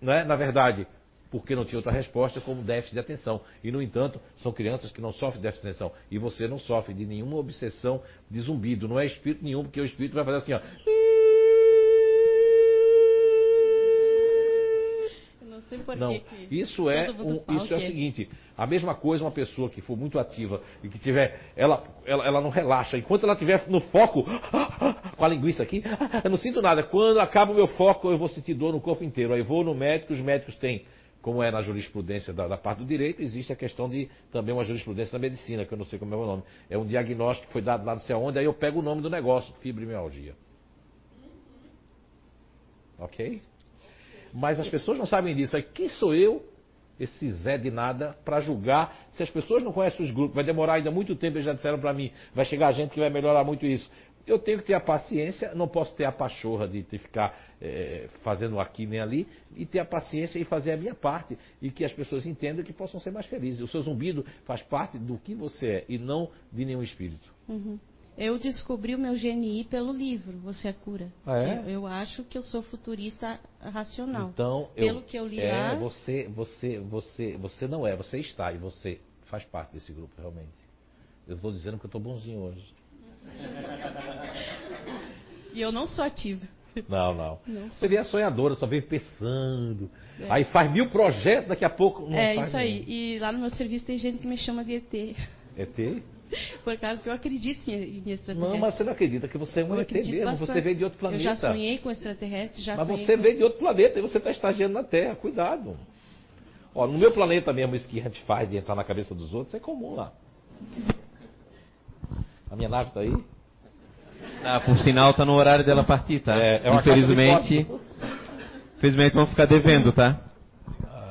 né? na verdade, porque não tinha outra resposta como déficit de atenção. E, no entanto, são crianças que não sofrem déficit de atenção. E você não sofre de nenhuma obsessão de zumbido. Não é espírito nenhum, porque o espírito vai fazer assim, ó. Não, isso é um, isso é o seguinte. A mesma coisa uma pessoa que for muito ativa e que tiver, ela, ela, ela não relaxa. Enquanto ela estiver no foco, com a linguiça aqui, eu não sinto nada. Quando acaba o meu foco, eu vou sentir dor no corpo inteiro. Aí vou no médico, os médicos têm como é na jurisprudência da, da, parte do direito, existe a questão de também uma jurisprudência da medicina, que eu não sei como é o nome. É um diagnóstico que foi dado lá não sei aonde, aí eu pego o nome do negócio, fibromialgia. Ok? Mas as pessoas não sabem disso. Aí quem sou eu, esse Zé de nada, para julgar se as pessoas não conhecem os grupos? Vai demorar ainda muito tempo, eles já disseram para mim. Vai chegar gente que vai melhorar muito isso eu tenho que ter a paciência, não posso ter a pachorra de, de ficar é, fazendo aqui nem ali, e ter a paciência e fazer a minha parte, e que as pessoas entendam que possam ser mais felizes. O seu zumbido faz parte do que você é, e não de nenhum espírito. Uhum. Eu descobri o meu GNI pelo livro, Você é Cura. Ah, é? eu, eu, acho que eu sou futurista racional. Então, pelo eu, que eu li é, lá... Você, você, você, você não é, você está, e você faz parte desse grupo, realmente. Eu estou dizendo que eu estou bonzinho hoje. E eu não sou ativa. Não, não. não Você vê a sonhadora, só vem pensando. É. Aí faz mil projetos, daqui a pouco não É, isso aí. E lá no meu serviço tem gente que me chama de ET. ET? Por causa que eu acredito em, em extraterrestres. Não, mas você não acredita que você é um ET mesmo. Bastante. Você veio de outro planeta. Eu já sonhei com extraterrestres, já Mas você com... veio de outro planeta e você está estagiando na Terra. Cuidado. Ó, no meu planeta mesmo, isso que a gente faz de entrar na cabeça dos outros é comum lá. A minha nave está aí? Ah, por sinal, tá no horário dela partir, tá? É, é Infelizmente. Infelizmente vamos ficar devendo, tá?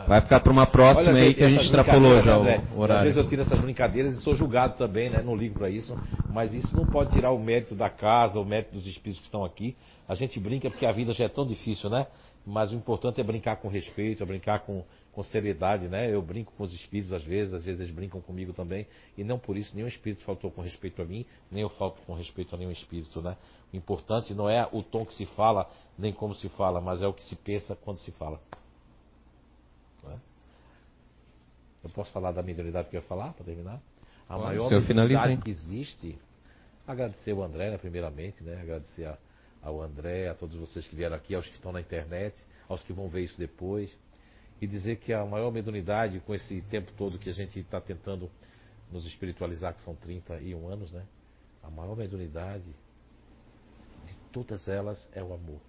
Vai ficar para uma próxima Olha, aí que a gente extrapolou já André, o horário. Às vezes eu tiro essas brincadeiras e sou julgado também, né? Não ligo para isso. Mas isso não pode tirar o mérito da casa, o mérito dos espíritos que estão aqui. A gente brinca porque a vida já é tão difícil, né? Mas o importante é brincar com respeito, é brincar com, com seriedade, né? Eu brinco com os espíritos às vezes, às vezes eles brincam comigo também, e não por isso nenhum espírito faltou com respeito a mim, nem eu falto com respeito a nenhum espírito, né? O importante não é o tom que se fala, nem como se fala, mas é o que se pensa quando se fala. Né? Eu posso falar da mediunidade que eu ia falar, para terminar? A Bom, maior mediunidade que existe, agradecer o André, né, primeiramente, né? Agradecer a, ao André, a todos vocês que vieram aqui, aos que estão na internet, aos que vão ver isso depois e dizer que a maior mediunidade, com esse tempo todo que a gente está tentando nos espiritualizar, que são 31 anos, né? A maior mediunidade de todas elas é o amor.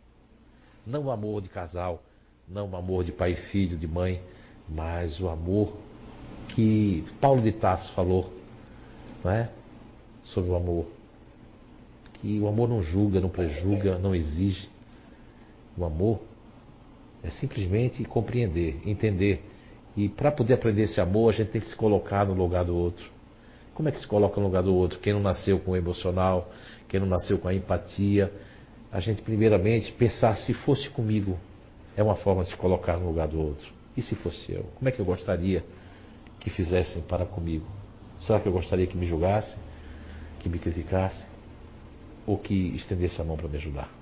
Não o amor de casal, não o amor de pai e filho, de mãe, mas o amor que Paulo de Tarso falou, não é? Sobre o amor. Que o amor não julga, não prejuga, não exige. O amor é simplesmente compreender, entender. E para poder aprender esse amor, a gente tem que se colocar no lugar do outro. Como é que se coloca no lugar do outro? Quem não nasceu com o emocional, quem não nasceu com a empatia. A gente, primeiramente, pensar se fosse comigo, é uma forma de se colocar no lugar do outro. E se fosse eu? Como é que eu gostaria que fizessem para comigo? Será que eu gostaria que me julgassem, que me criticassem ou que estendesse a mão para me ajudar?